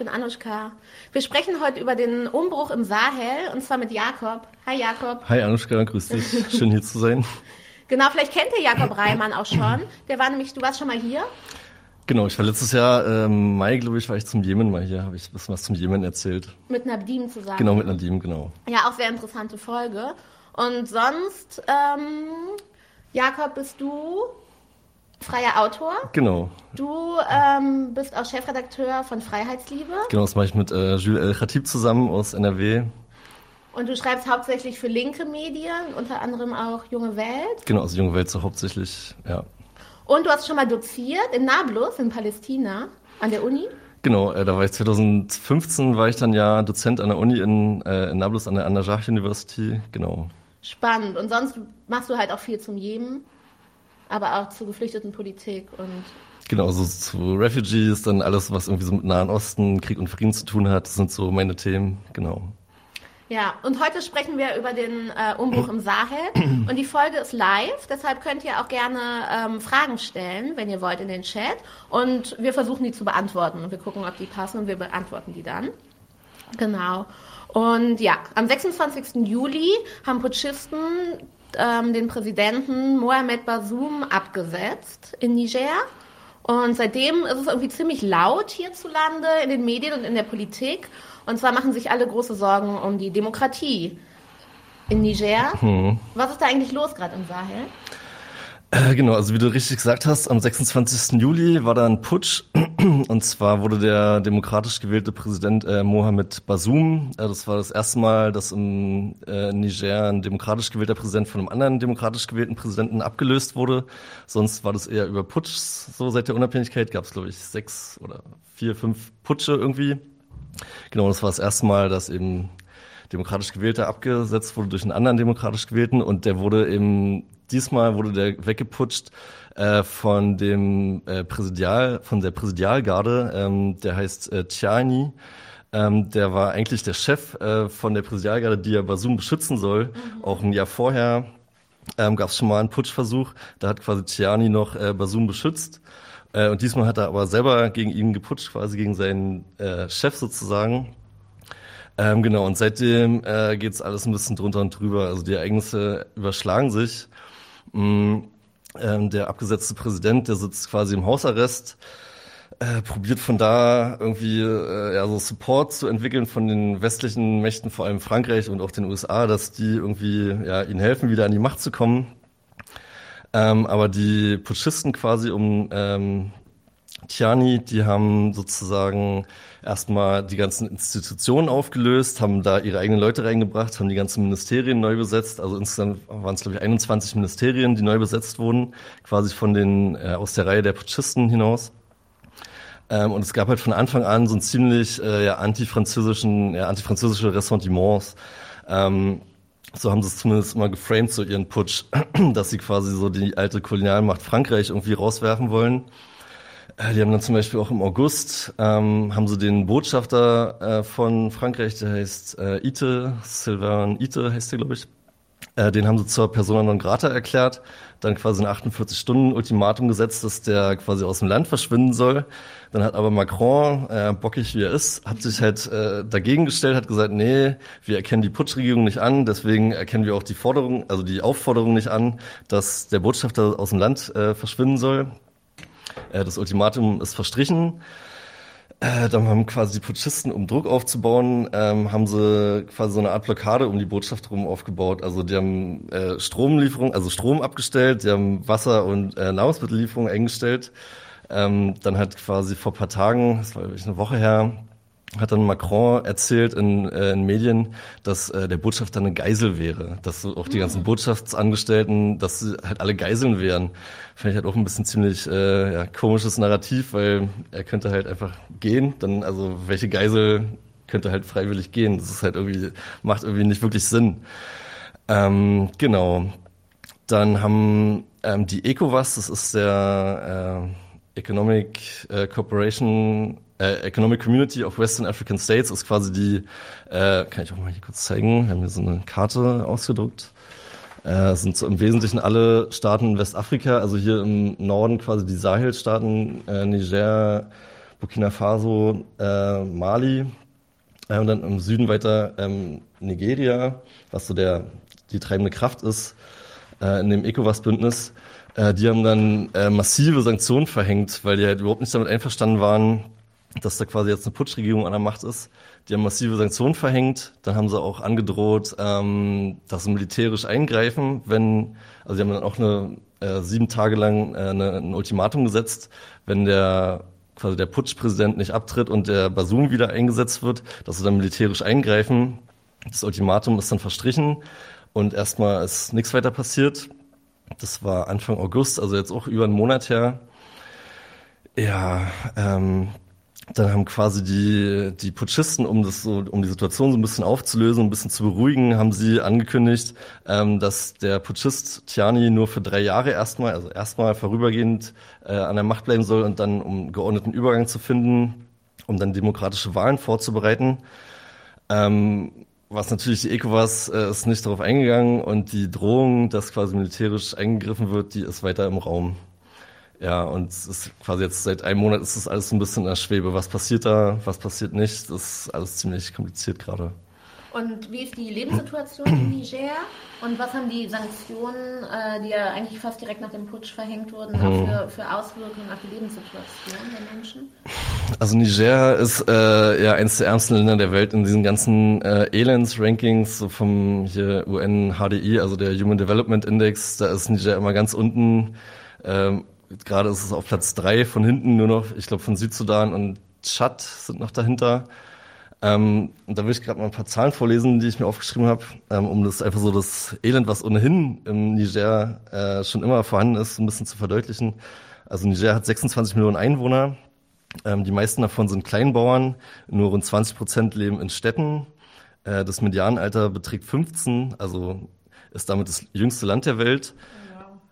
bin Anushka. Wir sprechen heute über den Umbruch im Sahel und zwar mit Jakob. Hi Jakob. Hi Anushka, grüß dich. Schön hier zu sein. Genau, vielleicht kennt ihr Jakob Reimann auch schon. Der war nämlich, du warst schon mal hier. Genau, ich war letztes Jahr ähm, Mai, glaube ich, war ich zum Jemen mal hier, habe ich ein bisschen was zum Jemen erzählt. Mit Nadim zusammen. Genau, mit Nadim, genau. Ja, auch sehr interessante Folge. Und sonst, ähm, Jakob, bist du freier Autor. Genau. Du ähm, bist auch Chefredakteur von Freiheitsliebe. Genau, das mache ich mit äh, Jules El Khatib zusammen aus NRW. Und du schreibst hauptsächlich für linke Medien, unter anderem auch Junge Welt. Genau, also Junge Welt so hauptsächlich, ja. Und du hast schon mal doziert in Nablus in Palästina an der Uni. Genau, äh, da war ich 2015, war ich dann ja Dozent an der Uni in, äh, in Nablus an der An-Najah University, genau. Spannend. Und sonst machst du halt auch viel zum Jemen, aber auch zur geflüchteten Politik und Genau, so zu Refugees, dann alles, was irgendwie so mit Nahen Osten, Krieg und Frieden zu tun hat, das sind so meine Themen, genau. Ja, und heute sprechen wir über den äh, Umbruch im Sahel. Und die Folge ist live, deshalb könnt ihr auch gerne ähm, Fragen stellen, wenn ihr wollt, in den Chat. Und wir versuchen die zu beantworten. Und wir gucken, ob die passen und wir beantworten die dann. Genau. Und ja, am 26. Juli haben Putschisten ähm, den Präsidenten Mohamed Bazoum abgesetzt in Niger. Und seitdem ist es irgendwie ziemlich laut hierzulande in den Medien und in der Politik. Und zwar machen sich alle große Sorgen um die Demokratie in Niger. Hm. Was ist da eigentlich los gerade im Sahel? Äh, genau, also wie du richtig gesagt hast, am 26. Juli war da ein Putsch. Und zwar wurde der demokratisch gewählte Präsident äh, Mohamed Bazoum, äh, das war das erste Mal, dass im äh, Niger ein demokratisch gewählter Präsident von einem anderen demokratisch gewählten Präsidenten abgelöst wurde. Sonst war das eher über Putschs. So seit der Unabhängigkeit gab es, glaube ich, sechs oder vier, fünf Putsche irgendwie. Genau, das war das erste Mal, dass eben demokratisch gewählter abgesetzt wurde durch einen anderen demokratisch gewählten und der wurde eben diesmal wurde der weggeputscht äh, von dem äh, Präsidial von der Präsidialgarde, ähm, der heißt äh, Tjani. Ähm, der war eigentlich der Chef äh, von der Präsidialgarde, die ja Basum beschützen soll. Mhm. Auch ein Jahr vorher ähm, gab es schon mal einen Putschversuch. Da hat quasi Tjani noch äh, Basum beschützt. Äh, und diesmal hat er aber selber gegen ihn geputscht, quasi gegen seinen äh, Chef sozusagen. Ähm, genau, und seitdem äh, geht alles ein bisschen drunter und drüber. Also die Ereignisse überschlagen sich. Mhm. Ähm, der abgesetzte Präsident, der sitzt quasi im Hausarrest, äh, probiert von da irgendwie äh, ja, so Support zu entwickeln von den westlichen Mächten, vor allem Frankreich und auch den USA, dass die irgendwie ja, ihnen helfen, wieder an die Macht zu kommen. Ähm, aber die Putschisten quasi um ähm, Tiani, die haben sozusagen erstmal die ganzen Institutionen aufgelöst, haben da ihre eigenen Leute reingebracht, haben die ganzen Ministerien neu besetzt. Also insgesamt waren es, glaube ich, 21 Ministerien, die neu besetzt wurden, quasi von den, äh, aus der Reihe der Putschisten hinaus. Ähm, und es gab halt von Anfang an so ein ziemlich äh, ja, antifranzösischen, ja, antifranzösische Ressentiments. Ähm, so haben sie es zumindest immer geframed, so ihren Putsch, dass sie quasi so die alte Kolonialmacht Frankreich irgendwie rauswerfen wollen. Äh, die haben dann zum Beispiel auch im August, ähm, haben sie den Botschafter äh, von Frankreich, der heißt äh, Ite, Sylvain Ite heißt der, glaube ich, äh, den haben sie zur Persona non grata erklärt, dann quasi ein 48 Stunden Ultimatum gesetzt, dass der quasi aus dem Land verschwinden soll. Dann hat aber Macron, äh, bockig wie er ist, hat sich halt äh, dagegen gestellt, hat gesagt, nee, wir erkennen die Putschregierung nicht an, deswegen erkennen wir auch die Forderung, also die Aufforderung nicht an, dass der Botschafter aus dem Land äh, verschwinden soll. Äh, das Ultimatum ist verstrichen. Äh, dann haben quasi die Putschisten, um Druck aufzubauen, ähm, haben sie quasi so eine Art Blockade um die Botschaft rum aufgebaut. Also die haben äh, Stromlieferung, also Strom abgestellt, die haben Wasser- und äh, Nahrungsmittellieferung eingestellt. Ähm, dann hat quasi vor paar Tagen, das war eine Woche her, hat dann Macron erzählt in, äh, in Medien, dass äh, der Botschafter eine Geisel wäre, dass auch die ganzen Botschaftsangestellten, dass sie halt alle Geiseln wären. Fand ich halt auch ein bisschen ziemlich äh, ja, komisches Narrativ, weil er könnte halt einfach gehen. Dann also welche Geisel könnte halt freiwillig gehen? Das ist halt irgendwie macht irgendwie nicht wirklich Sinn. Ähm, genau. Dann haben ähm, die ECOWAS, das ist der äh, Economic äh, Cooperation äh, Economic Community of Western African States ist quasi die, äh, kann ich auch mal hier kurz zeigen, wir haben hier so eine Karte ausgedruckt. Äh, sind so im Wesentlichen alle Staaten in Westafrika, also hier im Norden quasi die Sahelstaaten, äh, Niger, Burkina Faso, äh, Mali äh, und dann im Süden weiter ähm, Nigeria, was so der die treibende Kraft ist äh, in dem ECOWAS-Bündnis. Äh, die haben dann äh, massive Sanktionen verhängt, weil die halt überhaupt nicht damit einverstanden waren, dass da quasi jetzt eine Putschregierung an der Macht ist. Die haben massive Sanktionen verhängt. Dann haben sie auch angedroht, ähm, dass sie militärisch eingreifen, wenn, also sie haben dann auch eine äh, sieben Tage lang äh, eine, ein Ultimatum gesetzt, wenn der quasi der Putschpräsident nicht abtritt und der Basum wieder eingesetzt wird, dass sie dann militärisch eingreifen. Das Ultimatum ist dann verstrichen und erstmal ist nichts weiter passiert. Das war Anfang August, also jetzt auch über einen Monat her. Ja, ähm, dann haben quasi die, die Putschisten, um das so, um die Situation so ein bisschen aufzulösen, ein bisschen zu beruhigen, haben sie angekündigt, ähm, dass der Putschist Tiani nur für drei Jahre erstmal, also erstmal vorübergehend äh, an der Macht bleiben soll und dann um geordneten Übergang zu finden, um dann demokratische Wahlen vorzubereiten. Ähm, was natürlich die ECOWAS äh, ist nicht darauf eingegangen und die Drohung, dass quasi militärisch eingegriffen wird, die ist weiter im Raum. Ja, und es ist quasi jetzt seit einem Monat ist das alles ein bisschen in der Schwebe. Was passiert da, was passiert nicht, das ist alles ziemlich kompliziert gerade. Und wie ist die Lebenssituation in Niger? Und was haben die Sanktionen, äh, die ja eigentlich fast direkt nach dem Putsch verhängt wurden, mhm. für, für, Auswirkungen auf die Lebenssituation der Menschen? Also Niger ist äh, ja eines der ärmsten Länder der Welt in diesen ganzen äh, Elends-Rankings, so vom hier UN-HDI, also der Human Development Index, da ist Niger immer ganz unten. Ähm, Gerade ist es auf Platz drei von hinten nur noch, ich glaube von Südsudan und Tschad sind noch dahinter. Ähm, und da will ich gerade mal ein paar Zahlen vorlesen, die ich mir aufgeschrieben habe, ähm, um das einfach so das Elend, was ohnehin im Niger äh, schon immer vorhanden ist, ein bisschen zu verdeutlichen. Also Niger hat 26 Millionen Einwohner. Ähm, die meisten davon sind Kleinbauern. Nur rund 20 Prozent leben in Städten. Äh, das Medianalter beträgt 15, also ist damit das jüngste Land der Welt.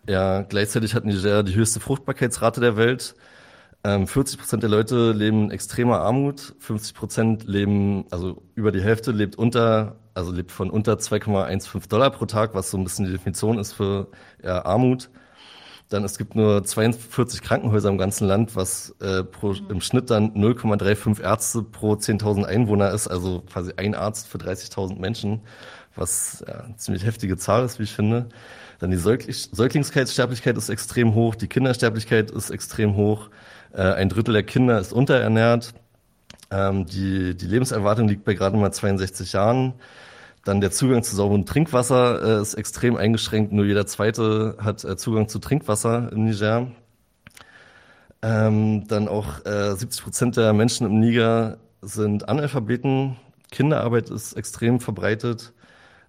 Ja, gleichzeitig hat Niger die höchste Fruchtbarkeitsrate der Welt. Ähm, 40 Prozent der Leute leben in extremer Armut. 50 Prozent leben, also über die Hälfte lebt unter, also lebt von unter 2,15 Dollar pro Tag, was so ein bisschen die Definition ist für ja, Armut. Dann es gibt nur 42 Krankenhäuser im ganzen Land, was äh, pro, mhm. im Schnitt dann 0,35 Ärzte pro 10.000 Einwohner ist, also quasi ein Arzt für 30.000 Menschen, was ja, eine ziemlich heftige Zahl ist, wie ich finde. Dann die Säuglingssterblichkeit ist extrem hoch, die Kindersterblichkeit ist extrem hoch, äh, ein Drittel der Kinder ist unterernährt, ähm, die, die Lebenserwartung liegt bei gerade mal 62 Jahren. Dann der Zugang zu sauberem Trinkwasser äh, ist extrem eingeschränkt. Nur jeder Zweite hat äh, Zugang zu Trinkwasser in Niger. Ähm, dann auch äh, 70 Prozent der Menschen im Niger sind Analphabeten. Kinderarbeit ist extrem verbreitet.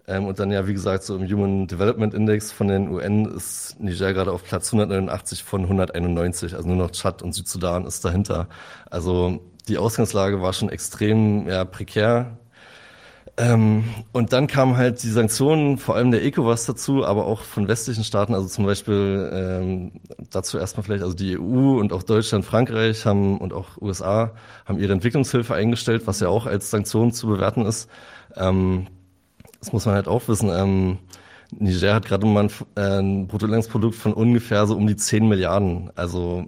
Ähm, und dann ja, wie gesagt, so im Human Development Index von den UN ist Niger gerade auf Platz 189 von 191. Also nur noch Tschad und Südsudan ist dahinter. Also die Ausgangslage war schon extrem ja, prekär. Ähm, und dann kamen halt die Sanktionen, vor allem der ECOWAS dazu, aber auch von westlichen Staaten, also zum Beispiel ähm, dazu erstmal vielleicht, also die EU und auch Deutschland, Frankreich haben und auch USA haben ihre Entwicklungshilfe eingestellt, was ja auch als Sanktion zu bewerten ist. Ähm, das muss man halt auch wissen. Ähm, Niger hat gerade mal ein, äh, ein Bruttoinlandsprodukt von ungefähr so um die 10 Milliarden. Also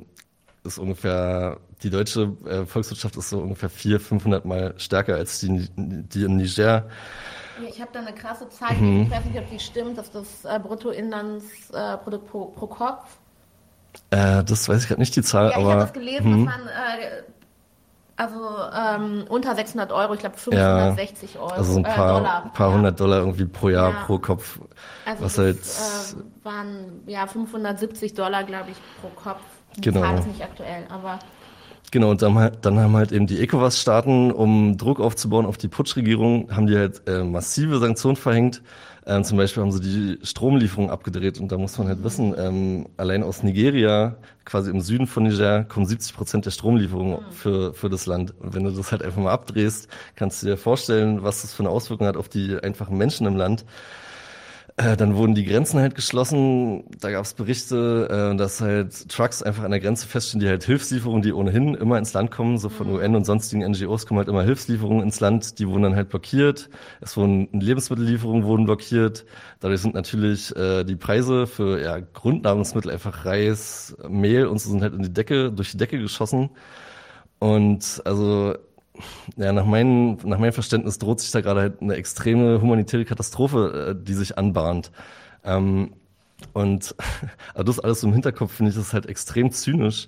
ist ungefähr, die deutsche äh, Volkswirtschaft ist so ungefähr 400, 500 Mal stärker als die, die in Niger. Ich habe da eine krasse Zahl, mhm. ich weiß nicht, ob die stimmt, dass das äh, Bruttoinlandsprodukt pro, pro Kopf. Äh, das weiß ich gerade nicht die Zahl, ja, aber. Ich habe das gelesen, mhm. dass man äh, also ähm, unter 600 Euro, ich glaube 560 ja, Euro. Also ein paar, äh, Dollar, paar ja. hundert Dollar irgendwie pro Jahr, ja. pro Kopf. Also was halt, äh, waren ja 570 Dollar, glaube ich, pro Kopf. Die genau. Zahl ist nicht aktuell, aber... Genau, und dann, dann haben halt eben die ECOWAS-Staaten, um Druck aufzubauen auf die Putschregierung, haben die halt äh, massive Sanktionen verhängt. Ähm, zum Beispiel haben sie die Stromlieferung abgedreht und da muss man halt wissen, ähm, allein aus Nigeria, quasi im Süden von Niger, kommen 70 Prozent der Stromlieferung mhm. für, für das Land. Und wenn du das halt einfach mal abdrehst, kannst du dir vorstellen, was das für eine Auswirkung hat auf die einfachen Menschen im Land. Äh, dann wurden die Grenzen halt geschlossen. Da gab es Berichte, äh, dass halt Trucks einfach an der Grenze feststehen, die halt Hilfslieferungen, die ohnehin immer ins Land kommen, so von mhm. UN und sonstigen NGOs kommen halt immer Hilfslieferungen ins Land, die wurden dann halt blockiert. Es wurden Lebensmittellieferungen wurden blockiert. Dadurch sind natürlich äh, die Preise für ja, Grundnahrungsmittel, einfach Reis, Mehl und so sind halt in die Decke, durch die Decke geschossen. Und also ja, nach, meinem nach meinem Verständnis droht sich da gerade halt eine extreme humanitäre Katastrophe, äh, die sich anbahnt. Ähm, und also das alles im Hinterkopf finde ich das halt extrem zynisch.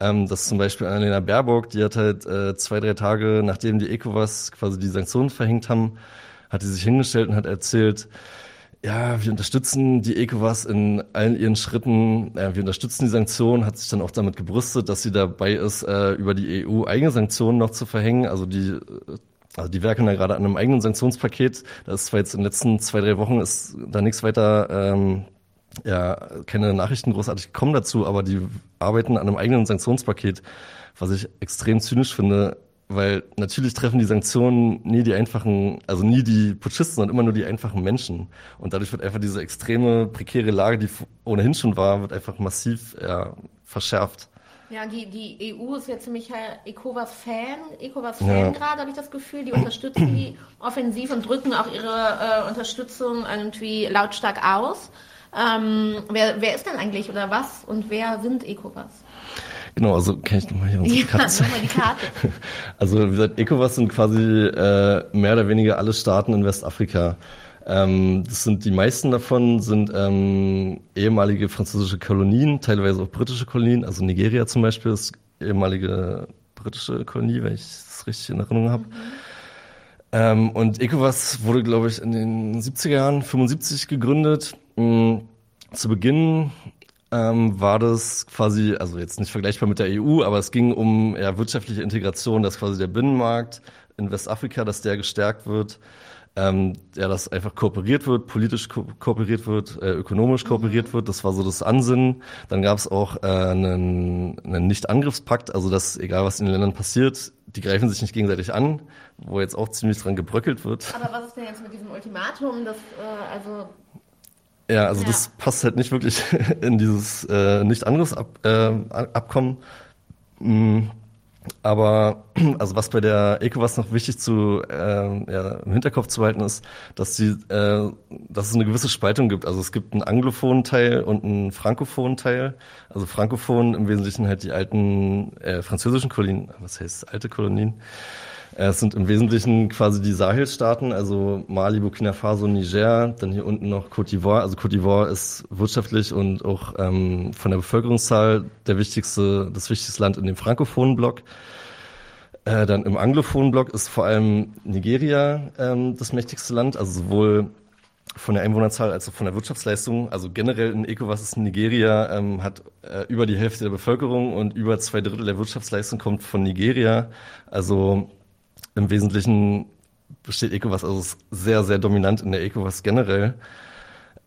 Ähm, dass zum Beispiel Annalena Baerbock, die hat halt äh, zwei, drei Tage, nachdem die ECOWAS quasi die Sanktionen verhängt haben, hat die sich hingestellt und hat erzählt, ja, wir unterstützen die ECOWAS in allen ihren Schritten. Äh, wir unterstützen die Sanktionen, hat sich dann auch damit gebrüstet, dass sie dabei ist, äh, über die EU eigene Sanktionen noch zu verhängen. Also die, äh, also die werken da gerade an einem eigenen Sanktionspaket. Da ist zwar jetzt in den letzten zwei, drei Wochen ist da nichts weiter, ähm, ja, keine Nachrichten großartig gekommen dazu, aber die arbeiten an einem eigenen Sanktionspaket, was ich extrem zynisch finde, weil natürlich treffen die Sanktionen nie die einfachen, also nie die Putschisten, sondern immer nur die einfachen Menschen. Und dadurch wird einfach diese extreme, prekäre Lage, die ohnehin schon war, wird einfach massiv ja, verschärft. Ja, die, die EU ist ja ziemlich ECOWAS-Fan, ECOWAS-Fan ja. gerade, habe ich das Gefühl. Die unterstützen die offensiv und drücken auch ihre äh, Unterstützung irgendwie lautstark aus. Ähm, wer, wer ist denn eigentlich oder was und wer sind ECOWAS? Genau, also kann ich nochmal hier unsere ja, Karte Mal die Karte. Also wie gesagt, ECOWAS sind quasi äh, mehr oder weniger alle Staaten in Westafrika. Ähm, das sind die meisten davon sind ähm, ehemalige französische Kolonien, teilweise auch britische Kolonien. Also Nigeria zum Beispiel ist ehemalige britische Kolonie, wenn ich das richtig in Erinnerung habe. Mhm. Ähm, und ECOWAS wurde, glaube ich, in den 70er Jahren, 75 gegründet. Mhm. Zu Beginn ähm, war das quasi, also jetzt nicht vergleichbar mit der EU, aber es ging um ja, wirtschaftliche Integration, dass quasi der Binnenmarkt in Westafrika, dass der gestärkt wird, ähm, ja, dass einfach kooperiert wird, politisch ko kooperiert wird, äh, ökonomisch kooperiert wird. Das war so das Ansinnen. Dann gab es auch äh, einen, einen Nicht-Angriffspakt, also dass egal was in den Ländern passiert, die greifen sich nicht gegenseitig an, wo jetzt auch ziemlich dran gebröckelt wird. Aber was ist denn jetzt mit diesem Ultimatum, das äh, also ja, also ja. das passt halt nicht wirklich in dieses äh, Nicht-Angriffsabkommen. Äh, mm, aber also was bei der ECOWAS noch wichtig zu äh, ja, im Hinterkopf zu halten ist, dass sie, äh, dass es eine gewisse Spaltung gibt. Also es gibt einen anglophonen Teil und einen frankophonen Teil. Also frankophon im Wesentlichen halt die alten äh, französischen Kolonien, was heißt alte Kolonien, es sind im Wesentlichen quasi die Sahelstaaten, also Mali, Burkina Faso, Niger, dann hier unten noch Côte d'Ivoire. Also Côte d'Ivoire ist wirtschaftlich und auch ähm, von der Bevölkerungszahl der wichtigste, das wichtigste Land in dem frankophonen Block. Äh, dann im anglophonen Block ist vor allem Nigeria ähm, das mächtigste Land, also sowohl von der Einwohnerzahl als auch von der Wirtschaftsleistung. Also generell in ECOWAS ist Nigeria, ähm, hat äh, über die Hälfte der Bevölkerung und über zwei Drittel der Wirtschaftsleistung kommt von Nigeria. Also im Wesentlichen besteht ECOWAS also sehr, sehr dominant in der ECOWAS generell.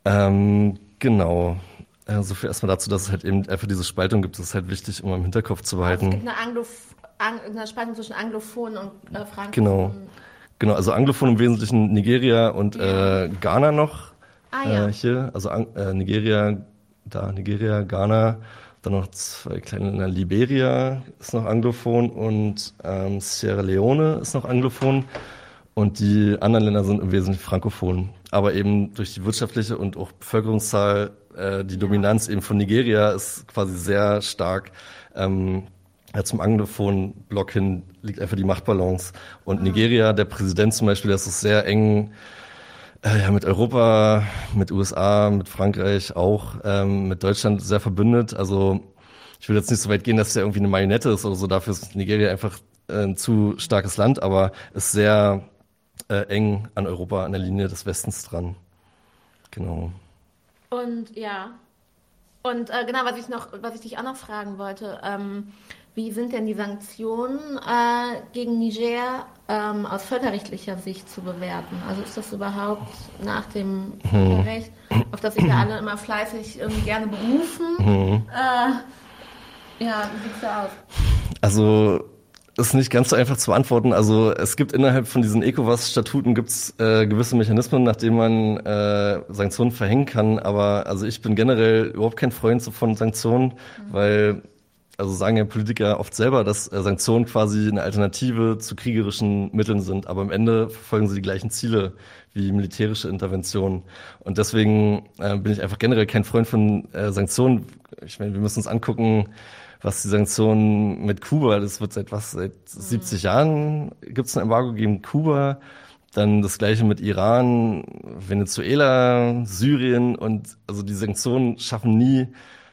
Ähm, genau. Äh, so viel erstmal dazu, dass es halt eben einfach diese Spaltung gibt. Das ist halt wichtig, um im Hinterkopf zu behalten. Also es gibt eine, Anglof eine Spaltung zwischen Anglophon und äh, Frankophon. Genau. Genau, also Anglophon im Wesentlichen Nigeria und ja. äh, Ghana noch. Ah, ja. Äh, hier, also äh, Nigeria, da Nigeria, Ghana dann noch zwei kleine Länder. Liberia ist noch anglophon und ähm, Sierra Leone ist noch anglophon. Und die anderen Länder sind im Wesentlichen frankophon. Aber eben durch die wirtschaftliche und auch Bevölkerungszahl, äh, die Dominanz eben von Nigeria ist quasi sehr stark. Ähm, ja, zum anglophonen Block hin liegt einfach die Machtbalance. Und ah. Nigeria, der Präsident zum Beispiel, der ist sehr eng äh, ja, mit Europa, mit USA, mit Frankreich auch, ähm, mit Deutschland sehr verbündet. Also ich will jetzt nicht so weit gehen, dass der irgendwie eine Marionette ist oder so. Dafür ist Nigeria einfach äh, ein zu starkes Land, aber ist sehr äh, eng an Europa, an der Linie des Westens dran. Genau. Und ja. Und äh, genau, was ich noch, was ich dich auch noch fragen wollte, ähm, wie sind denn die Sanktionen äh, gegen Niger ähm, aus völkerrechtlicher Sicht zu bewerten? Also ist das überhaupt nach dem Völkerrecht, auf das sich ja alle immer fleißig gerne berufen? Mhm. Äh, ja, wie sieht's da aus? Also ist nicht ganz so einfach zu beantworten. Also es gibt innerhalb von diesen ECOWAS-Statuten gibt's äh, gewisse Mechanismen, nach denen man äh, Sanktionen verhängen kann. Aber also ich bin generell überhaupt kein Freund von Sanktionen, mhm. weil also sagen ja Politiker oft selber, dass äh, Sanktionen quasi eine Alternative zu kriegerischen Mitteln sind, aber am Ende verfolgen sie die gleichen Ziele wie militärische Interventionen. Und deswegen äh, bin ich einfach generell kein Freund von äh, Sanktionen. Ich meine, wir müssen uns angucken, was die Sanktionen mit Kuba, das wird seit was, seit 70 Jahren gibt es ein Embargo gegen Kuba. Dann das gleiche mit Iran, Venezuela, Syrien und also die Sanktionen schaffen nie,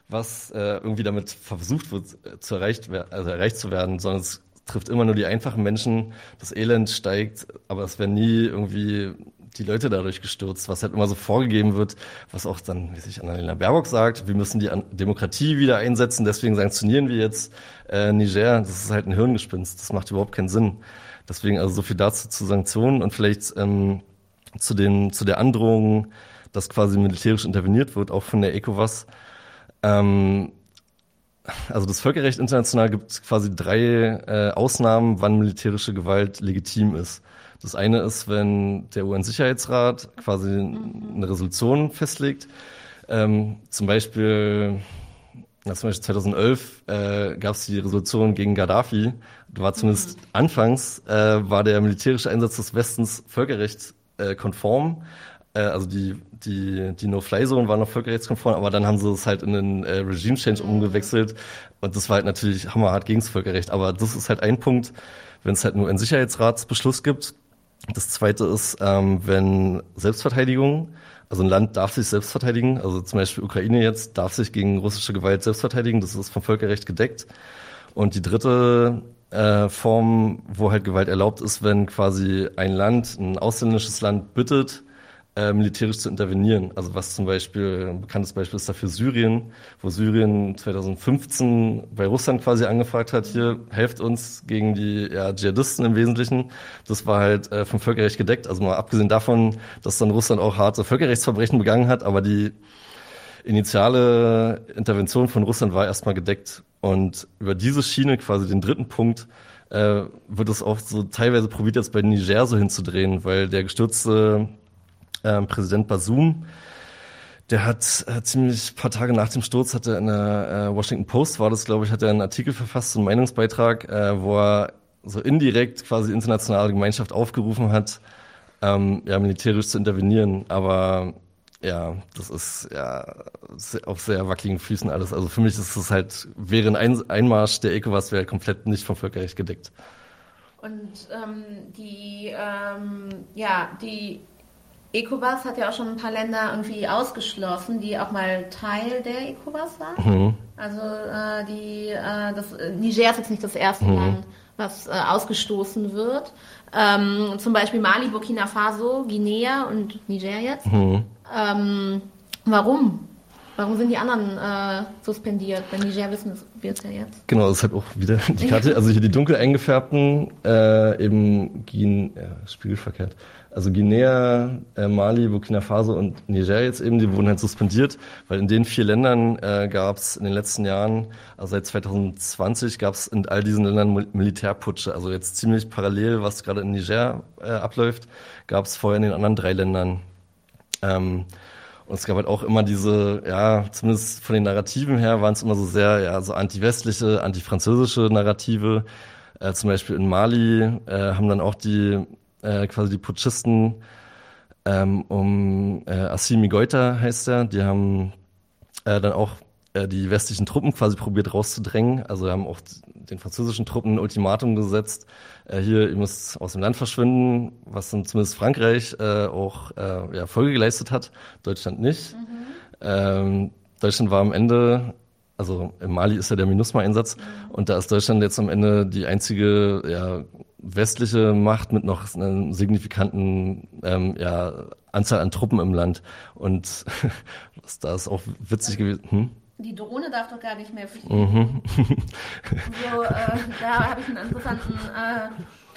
was äh, irgendwie damit versucht wird äh, zu erreicht, also erreicht zu werden, sondern es trifft immer nur die einfachen Menschen. Das Elend steigt, aber es werden nie irgendwie die Leute dadurch gestürzt, was halt immer so vorgegeben wird, was auch dann, wie sich Annalena Baerbock sagt, wir müssen die Demokratie wieder einsetzen, deswegen sanktionieren wir jetzt äh, Niger. Das ist halt ein Hirngespinst, das macht überhaupt keinen Sinn. Deswegen also so viel dazu zu Sanktionen und vielleicht ähm, zu, den, zu der Androhung, dass quasi militärisch interveniert wird, auch von der ECOWAS. Ähm, also das Völkerrecht international gibt quasi drei äh, Ausnahmen, wann militärische Gewalt legitim ist. Das eine ist, wenn der UN-Sicherheitsrat quasi eine Resolution festlegt. Ähm, zum Beispiel, zum Beispiel 2011 äh, gab es die Resolution gegen Gaddafi. Da war zumindest mhm. anfangs äh, war der militärische Einsatz des Westens völkerrechtskonform. Äh, also die die die No-Fly-Zone war noch völkerrechtskonform, aber dann haben sie es halt in den äh, Regime-Change umgewechselt und das war halt natürlich hammerhart gegen das Völkerrecht. Aber das ist halt ein Punkt, wenn es halt nur einen Sicherheitsratsbeschluss gibt, das zweite ist, ähm, wenn Selbstverteidigung, also ein Land darf sich selbst verteidigen, also zum Beispiel Ukraine jetzt darf sich gegen russische Gewalt selbst verteidigen, das ist vom Völkerrecht gedeckt. Und die dritte äh, Form, wo halt Gewalt erlaubt ist, wenn quasi ein Land, ein ausländisches Land bittet, äh, militärisch zu intervenieren. Also was zum Beispiel, ein bekanntes Beispiel ist dafür Syrien, wo Syrien 2015 bei Russland quasi angefragt hat, hier, helft uns gegen die ja, Dschihadisten im Wesentlichen. Das war halt äh, vom Völkerrecht gedeckt. Also mal abgesehen davon, dass dann Russland auch harte Völkerrechtsverbrechen begangen hat, aber die initiale Intervention von Russland war erstmal gedeckt. Und über diese Schiene, quasi den dritten Punkt, äh, wird es auch so teilweise probiert, jetzt bei Niger so hinzudrehen, weil der gestürzte äh, Präsident Basum, der hat äh, ziemlich paar Tage nach dem Sturz hat er in der äh, Washington Post war das, glaube ich, hat er einen Artikel verfasst, einen Meinungsbeitrag, äh, wo er so indirekt quasi internationale Gemeinschaft aufgerufen hat, ähm, ja militärisch zu intervenieren. Aber ja, das ist ja auf sehr wackeligen Füßen alles. Also für mich ist es halt, wäre ein Einmarsch der ECOWAS wäre komplett nicht vom Völkerrecht gedeckt. Und ähm, die, ähm, ja, die ECOWAS hat ja auch schon ein paar Länder irgendwie ausgeschlossen, die auch mal Teil der ECOWAS waren. Mhm. Also äh, die, äh, das, äh, Niger ist jetzt nicht das erste mhm. Land, was äh, ausgestoßen wird. Ähm, zum Beispiel Mali, Burkina Faso, Guinea und Niger jetzt. Mhm. Ähm, warum? Warum sind die anderen äh, suspendiert? Bei Niger wissen wir es ja jetzt. Genau, das ist halt auch wieder die Karte. Also hier die dunkel eingefärbten, äh, eben Guin, ja, spiegelverkehrt. Also Guinea, äh, Mali, Burkina Faso und Niger jetzt eben, die wurden halt suspendiert, weil in den vier Ländern äh, gab es in den letzten Jahren, also seit 2020 gab es in all diesen Ländern Militärputsche. Also jetzt ziemlich parallel, was gerade in Niger äh, abläuft, gab es vorher in den anderen drei Ländern. Ähm, und es gab halt auch immer diese, ja, zumindest von den Narrativen her waren es immer so sehr, ja, so anti-westliche, anti-französische Narrative. Äh, zum Beispiel in Mali äh, haben dann auch die, äh, quasi die Putschisten ähm, um äh, Assimi Goita heißt er, die haben äh, dann auch äh, die westlichen Truppen quasi probiert rauszudrängen. Also haben auch den französischen Truppen ein Ultimatum gesetzt, äh, hier, ihr müsst aus dem Land verschwinden, was dann zumindest Frankreich äh, auch äh, ja, Folge geleistet hat, Deutschland nicht. Mhm. Ähm, Deutschland war am Ende, also im Mali ist ja der MINUSMA-Einsatz und da ist Deutschland jetzt am Ende die einzige ja, westliche Macht mit noch einer signifikanten ähm, ja, Anzahl an Truppen im Land. Und was da ist auch witzig gewesen. Hm? die Drohne darf doch gar nicht mehr fliegen. Mhm. so, äh, da habe ich einen interessanten äh,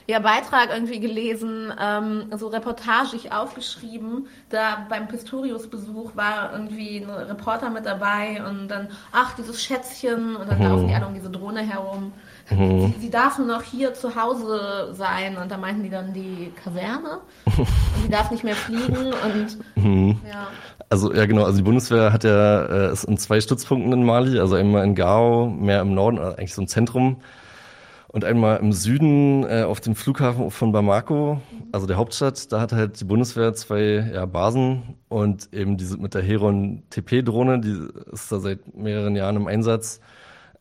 ja, Beitrag irgendwie gelesen, ähm, so reportagig aufgeschrieben. Da beim Pistorius-Besuch war irgendwie ein Reporter mit dabei und dann, ach, dieses Schätzchen und dann mhm. laufen die alle um diese Drohne herum. Mhm. Sie, sie darf nur noch hier zu Hause sein und da meinten die dann die Kaserne und sie darf nicht mehr fliegen und mhm. ja. Also ja genau, also die Bundeswehr hat ja äh, ist in zwei Stützpunkten in Mali, also einmal in Gao, mehr im Norden, also eigentlich so ein Zentrum und einmal im Süden äh, auf dem Flughafen von Bamako, also der Hauptstadt, da hat halt die Bundeswehr zwei ja, Basen und eben diese mit der Heron TP-Drohne, die ist da seit mehreren Jahren im Einsatz.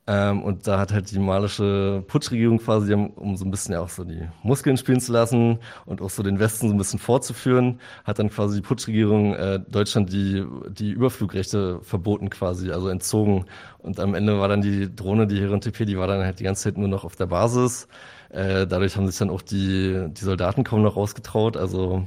Ähm, und da hat halt die malische Putschregierung quasi, um so ein bisschen ja auch so die Muskeln spielen zu lassen und auch so den Westen so ein bisschen vorzuführen, hat dann quasi die Putschregierung äh, Deutschland die, die Überflugrechte verboten quasi, also entzogen. Und am Ende war dann die Drohne, die Heron TP, die war dann halt die ganze Zeit nur noch auf der Basis. Äh, dadurch haben sich dann auch die, die Soldaten kaum noch rausgetraut. Also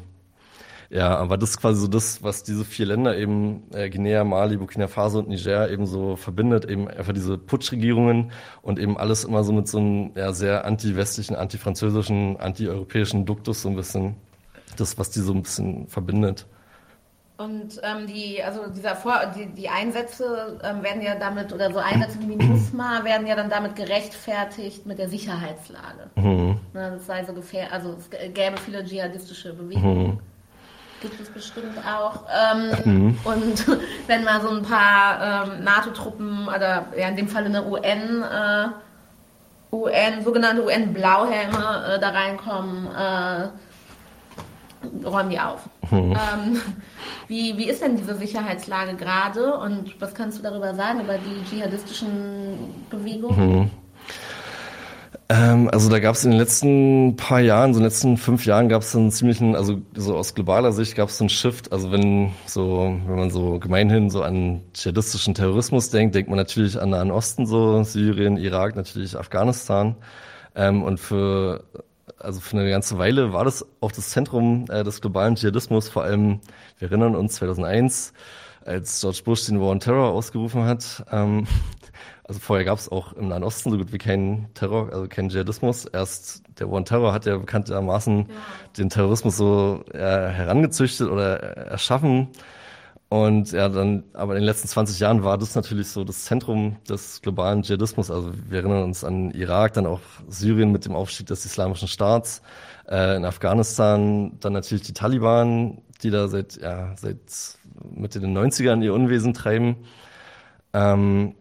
ja, aber das ist quasi so das, was diese vier Länder eben, äh, Guinea, Mali, Burkina Faso und Niger eben so verbindet, eben einfach diese Putschregierungen und eben alles immer so mit so einem ja, sehr anti-westlichen, anti-französischen, anti-europäischen Duktus so ein bisschen, das, was die so ein bisschen verbindet. Und ähm, die, also dieser Vor die, die Einsätze ähm, werden ja damit, oder so Einsätze wie MINUSMA werden ja dann damit gerechtfertigt mit der Sicherheitslage. Mhm. Ne, das sei so gefährlich, also es gäbe viele dschihadistische Bewegungen. Mhm gibt es bestimmt auch. Ähm, mhm. Und wenn mal so ein paar ähm, NATO-Truppen oder ja, in dem Fall eine UN, äh, UN, sogenannte UN-Blauhelme äh, da reinkommen, äh, räumen die auf. Mhm. Ähm, wie, wie ist denn diese Sicherheitslage gerade und was kannst du darüber sagen, über die dschihadistischen Bewegungen? Mhm. Ähm, also da gab es in den letzten paar Jahren, so in den letzten fünf Jahren gab es einen ziemlichen, also so aus globaler Sicht gab es einen Shift. Also wenn so, wenn man so gemeinhin so an dschihadistischen Terrorismus denkt, denkt man natürlich an Nahen Osten, so Syrien, Irak, natürlich Afghanistan. Ähm, und für also für eine ganze Weile war das auch das Zentrum äh, des globalen Dschihadismus. Vor allem, wir erinnern uns 2001, als George Bush den War on Terror ausgerufen hat. Ähm, also vorher gab es auch im Nahen Osten so gut wie keinen Terror, also keinen Dschihadismus. Erst der One Terror hat ja bekanntermaßen ja. den Terrorismus so ja, herangezüchtet oder erschaffen. Und ja, dann, aber in den letzten 20 Jahren war das natürlich so das Zentrum des globalen Dschihadismus. Also wir erinnern uns an Irak, dann auch Syrien mit dem Aufstieg des Islamischen Staats, äh, in Afghanistan, dann natürlich die Taliban, die da seit, ja, seit Mitte den 90ern ihr Unwesen treiben. Ähm,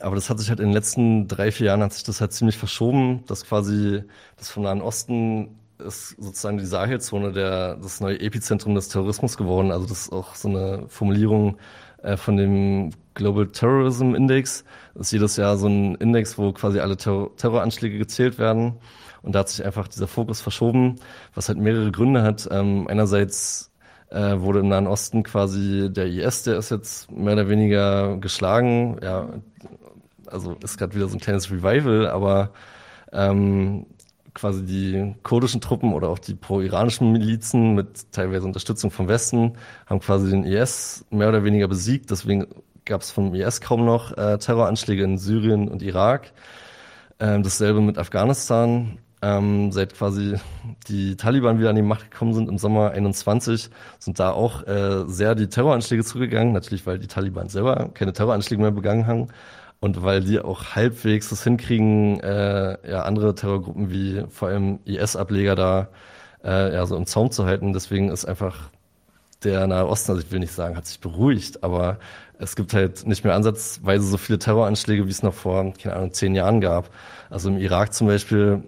aber das hat sich halt in den letzten drei, vier Jahren hat sich das halt ziemlich verschoben, dass quasi das vom Nahen Osten ist sozusagen die Sahelzone der, das neue Epizentrum des Terrorismus geworden. Also das ist auch so eine Formulierung äh, von dem Global Terrorism Index. Das ist jedes Jahr so ein Index, wo quasi alle Terror Terroranschläge gezählt werden. Und da hat sich einfach dieser Fokus verschoben, was halt mehrere Gründe hat. Ähm, einerseits äh, wurde im Nahen Osten quasi der IS, der ist jetzt mehr oder weniger geschlagen. Ja, also ist gerade wieder so ein kleines Revival, aber ähm, quasi die kurdischen Truppen oder auch die pro-iranischen Milizen mit teilweise Unterstützung vom Westen haben quasi den IS mehr oder weniger besiegt. Deswegen gab es vom IS kaum noch äh, Terroranschläge in Syrien und Irak. Ähm, dasselbe mit Afghanistan. Ähm, seit quasi die Taliban wieder an die Macht gekommen sind im Sommer 21, sind da auch äh, sehr die Terroranschläge zugegangen. Natürlich, weil die Taliban selber keine Terroranschläge mehr begangen haben und weil die auch halbwegs das hinkriegen, äh, ja, andere Terrorgruppen wie vor allem IS-Ableger da äh, ja, so im Zaum zu halten. Deswegen ist einfach der Nahe Osten, also ich will nicht sagen, hat sich beruhigt, aber es gibt halt nicht mehr ansatzweise so viele Terroranschläge, wie es noch vor, keine Ahnung, zehn Jahren gab. Also im Irak zum Beispiel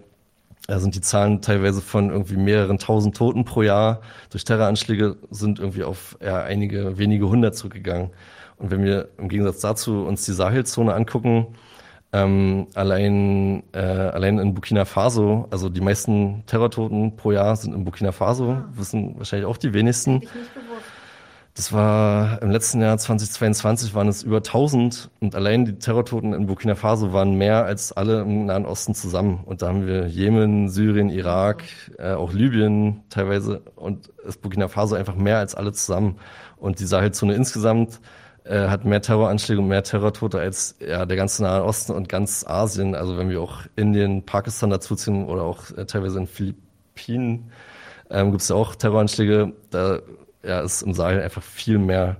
da sind die Zahlen teilweise von irgendwie mehreren tausend Toten pro Jahr durch Terroranschläge sind irgendwie auf ja, einige wenige hundert zurückgegangen. Und wenn wir im Gegensatz dazu uns die Sahelzone angucken, ähm, allein, äh, allein in Burkina Faso, also die meisten Terrortoten pro Jahr sind in Burkina Faso, ah. wissen wahrscheinlich auch die wenigsten. Das war im letzten Jahr 2022 waren es über 1000 und allein die Terrortoten in Burkina Faso waren mehr als alle im Nahen Osten zusammen. Und da haben wir Jemen, Syrien, Irak, äh, auch Libyen teilweise und ist Burkina Faso einfach mehr als alle zusammen. Und die Sahelzone insgesamt äh, hat mehr Terroranschläge und mehr Terrortote als ja, der ganze Nahe Osten und ganz Asien. Also wenn wir auch Indien, Pakistan dazuziehen oder auch äh, teilweise in Philippinen, ähm, gibt es ja auch Terroranschläge. Da ja, ist im Sahel einfach viel mehr.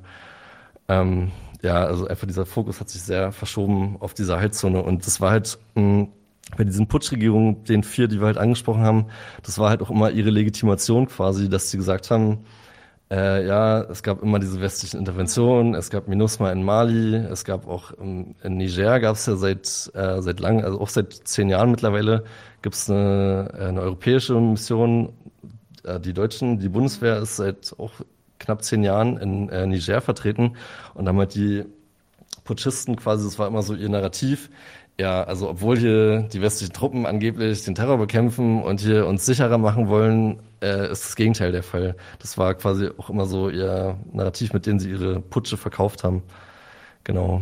Ähm, ja, also einfach dieser Fokus hat sich sehr verschoben auf die Sahelzone. Und das war halt mh, bei diesen Putschregierungen, den vier, die wir halt angesprochen haben, das war halt auch immer ihre Legitimation quasi, dass sie gesagt haben, äh, ja, es gab immer diese westlichen Interventionen, es gab MINUSMA in Mali, es gab auch in, in Niger gab es ja seit äh, seit lang, also auch seit zehn Jahren mittlerweile, gibt es eine, eine europäische Mission. Äh, die Deutschen, die Bundeswehr ist seit auch knapp zehn Jahren in äh, Niger vertreten und haben halt die Putschisten quasi, das war immer so ihr Narrativ, ja, also obwohl hier die westlichen Truppen angeblich den Terror bekämpfen und hier uns sicherer machen wollen, äh, ist das Gegenteil der Fall. Das war quasi auch immer so ihr Narrativ, mit dem sie ihre Putsche verkauft haben. Genau.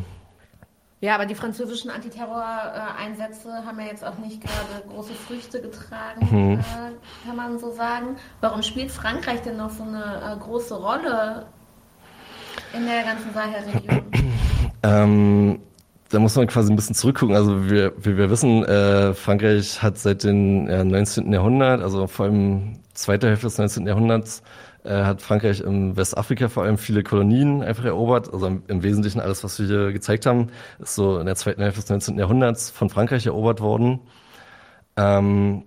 Ja, aber die französischen Antiterror-Einsätze haben ja jetzt auch nicht gerade große Früchte getragen, äh, kann man so sagen. Warum spielt Frankreich denn noch so eine äh, große Rolle in der ganzen Sahelregion? ähm, da muss man quasi ein bisschen zurückgucken. Also wir, wie wir wissen, äh, Frankreich hat seit dem äh, 19. Jahrhundert, also vor allem zweiter Hälfte des 19. Jahrhunderts, äh, hat Frankreich im Westafrika vor allem viele Kolonien einfach erobert. Also im, im, Wesentlichen alles, was wir hier gezeigt haben, ist so in der zweiten Hälfte des 19. Jahrhunderts von Frankreich erobert worden. Ähm,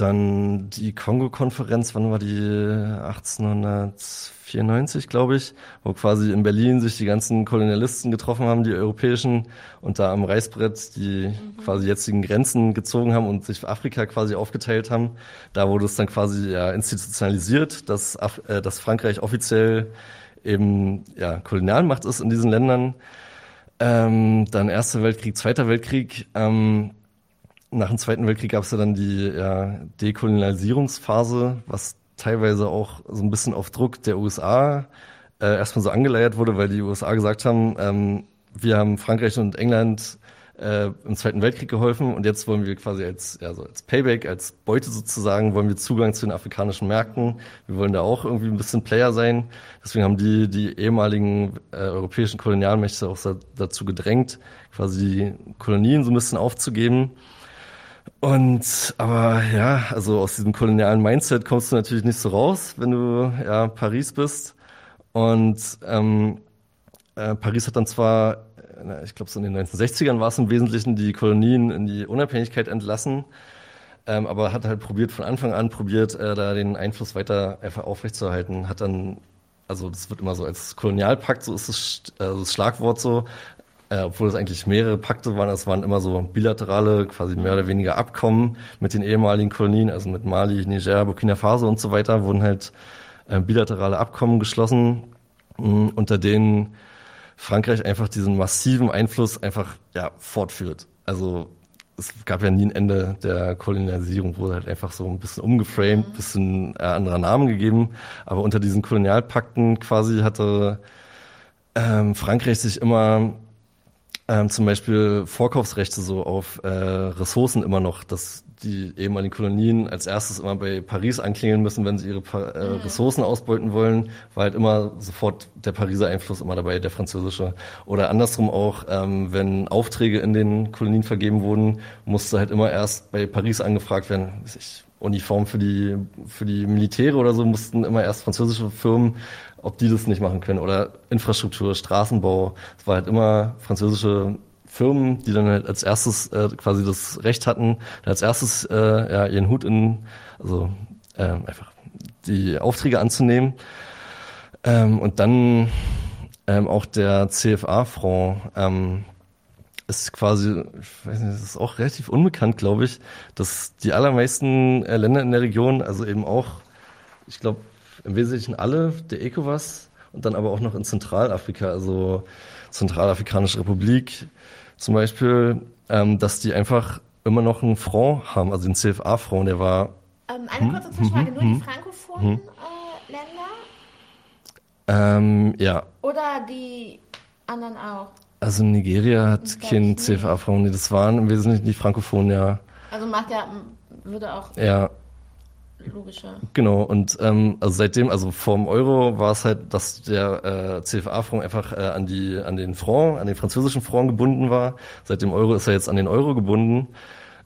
dann die Kongo-Konferenz, wann war die? 1894, glaube ich, wo quasi in Berlin sich die ganzen Kolonialisten getroffen haben, die europäischen, und da am Reißbrett die mhm. quasi jetzigen Grenzen gezogen haben und sich Afrika quasi aufgeteilt haben. Da wurde es dann quasi ja institutionalisiert, dass, Af äh, dass Frankreich offiziell eben ja, Kolonialmacht ist in diesen Ländern. Ähm, dann Erster Weltkrieg, Zweiter Weltkrieg. Ähm, nach dem Zweiten Weltkrieg gab es ja dann die ja, Dekolonialisierungsphase, was teilweise auch so ein bisschen auf Druck der USA äh, erstmal so angeleiert wurde, weil die USA gesagt haben, ähm, wir haben Frankreich und England äh, im Zweiten Weltkrieg geholfen und jetzt wollen wir quasi als, ja, so als Payback, als Beute sozusagen, wollen wir Zugang zu den afrikanischen Märkten. Wir wollen da auch irgendwie ein bisschen Player sein. Deswegen haben die, die ehemaligen äh, europäischen Kolonialmächte auch dazu gedrängt, quasi die Kolonien so ein bisschen aufzugeben. Und aber ja, also aus diesem kolonialen Mindset kommst du natürlich nicht so raus, wenn du ja Paris bist. Und ähm, äh, Paris hat dann zwar, äh, ich glaube so in den 1960ern war es im Wesentlichen, die Kolonien in die Unabhängigkeit entlassen, ähm, aber hat halt probiert von Anfang an probiert, äh, da den Einfluss weiter einfach aufrechtzuerhalten. Hat dann also das wird immer so als Kolonialpakt, so ist das, äh, das Schlagwort so, äh, obwohl es eigentlich mehrere Pakte waren, es waren immer so bilaterale, quasi mehr oder weniger Abkommen mit den ehemaligen Kolonien, also mit Mali, Niger, Burkina Faso und so weiter, wurden halt äh, bilaterale Abkommen geschlossen, mh, unter denen Frankreich einfach diesen massiven Einfluss einfach ja, fortführt. Also es gab ja nie ein Ende der Kolonialisierung, wurde halt einfach so ein bisschen umgeframed, mhm. bisschen äh, anderer Namen gegeben. Aber unter diesen Kolonialpakten quasi hatte ähm, Frankreich sich immer ähm, zum Beispiel Vorkaufsrechte so auf äh, Ressourcen immer noch, dass die ehemaligen Kolonien als erstes immer bei Paris anklingeln müssen, wenn sie ihre pa äh, mhm. Ressourcen ausbeuten wollen, war halt immer sofort der Pariser Einfluss immer dabei, der französische. Oder andersrum auch, ähm, wenn Aufträge in den Kolonien vergeben wurden, musste halt immer erst bei Paris angefragt werden, ich, Uniform für die, für die Militäre oder so mussten immer erst französische Firmen ob die das nicht machen können. Oder Infrastruktur, Straßenbau. Es war halt immer französische Firmen, die dann halt als erstes äh, quasi das Recht hatten, als erstes äh, ja, ihren Hut in, also äh, einfach die Aufträge anzunehmen. Ähm, und dann ähm, auch der CFA-Fonds ähm, ist quasi, ich weiß nicht, das ist auch relativ unbekannt, glaube ich, dass die allermeisten äh, Länder in der Region, also eben auch, ich glaube, im Wesentlichen alle der ECOWAS und dann aber auch noch in Zentralafrika, also Zentralafrikanische Republik zum Beispiel, ähm, dass die einfach immer noch einen Front haben, also den CFA-Front, der war. Ähm, eine kurze Zwischenfrage, hm, nur die frankophonen hm. äh, Länder? Ähm, ja. Oder die anderen auch? Also Nigeria hat keinen CFA-Front, das waren im Wesentlichen die Frankophonen, ja. Also macht ja, würde auch. Ja, logischer. Genau, und ähm, also seitdem, also vor dem Euro war es halt, dass der äh, CFA-Franc einfach äh, an die, an den Franc, an den französischen Franc gebunden war. Seit dem Euro ist er jetzt an den Euro gebunden.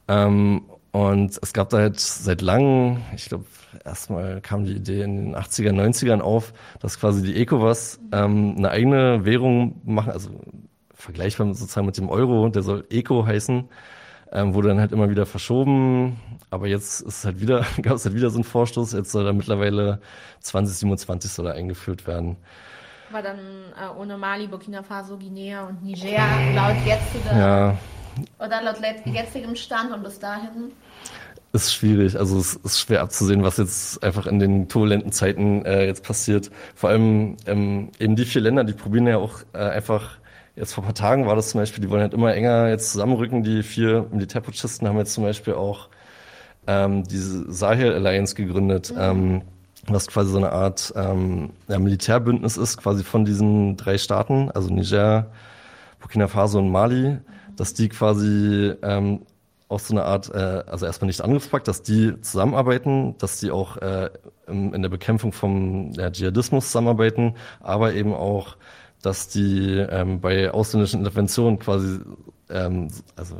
Ähm, und es gab da halt seit langem, ich glaube, erstmal kam die Idee in den 80er, 90ern auf, dass quasi die ECOWAS ähm, eine eigene Währung machen, also vergleichbar sozusagen mit dem Euro, der soll ECO heißen ähm, wurde dann halt immer wieder verschoben. Aber jetzt ist halt wieder, gab es halt wieder so einen Vorstoß. Jetzt soll er mittlerweile 2027 soll er eingeführt werden. Aber dann äh, ohne Mali, Burkina Faso, Guinea und Niger laut jetziger ja. oder laut jetzigem Stand und bis dahin? Ist schwierig. Also es ist schwer abzusehen, was jetzt einfach in den turbulenten Zeiten äh, jetzt passiert. Vor allem ähm, eben die vier Länder, die probieren ja auch äh, einfach Jetzt vor ein paar Tagen war das zum Beispiel, die wollen halt immer enger jetzt zusammenrücken. Die vier Militärputschisten haben jetzt zum Beispiel auch ähm, diese Sahel Alliance gegründet, ähm, was quasi so eine Art ähm, ja, Militärbündnis ist, quasi von diesen drei Staaten, also Niger, Burkina Faso und Mali, dass die quasi ähm, auch so eine Art, äh, also erstmal nicht Angriffspakt, dass die zusammenarbeiten, dass die auch äh, in, in der Bekämpfung vom ja, Dschihadismus zusammenarbeiten, aber eben auch dass die ähm, bei ausländischen Interventionen quasi, ähm, also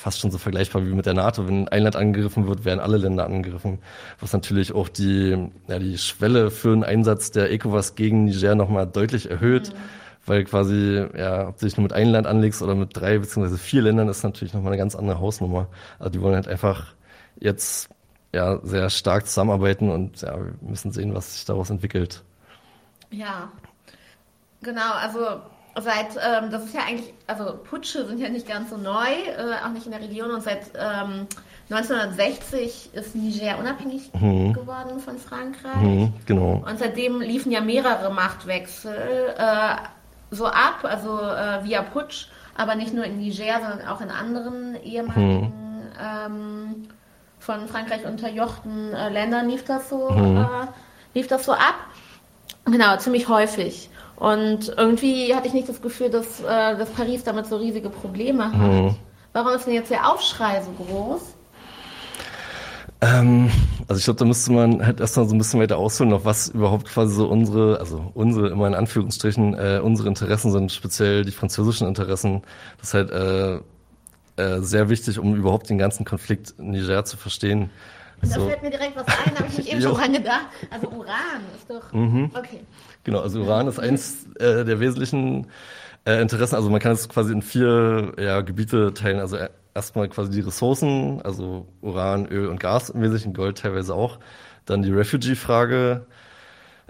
fast schon so vergleichbar wie mit der NATO, wenn ein Land angegriffen wird, werden alle Länder angegriffen, was natürlich auch die, ja, die Schwelle für einen Einsatz der ECOWAS gegen Niger nochmal deutlich erhöht, mhm. weil quasi, ja, ob du dich nur mit einem Land anlegst oder mit drei beziehungsweise vier Ländern, ist natürlich nochmal eine ganz andere Hausnummer. Also die wollen halt einfach jetzt ja sehr stark zusammenarbeiten und ja, wir müssen sehen, was sich daraus entwickelt. Ja, Genau, also seit, ähm, das ist ja eigentlich, also Putsche sind ja nicht ganz so neu, äh, auch nicht in der Region und seit ähm, 1960 ist Niger unabhängig mhm. geworden von Frankreich. Mhm, genau. Und seitdem liefen ja mehrere Machtwechsel äh, so ab, also äh, via Putsch, aber nicht nur in Niger, sondern auch in anderen ehemaligen mhm. ähm, von Frankreich unterjochten äh, Ländern lief das so, mhm. äh, lief das so ab. Genau, ziemlich häufig. Und irgendwie hatte ich nicht das Gefühl, dass, äh, dass Paris damit so riesige Probleme hat. Mhm. Warum ist denn jetzt der Aufschrei so groß? Ähm, also ich glaube, da müsste man halt erstmal so ein bisschen weiter ausholen, auf was überhaupt quasi so unsere, also unsere, immer in Anführungsstrichen, äh, unsere Interessen sind, speziell die französischen Interessen. Das ist halt äh, äh, sehr wichtig, um überhaupt den ganzen Konflikt Niger zu verstehen. Und da fällt mir direkt was ein, da habe ich mich eben schon dran gedacht. Also Uran ist doch. Mhm. Okay. Genau, also Uran ist eins äh, der wesentlichen äh, Interessen. Also man kann es quasi in vier ja, Gebiete teilen. Also erstmal quasi die Ressourcen, also Uran, Öl und Gas im Wesentlichen, Gold teilweise auch. Dann die Refugee-Frage,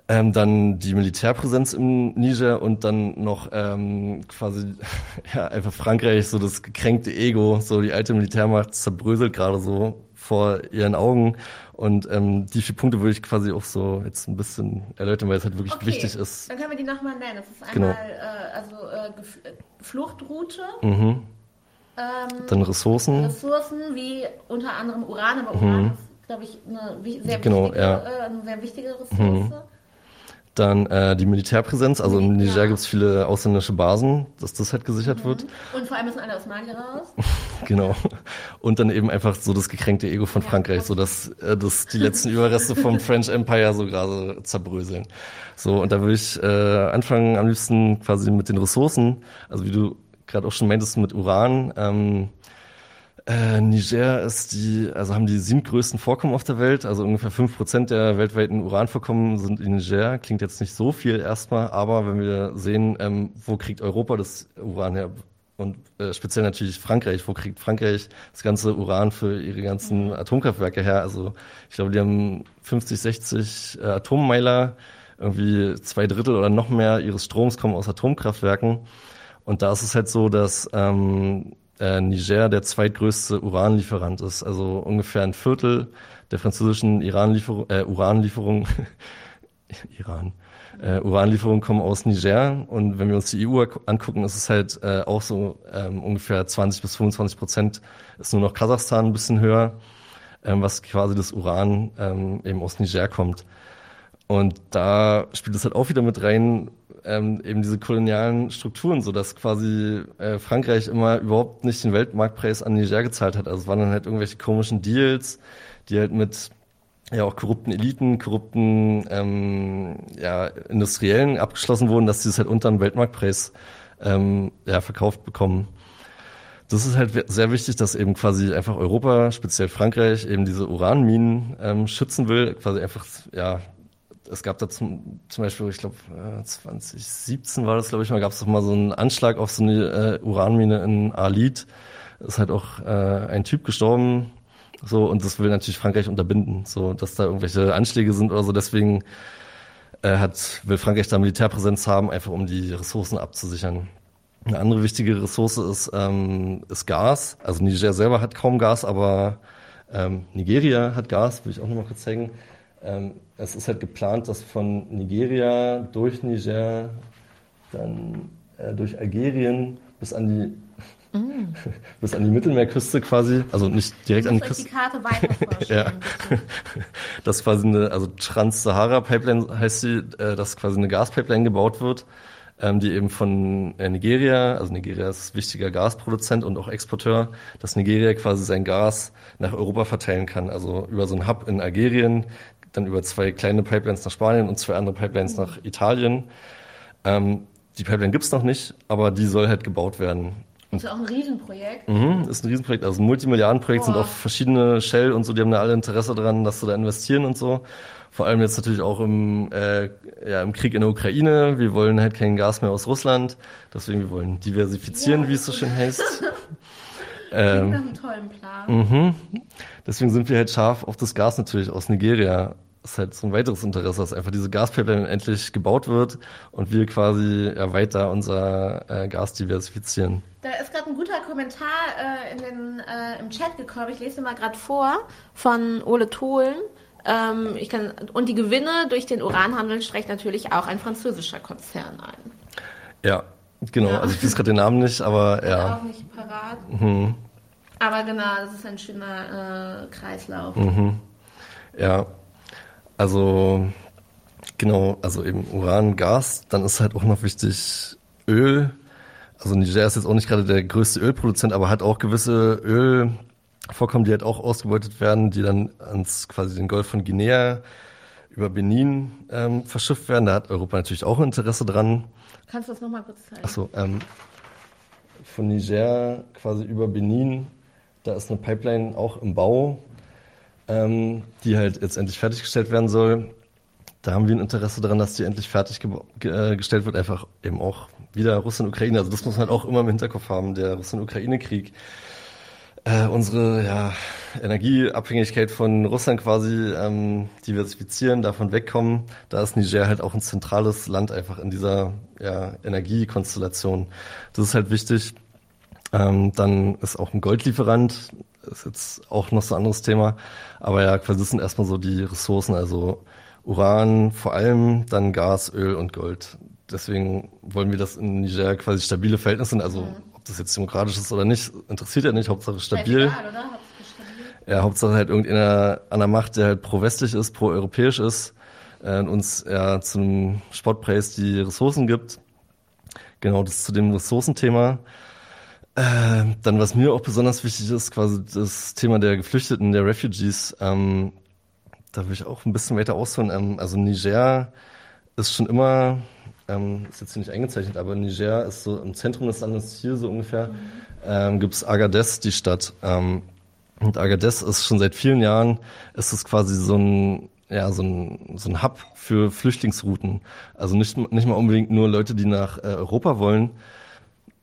ähm, dann die Militärpräsenz im Niger und dann noch ähm, quasi ja, einfach Frankreich, so das gekränkte Ego, so die alte Militärmacht zerbröselt gerade so vor ihren Augen. Und ähm, die vier Punkte würde ich quasi auch so jetzt ein bisschen erläutern, weil es halt wirklich okay. wichtig ist. Dann können wir die nochmal nennen. Das ist genau. einmal genau. äh, also äh, äh, Fluchtroute. Mhm. Ähm, Dann Ressourcen. Ressourcen wie unter anderem Uran, aber Uran mhm. ist, glaube ich, eine sehr, genau, wichtige, ja. äh, eine sehr wichtige Ressource. Mhm. Dann äh, die Militärpräsenz, also in Niger ja. gibt es viele ausländische Basen, dass das halt gesichert mhm. wird. Und vor allem müssen alle aus Mali raus. genau. Und dann eben einfach so das gekränkte Ego von ja, Frankreich, so dass, äh, dass die letzten Überreste vom French Empire so gerade zerbröseln. So, und da würde ich äh, anfangen am liebsten quasi mit den Ressourcen, also wie du gerade auch schon meintest mit Uran. Ähm, äh, Niger ist die, also haben die siebtgrößten Vorkommen auf der Welt, also ungefähr fünf Prozent der weltweiten Uranvorkommen sind in Niger. Klingt jetzt nicht so viel erstmal, aber wenn wir sehen, ähm, wo kriegt Europa das Uran her und äh, speziell natürlich Frankreich, wo kriegt Frankreich das ganze Uran für ihre ganzen Atomkraftwerke her? Also ich glaube, die haben 50, 60 äh, Atommeiler, irgendwie zwei Drittel oder noch mehr ihres Stroms kommen aus Atomkraftwerken. Und da ist es halt so, dass ähm, äh, Niger der zweitgrößte Uranlieferant ist. Also ungefähr ein Viertel der französischen Iran-Lieferung, äh, Uranlieferung, Iran, äh, Uranlieferungen kommen aus Niger. Und wenn wir uns die EU angucken, ist es halt äh, auch so ähm, ungefähr 20 bis 25 Prozent ist nur noch Kasachstan ein bisschen höher, ähm, was quasi das Uran ähm, eben aus Niger kommt. Und da spielt es halt auch wieder mit rein, ähm, eben diese kolonialen Strukturen, so dass quasi äh, Frankreich immer überhaupt nicht den Weltmarktpreis an Niger gezahlt hat. Also es waren dann halt irgendwelche komischen Deals, die halt mit ja auch korrupten Eliten, korrupten ähm, ja, Industriellen abgeschlossen wurden, dass die es halt unter dem Weltmarktpreis ähm, ja, verkauft bekommen. Das ist halt sehr wichtig, dass eben quasi einfach Europa, speziell Frankreich, eben diese Uranminen ähm, schützen will, quasi einfach ja es gab da zum, zum Beispiel, ich glaube, 2017 war das, glaube ich mal, gab es doch mal so einen Anschlag auf so eine äh, Uranmine in Alit. Ist halt auch äh, ein Typ gestorben. So, und das will natürlich Frankreich unterbinden, so dass da irgendwelche Anschläge sind oder so. Deswegen äh, hat, will Frankreich da Militärpräsenz haben, einfach um die Ressourcen abzusichern. Eine andere wichtige Ressource ist, ähm, ist Gas. Also Niger selber hat kaum Gas, aber ähm, Nigeria hat Gas, will ich auch nochmal kurz zeigen. Ähm, es ist halt geplant, dass von Nigeria durch Niger dann äh, durch Algerien bis an die mm. bis an die Mittelmeerküste quasi, also nicht direkt an die Küste. die Karte weiter ja. Das ist quasi eine, also Trans-Sahara-Pipeline heißt sie, äh, dass quasi eine Gaspipeline gebaut wird, ähm, die eben von äh, Nigeria, also Nigeria ist wichtiger Gasproduzent und auch Exporteur, dass Nigeria quasi sein Gas nach Europa verteilen kann, also über so einen Hub in Algerien, dann über zwei kleine Pipelines nach Spanien und zwei andere Pipelines nach Italien. Ähm, die Pipeline gibt's noch nicht, aber die soll halt gebaut werden. Das ist auch ein Riesenprojekt. Mhm, ist ein Riesenprojekt, also ein Multimilliardenprojekt, Boah. sind auch verschiedene Shell und so, die haben da alle Interesse daran, dass sie da investieren und so. Vor allem jetzt natürlich auch im, äh, ja, im Krieg in der Ukraine. Wir wollen halt kein Gas mehr aus Russland. Deswegen, wir wollen diversifizieren, ja. wie es so schön heißt. ähm, einen tollen Plan. Mhm. Deswegen sind wir halt scharf auf das Gas natürlich aus Nigeria. Das ist halt so ein weiteres Interesse, dass einfach diese Gaspipeline endlich gebaut wird und wir quasi ja, weiter unser äh, Gas diversifizieren. Da ist gerade ein guter Kommentar äh, in den, äh, im Chat gekommen. Ich lese ihn mal gerade vor von Ole Tholen. Ähm, kann, und die Gewinne durch den Uranhandel streicht natürlich auch ein französischer Konzern ein. Ja, genau. Ja. Also ich weiß gerade den Namen nicht, aber ja. Auch nicht parat. Mhm. Aber genau, das ist ein schöner äh, Kreislauf. Mhm. Ja, also genau, also eben Uran, Gas, dann ist halt auch noch wichtig Öl. Also Niger ist jetzt auch nicht gerade der größte Ölproduzent, aber hat auch gewisse Öl Vorkommen, die halt auch ausgebeutet werden, die dann ans quasi den Golf von Guinea über Benin ähm, verschifft werden. Da hat Europa natürlich auch ein Interesse dran. Kannst du das nochmal kurz zeigen? Achso, ähm, von Niger quasi über Benin, da ist eine Pipeline auch im Bau, ähm, die halt jetzt endlich fertiggestellt werden soll. Da haben wir ein Interesse daran, dass die endlich fertiggestellt äh, wird, einfach eben auch wieder Russland-Ukraine. Also das muss man halt auch immer im Hinterkopf haben, der Russland-Ukraine-Krieg äh, unsere ja, Energieabhängigkeit von Russland quasi ähm, diversifizieren, davon wegkommen. Da ist Niger halt auch ein zentrales Land einfach in dieser ja, Energiekonstellation. Das ist halt wichtig. Ähm, dann ist auch ein Goldlieferant, ist jetzt auch noch so ein anderes Thema. Aber ja, quasi sind erstmal so die Ressourcen, also Uran vor allem, dann Gas, Öl und Gold. Deswegen wollen wir, dass in Niger quasi stabile Verhältnisse sind. Also mhm ob das jetzt demokratisch ist oder nicht, interessiert ja nicht, Hauptsache stabil. Egal, oder? stabil. Ja, Hauptsache halt irgendeiner an der Macht, der halt pro-westlich ist, pro-europäisch ist, äh, uns ja zum Sportpreis die Ressourcen gibt. Genau, das zu dem Ressourcenthema. Äh, dann, was mir auch besonders wichtig ist, quasi das Thema der Geflüchteten, der Refugees. Ähm, da will ich auch ein bisschen weiter ausholen. Ähm, also Niger ist schon immer ähm, ist jetzt hier nicht eingezeichnet, aber Niger ist so im Zentrum des Landes hier so ungefähr, mhm. ähm, gibt es Agadez, die Stadt. Ähm, und Agadez ist schon seit vielen Jahren, ist es quasi so ein, ja, so ein, so ein Hub für Flüchtlingsrouten. Also nicht, nicht mal unbedingt nur Leute, die nach äh, Europa wollen,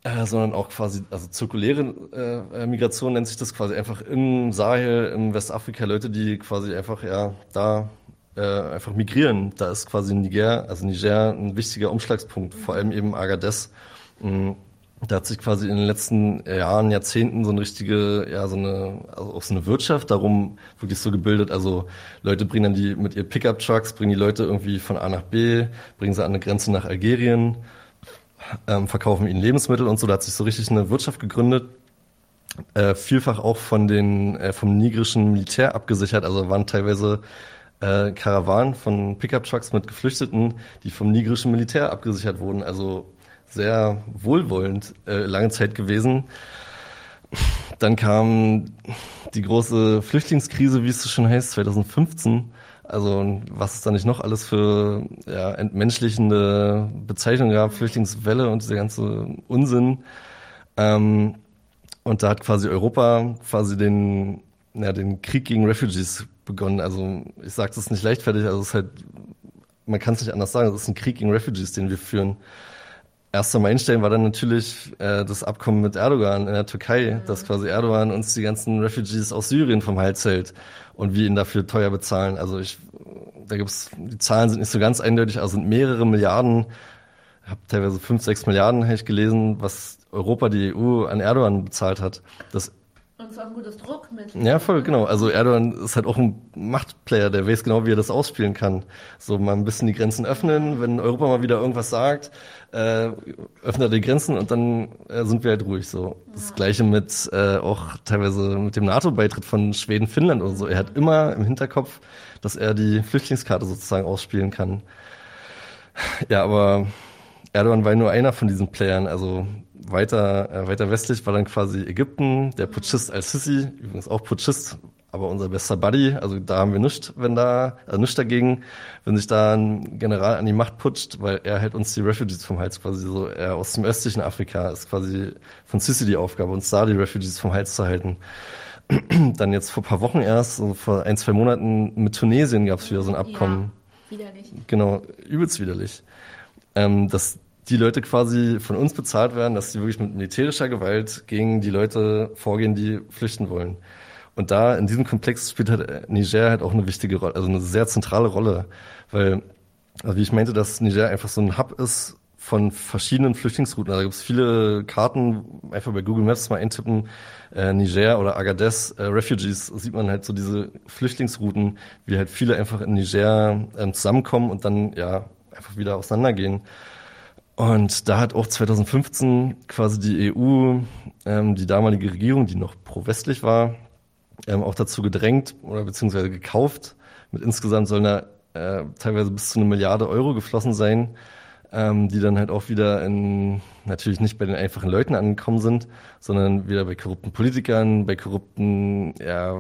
äh, sondern auch quasi, also zirkuläre äh, Migration nennt sich das quasi einfach im Sahel, im Westafrika, Leute, die quasi einfach ja da äh, einfach migrieren. Da ist quasi Niger, also Niger ein wichtiger Umschlagspunkt, vor allem eben Agadez. Mm, da hat sich quasi in den letzten Jahren, Jahrzehnten so eine richtige, ja, so eine, also auch so eine Wirtschaft darum wirklich so gebildet. Also Leute bringen dann die mit ihr Pickup-Trucks, bringen die Leute irgendwie von A nach B, bringen sie an eine Grenze nach Algerien, ähm, verkaufen ihnen Lebensmittel und so. Da hat sich so richtig eine Wirtschaft gegründet. Äh, vielfach auch von den, äh, vom nigerischen Militär abgesichert. Also waren teilweise äh, Karawanen von Pickup-Trucks mit Geflüchteten, die vom nigerischen Militär abgesichert wurden. Also sehr wohlwollend äh, lange Zeit gewesen. Dann kam die große Flüchtlingskrise, wie es so schon heißt, 2015. Also was es da nicht noch alles für ja, entmenschlichende Bezeichnungen gab, Flüchtlingswelle und dieser ganze Unsinn. Ähm, und da hat quasi Europa quasi den, ja, den Krieg gegen Refugees begonnen. Also ich sage das nicht leichtfertig, also es ist halt, man kann es nicht anders sagen, es ist ein Krieg gegen Refugees, den wir führen. Erster Meilenstein war dann natürlich äh, das Abkommen mit Erdogan in der Türkei, mhm. dass quasi Erdogan uns die ganzen Refugees aus Syrien vom Hals hält und wir ihn dafür teuer bezahlen. Also ich, da gibt's, die Zahlen sind nicht so ganz eindeutig, also sind mehrere Milliarden, ich habe teilweise fünf, sechs Milliarden habe ich gelesen, was Europa, die EU an Erdogan bezahlt hat. Das und zwar ein gutes Druckmittel. Ja, voll, genau. Also Erdogan ist halt auch ein Machtplayer, der weiß genau, wie er das ausspielen kann. So mal ein bisschen die Grenzen öffnen, wenn Europa mal wieder irgendwas sagt, äh, öffnet er die Grenzen und dann äh, sind wir halt ruhig so. Ja. Das gleiche mit äh, auch teilweise mit dem NATO-Beitritt von Schweden, Finnland oder so. Er hat immer im Hinterkopf, dass er die Flüchtlingskarte sozusagen ausspielen kann. Ja, aber Erdogan war nur einer von diesen Playern. Also weiter, äh, weiter westlich war dann quasi Ägypten, der Putschist al-Sisi, übrigens auch Putschist, aber unser bester Buddy. Also da haben wir nichts, wenn da, also nichts dagegen, wenn sich da ein General an die Macht putscht, weil er hält uns die Refugees vom Hals quasi so. Er aus dem östlichen Afrika ist quasi von Sisi die Aufgabe, uns da die Refugees vom Hals zu halten. dann jetzt vor paar Wochen erst, so vor ein, zwei Monaten mit Tunesien gab es wieder so ein Abkommen. Ja, widerlich. Genau, übelst widerlich. Ähm, das die Leute quasi von uns bezahlt werden, dass sie wirklich mit militärischer Gewalt gegen die Leute vorgehen, die flüchten wollen. Und da in diesem Komplex spielt halt Niger halt auch eine wichtige Rolle, also eine sehr zentrale Rolle, weil, also wie ich meinte, dass Niger einfach so ein Hub ist von verschiedenen Flüchtlingsrouten. Also da gibt es viele Karten, einfach bei Google Maps mal eintippen, äh, Niger oder Agadez, äh, Refugees, sieht man halt so diese Flüchtlingsrouten, wie halt viele einfach in Niger ähm, zusammenkommen und dann ja einfach wieder auseinandergehen. Und da hat auch 2015 quasi die EU, ähm, die damalige Regierung, die noch pro-westlich war, ähm, auch dazu gedrängt oder beziehungsweise gekauft. Mit insgesamt sollen da äh, teilweise bis zu eine Milliarde Euro geflossen sein, ähm, die dann halt auch wieder in, natürlich nicht bei den einfachen Leuten angekommen sind, sondern wieder bei korrupten Politikern, bei korrupten ja,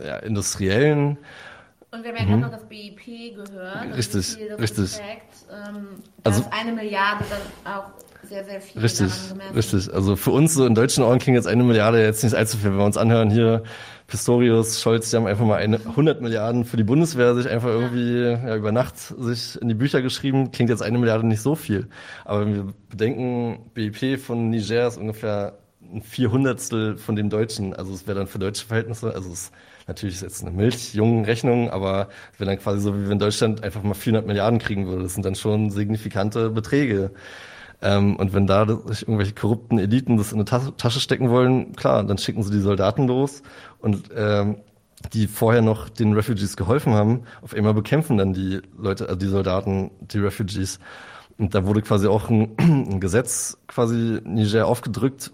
ja, Industriellen und wir haben ja mhm. gerade noch das BIP gehört. Richtig, richtig. Ähm, also eine Milliarde dann auch sehr, sehr viel Richtig, richtig. Also für uns so in deutschen Ohren klingt jetzt eine Milliarde jetzt nicht allzu viel. Wenn wir uns anhören hier, Pistorius, Scholz, die haben einfach mal eine, 100 Milliarden für die Bundeswehr sich einfach irgendwie ja, über Nacht sich in die Bücher geschrieben. Klingt jetzt eine Milliarde nicht so viel. Aber wenn wir bedenken, BIP von Niger ist ungefähr ein Vierhundertstel von dem Deutschen. Also es wäre dann für deutsche Verhältnisse, also es Natürlich ist jetzt eine Milchjungen-Rechnung, aber wenn dann quasi so, wie wenn Deutschland einfach mal 400 Milliarden kriegen würde, das sind dann schon signifikante Beträge. Ähm, und wenn da irgendwelche korrupten Eliten das in eine Tasche stecken wollen, klar, dann schicken sie die Soldaten los und ähm, die vorher noch den Refugees geholfen haben, auf einmal bekämpfen dann die Leute, also die Soldaten, die Refugees. Und da wurde quasi auch ein, ein Gesetz quasi Niger aufgedrückt,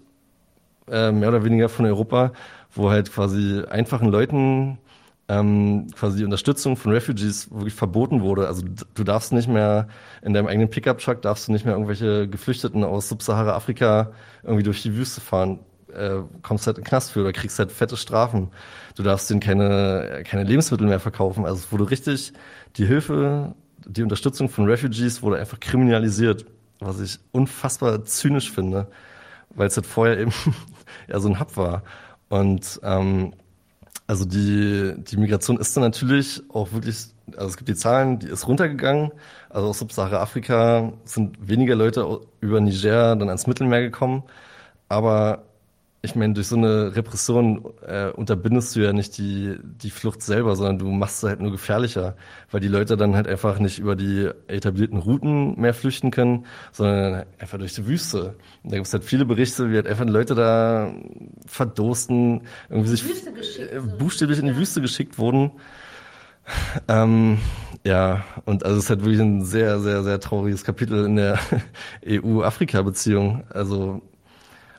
äh, mehr oder weniger von Europa, wo halt quasi einfachen Leuten ähm, quasi die Unterstützung von Refugees wirklich verboten wurde. Also du darfst nicht mehr in deinem eigenen Pickup-Truck darfst du nicht mehr irgendwelche Geflüchteten aus Subsahara-Afrika irgendwie durch die Wüste fahren. Äh, kommst halt in den Knast für oder kriegst halt fette Strafen. Du darfst denen keine, keine Lebensmittel mehr verkaufen. Also es wurde richtig, die Hilfe, die Unterstützung von Refugees wurde einfach kriminalisiert, was ich unfassbar zynisch finde, weil es halt vorher eben ja so ein Hub war. Und ähm, also die, die Migration ist dann natürlich auch wirklich, also es gibt die Zahlen, die ist runtergegangen. Also aus Subsahara-Afrika sind weniger Leute über Niger dann ans Mittelmeer gekommen. Aber ich meine, durch so eine Repression äh, unterbindest du ja nicht die, die Flucht selber, sondern du machst sie halt nur gefährlicher, weil die Leute dann halt einfach nicht über die etablierten Routen mehr flüchten können, sondern einfach durch die Wüste. Und da gibt es halt viele Berichte, wie halt einfach Leute da verdursten, irgendwie sich äh, buchstäblich in die Wüste geschickt wurden. Ähm, ja, und also es ist halt wirklich ein sehr, sehr, sehr trauriges Kapitel in der EU-Afrika-Beziehung. Also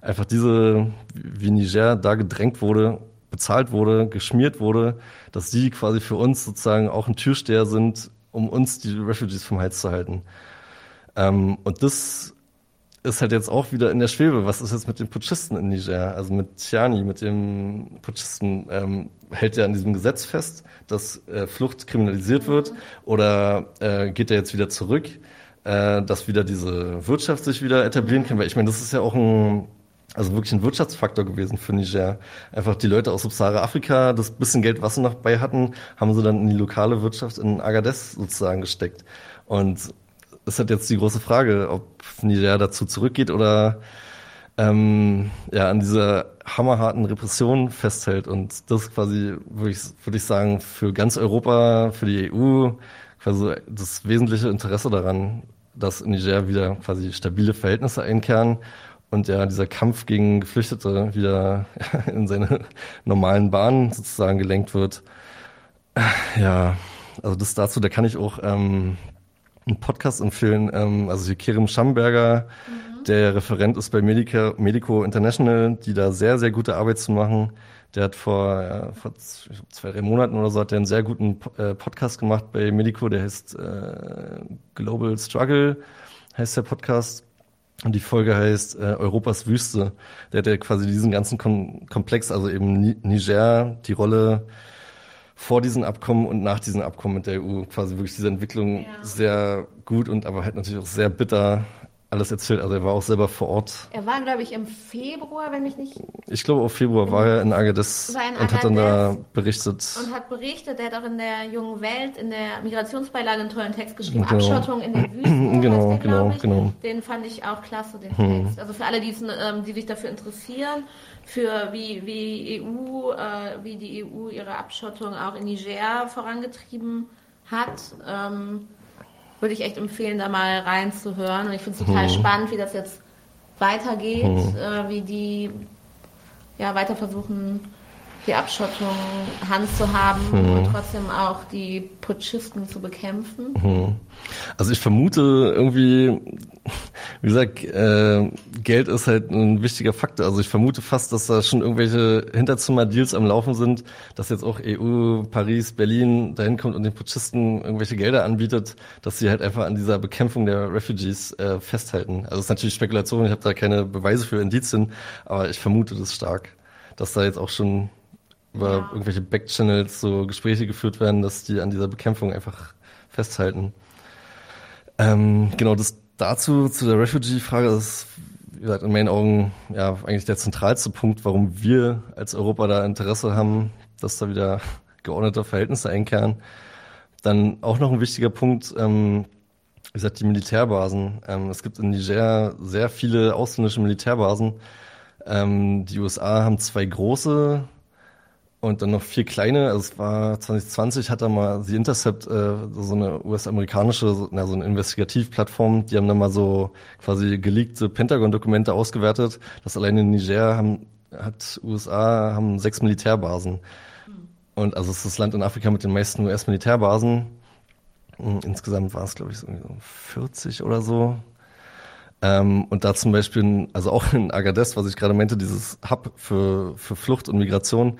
einfach diese, wie Niger da gedrängt wurde, bezahlt wurde, geschmiert wurde, dass sie quasi für uns sozusagen auch ein Türsteher sind, um uns die Refugees vom Hals zu halten. Ähm, und das ist halt jetzt auch wieder in der Schwebe. Was ist jetzt mit den Putschisten in Niger? Also mit Tiani, mit dem Putschisten, ähm, hält er an diesem Gesetz fest, dass äh, Flucht kriminalisiert wird? Oder äh, geht er jetzt wieder zurück, äh, dass wieder diese Wirtschaft sich wieder etablieren kann? Weil ich meine, das ist ja auch ein also wirklich ein Wirtschaftsfaktor gewesen für Niger. Einfach die Leute aus Subsahara-Afrika, das bisschen Geld, was sie noch bei hatten, haben sie dann in die lokale Wirtschaft in Agadez sozusagen gesteckt. Und es hat jetzt die große Frage, ob Niger dazu zurückgeht oder ähm, ja an dieser hammerharten Repression festhält. Und das quasi, würde ich, würde ich sagen, für ganz Europa, für die EU, quasi das wesentliche Interesse daran, dass in Niger wieder quasi stabile Verhältnisse einkehren und ja, dieser Kampf gegen Geflüchtete wieder in seine normalen Bahnen sozusagen gelenkt wird. Ja, also das dazu, da kann ich auch ähm, einen Podcast empfehlen. Ähm, also hier Kerem Schamberger, mhm. der Referent ist bei Medica, Medico International, die da sehr, sehr gute Arbeit zu machen. Der hat vor, ja, vor zwei, drei Monaten oder so hat der einen sehr guten äh, Podcast gemacht bei Medico, der heißt äh, Global Struggle, heißt der Podcast. Und die Folge heißt äh, Europas Wüste. Der hat ja quasi diesen ganzen Kom Komplex, also eben Niger, die Rolle vor diesen Abkommen und nach diesen Abkommen mit der EU, quasi wirklich diese Entwicklung ja. sehr gut und aber halt natürlich auch sehr bitter alles erzählt. Also er war auch selber vor Ort. Er war, glaube ich, im Februar, wenn ich nicht. Ich glaube, auch Februar war er in Agadez in und hat dann da berichtet. Und hat berichtet, er hat auch in der jungen Welt, in der Migrationsbeilage einen tollen Text geschrieben, genau. Abschottung in den Wüsten. genau, der, genau, genau. Den fand ich auch klasse, den hm. Text. Also für alle, die, ähm, die sich dafür interessieren, für wie, wie EU, äh, wie die EU ihre Abschottung auch in Niger vorangetrieben hat. Ähm, würde ich echt empfehlen, da mal reinzuhören. Und ich finde es total hm. spannend, wie das jetzt weitergeht, hm. äh, wie die ja, weiter versuchen, die Abschottung Hand zu haben hm. und trotzdem auch die Putschisten zu bekämpfen. Hm. Also ich vermute irgendwie, wie gesagt, äh, Geld ist halt ein wichtiger Faktor. Also ich vermute fast, dass da schon irgendwelche Hinterzimmer-Deals am Laufen sind, dass jetzt auch EU, Paris, Berlin dahin kommt und den Putschisten irgendwelche Gelder anbietet, dass sie halt einfach an dieser Bekämpfung der Refugees äh, festhalten. Also es ist natürlich Spekulation, ich habe da keine Beweise für Indizien, aber ich vermute das stark, dass da jetzt auch schon über ja. irgendwelche Backchannels so Gespräche geführt werden, dass die an dieser Bekämpfung einfach festhalten. Ähm, genau, das dazu, zu der Refugee-Frage, ist, wie gesagt, in meinen Augen ja eigentlich der zentralste Punkt, warum wir als Europa da Interesse haben, dass da wieder geordnete Verhältnisse einkehren. Dann auch noch ein wichtiger Punkt, ähm, wie gesagt, die Militärbasen. Ähm, es gibt in Niger sehr viele ausländische Militärbasen. Ähm, die USA haben zwei große und dann noch vier kleine. Also es war 2020 hat da mal The Intercept, äh, so eine US-amerikanische, so, na, so eine Investigativplattform, die haben dann mal so quasi geleakte Pentagon-Dokumente ausgewertet. Das alleine in Niger haben, hat USA haben sechs Militärbasen. Und also es ist das Land in Afrika mit den meisten US-Militärbasen. Hm, insgesamt war es, glaube ich, so 40 oder so. Ähm, und da zum Beispiel, also auch in Agadez, was ich gerade meinte, dieses Hub für, für Flucht und Migration,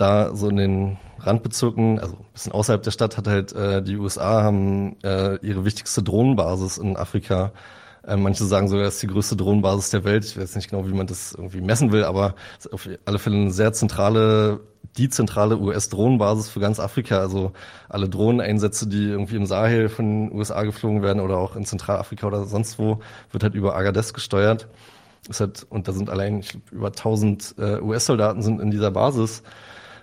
da so in den Randbezirken, also ein bisschen außerhalb der Stadt, hat halt äh, die USA haben äh, ihre wichtigste Drohnenbasis in Afrika. Äh, manche sagen sogar, es ist die größte Drohnenbasis der Welt. Ich weiß nicht genau, wie man das irgendwie messen will, aber ist auf alle Fälle eine sehr zentrale, die zentrale US-Drohnenbasis für ganz Afrika. Also alle Drohneneinsätze, die irgendwie im Sahel von den USA geflogen werden oder auch in Zentralafrika oder sonst wo, wird halt über Agadez gesteuert. Es hat, und da sind allein ich glaub, über 1000 äh, US-Soldaten sind in dieser Basis.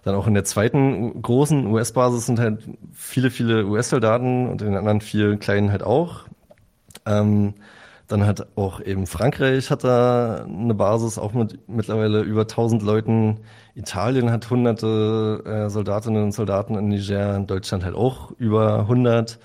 Dann auch in der zweiten großen US-Basis sind halt viele, viele US-Soldaten und in den anderen vier kleinen halt auch. Ähm, dann hat auch eben Frankreich hat da eine Basis, auch mit mittlerweile über 1000 Leuten. Italien hat hunderte äh, Soldatinnen und Soldaten in Niger, in Deutschland halt auch über 100.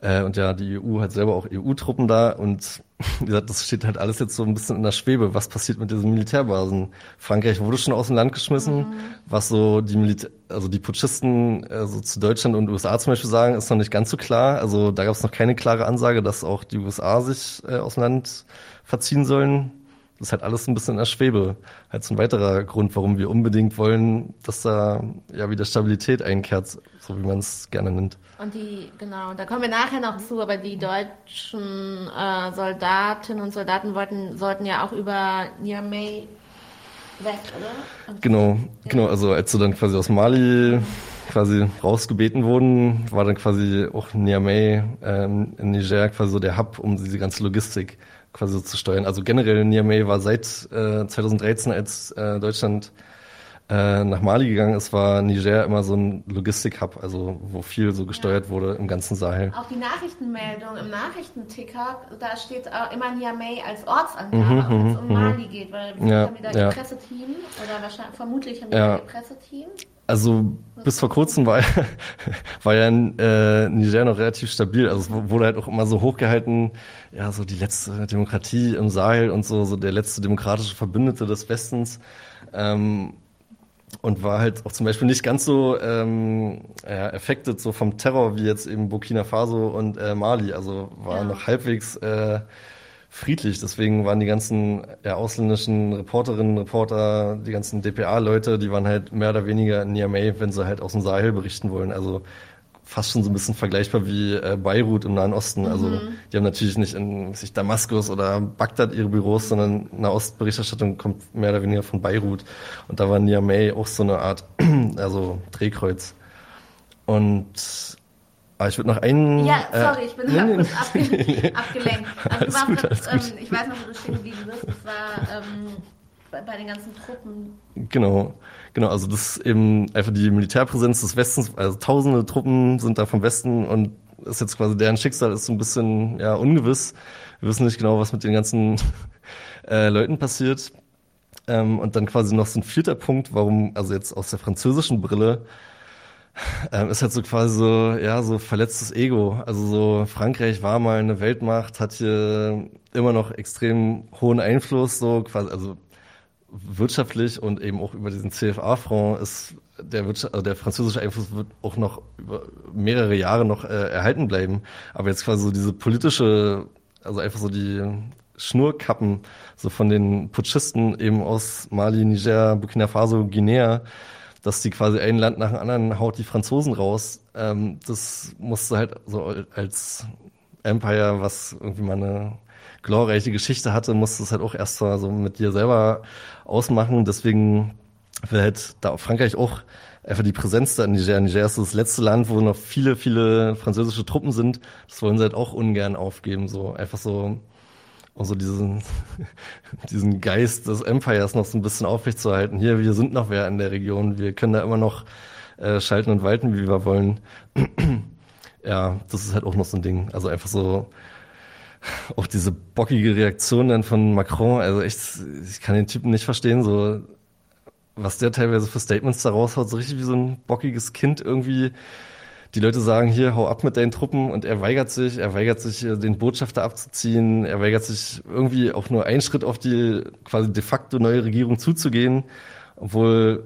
Äh, und ja, die EU hat selber auch EU-Truppen da und wie gesagt, das steht halt alles jetzt so ein bisschen in der Schwebe. Was passiert mit diesen Militärbasen? Frankreich wurde schon aus dem Land geschmissen. Mhm. Was so die Militär, also die Putschisten also zu Deutschland und USA zum Beispiel sagen, ist noch nicht ganz so klar. Also da gab es noch keine klare Ansage, dass auch die USA sich äh, aus dem Land verziehen sollen. Das ist halt alles ein bisschen in der Schwebe. Halt so ein weiterer Grund, warum wir unbedingt wollen, dass da ja wieder Stabilität einkehrt, so wie man es gerne nennt. Und die, genau, da kommen wir nachher noch zu, aber die deutschen äh, Soldatinnen und Soldaten wollten, sollten ja auch über Niamey weg, oder? Und genau, ja. genau, also als sie dann quasi aus Mali quasi rausgebeten wurden, war dann quasi auch Niamey ähm, in Niger quasi so der Hub, um diese ganze Logistik quasi so zu steuern. Also generell Niamey war seit äh, 2013, als äh, Deutschland äh, nach Mali gegangen ist, war Niger immer so ein Logistik-Hub, also wo viel so gesteuert ja. wurde im ganzen Sahel. Auch die Nachrichtenmeldung im Nachrichtenticker, da steht äh, immer Niamey als Ortsangabe, mhm, auch wenn es um mhm. Mali geht, weil ja, haben die da ja. Presseteam oder wahrscheinlich vermutlich haben die ja. Presseteam. Also bis vor kurzem war, war ja äh, Niger noch relativ stabil. Also es wurde halt auch immer so hochgehalten, ja, so die letzte Demokratie im Sahel und so, so der letzte demokratische Verbündete des Westens. Ähm, und war halt auch zum Beispiel nicht ganz so ähm, ja, affected so vom Terror wie jetzt eben Burkina Faso und äh, Mali. Also war ja. noch halbwegs äh, friedlich. Deswegen waren die ganzen ja, ausländischen Reporterinnen, Reporter, die ganzen DPA-Leute, die waren halt mehr oder weniger in Niamey, wenn sie halt aus dem Sahel berichten wollen. Also fast schon so ein bisschen vergleichbar wie äh, Beirut im Nahen Osten. Also mhm. die haben natürlich nicht in sich Damaskus oder Bagdad ihre Büros, sondern eine Ostberichterstattung kommt mehr oder weniger von Beirut. Und da war Niamey auch so eine Art, also Drehkreuz. Und aber ich würde noch einen. Ja, äh, sorry, äh, ich bin nee, kurz abge abgelenkt. Also du warst, ähm, ich weiß noch, wo du stehen geblieben bist. Das war ähm, bei, bei den ganzen Truppen. Genau. Genau, also das ist eben einfach die Militärpräsenz des Westens, also tausende Truppen sind da vom Westen und ist jetzt quasi deren Schicksal ist so ein bisschen ja ungewiss. Wir wissen nicht genau, was mit den ganzen äh, Leuten passiert. Ähm, und dann quasi noch so ein vierter Punkt, warum, also jetzt aus der französischen Brille, ähm, ist halt so quasi so, ja, so verletztes Ego. Also so, Frankreich war mal eine Weltmacht, hat hier immer noch extrem hohen Einfluss, so quasi, also wirtschaftlich und eben auch über diesen CFA-Fonds ist der, also der französische Einfluss wird auch noch über mehrere Jahre noch äh, erhalten bleiben. Aber jetzt quasi so diese politische, also einfach so die Schnurkappen so von den Putschisten eben aus Mali, Niger, Burkina Faso, Guinea, dass die quasi ein Land nach dem anderen haut die Franzosen raus. Ähm, das musste halt so als Empire, was irgendwie mal eine glorreiche Geschichte hatte, musste es halt auch erst mal so mit dir selber ausmachen. Deswegen will halt da Frankreich auch einfach die Präsenz da in Niger. Niger ist das letzte Land, wo noch viele, viele französische Truppen sind. Das wollen sie halt auch ungern aufgeben. So einfach so, um so diesen, diesen Geist des Empires noch so ein bisschen aufrechtzuerhalten. Hier, wir sind noch wer in der Region. Wir können da immer noch äh, schalten und walten, wie wir wollen. ja, das ist halt auch noch so ein Ding. Also einfach so auch diese bockige Reaktion dann von Macron, also echt, ich kann den Typen nicht verstehen, so was der teilweise für Statements da raushaut, so richtig wie so ein bockiges Kind irgendwie. Die Leute sagen hier, hau ab mit deinen Truppen und er weigert sich, er weigert sich, den Botschafter abzuziehen, er weigert sich irgendwie auch nur einen Schritt auf die quasi de facto neue Regierung zuzugehen, obwohl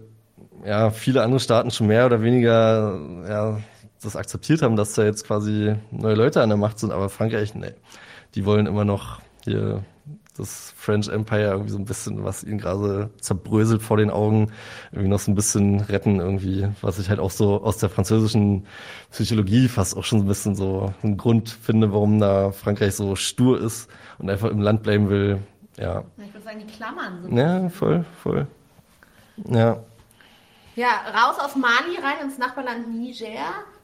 ja viele andere Staaten schon mehr oder weniger ja, das akzeptiert haben, dass da jetzt quasi neue Leute an der Macht sind, aber Frankreich, nee die wollen immer noch hier das French Empire irgendwie so ein bisschen, was ihnen gerade zerbröselt vor den Augen, irgendwie noch so ein bisschen retten irgendwie, was ich halt auch so aus der französischen Psychologie fast auch schon so ein bisschen so einen Grund finde, warum da Frankreich so stur ist und einfach im Land bleiben will. Ja. Ich würde sagen, die Klammern sind. Ja, voll, voll. Ja. Ja, raus aus Mali rein ins Nachbarland Niger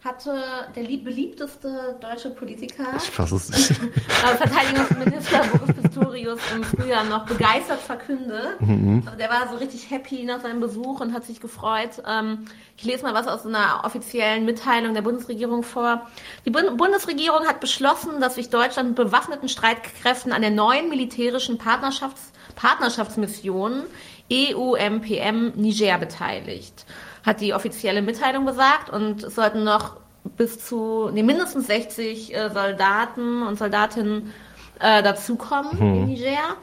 hatte der beliebteste deutsche Politiker, ich fasse es nicht. Äh, Verteidigungsminister Boris Pistorius im Frühjahr noch begeistert verkündet. Mhm. Also der war so richtig happy nach seinem Besuch und hat sich gefreut. Ähm, ich lese mal was aus einer offiziellen Mitteilung der Bundesregierung vor. Die Bundesregierung hat beschlossen, dass sich Deutschland mit bewaffneten Streitkräften an der neuen militärischen Partnerschafts Partnerschaftsmission EUMPM Niger beteiligt hat die offizielle Mitteilung gesagt und es sollten noch bis zu nee, mindestens 60 äh, Soldaten und Soldatinnen äh, dazukommen hm. in Niger.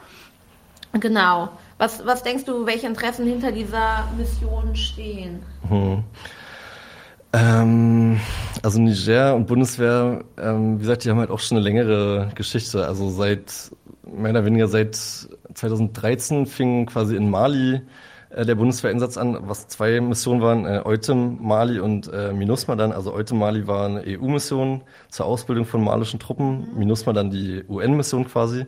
Genau. Was, was denkst du, welche Interessen hinter dieser Mission stehen? Hm. Ähm, also Niger und Bundeswehr, ähm, wie gesagt, die haben halt auch schon eine längere Geschichte. Also seit, mehr oder weniger seit 2013 fing quasi in Mali der Bundeswehreinsatz an, was zwei Missionen waren, äh, Eutem Mali und äh, MINUSMA dann. Also Eutem Mali war eine EU-Mission zur Ausbildung von malischen Truppen, mhm. MINUSMA dann die UN-Mission quasi.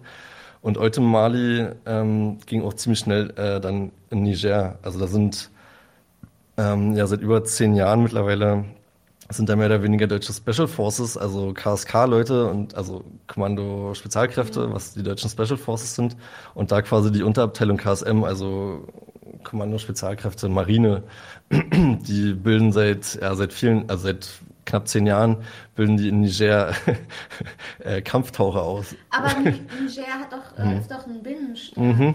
Und Eutem Mali ähm, ging auch ziemlich schnell äh, dann in Niger. Also da sind ähm, ja seit über zehn Jahren mittlerweile sind da mehr oder weniger deutsche Special Forces, also KSK-Leute und also Kommando Spezialkräfte, mhm. was die deutschen Special Forces sind. Und da quasi die Unterabteilung KSM, also Kommando Spezialkräfte Marine, die bilden seit, ja, seit vielen, also seit knapp zehn Jahren bilden die in Niger äh, Kampftaucher aus. Aber Niger hat doch, äh, ist doch ein Binnenstaat. Mhm.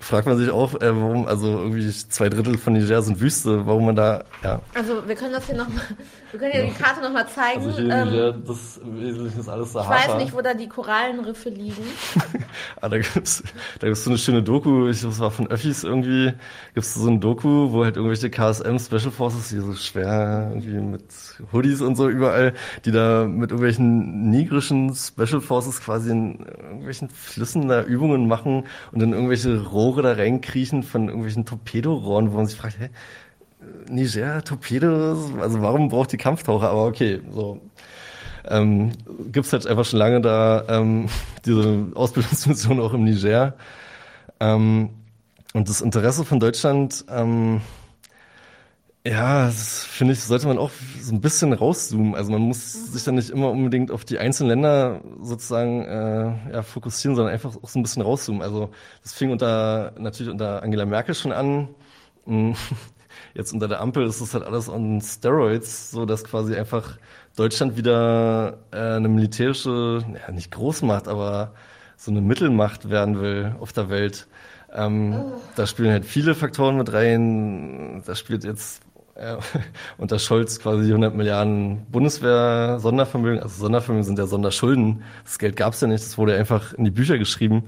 Fragt man sich auch, äh, warum, also irgendwie zwei Drittel von Niger sind Wüste, warum man da, ja. Also wir können das hier nochmal, wir können ja die Karte nochmal zeigen. Also hier ähm, Niger, das Wesentliche ist alles Sahara. Ich weiß nicht, wo da die Korallenriffe liegen. ah, da gibt's, da gibt's so eine schöne Doku, ich glaube, es war von Öffis irgendwie, gibt's so ein Doku, wo halt irgendwelche KSM Special Forces, die so schwer irgendwie mit Hoodies und so überall die da mit irgendwelchen nigrischen Special Forces quasi in irgendwelchen Flüssen da Übungen machen und in irgendwelche Rohre da reinkriechen von irgendwelchen Torpedorohren, wo man sich fragt, hä, Niger, Torpedos, also warum braucht die Kampftaucher? Aber okay, so. Ähm, Gibt halt einfach schon lange da ähm, diese Ausbildungsmission auch im Niger. Ähm, und das Interesse von Deutschland ähm, ja, das finde ich, sollte man auch so ein bisschen rauszoomen. Also man muss sich dann nicht immer unbedingt auf die einzelnen Länder sozusagen äh, ja, fokussieren, sondern einfach auch so ein bisschen rauszoomen. Also das fing unter natürlich unter Angela Merkel schon an. Hm, jetzt unter der Ampel ist das halt alles on Steroids, so dass quasi einfach Deutschland wieder äh, eine militärische, ja nicht Großmacht, aber so eine Mittelmacht werden will auf der Welt. Ähm, oh. Da spielen halt viele Faktoren mit rein. Da spielt jetzt äh, unter Scholz quasi 100 Milliarden Bundeswehr-Sondervermögen. Also Sondervermögen sind ja Sonderschulden. Das Geld gab es ja nicht, das wurde einfach in die Bücher geschrieben.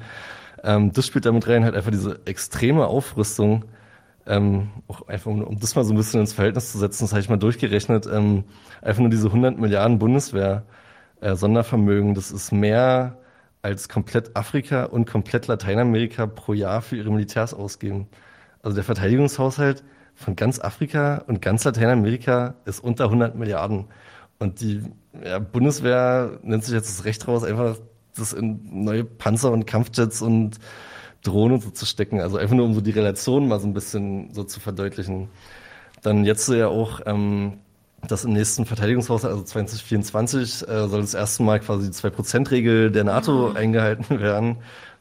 Ähm, das spielt damit rein, halt einfach diese extreme Aufrüstung. Ähm, auch einfach um, um, das mal so ein bisschen ins Verhältnis zu setzen, das habe ich mal durchgerechnet. Ähm, einfach nur diese 100 Milliarden Bundeswehr-Sondervermögen, äh, das ist mehr als komplett Afrika und komplett Lateinamerika pro Jahr für ihre Militärs ausgeben. Also der Verteidigungshaushalt von ganz Afrika und ganz Lateinamerika ist unter 100 Milliarden. Und die ja, Bundeswehr nennt sich jetzt das Recht raus, einfach das in neue Panzer und Kampfjets und Drohnen so zu stecken. Also einfach nur, um so die Relation mal so ein bisschen so zu verdeutlichen. Dann jetzt so ja auch, ähm, dass im nächsten Verteidigungshaushalt, also 2024, äh, soll das erste Mal quasi die 2%-Regel der NATO mhm. eingehalten werden,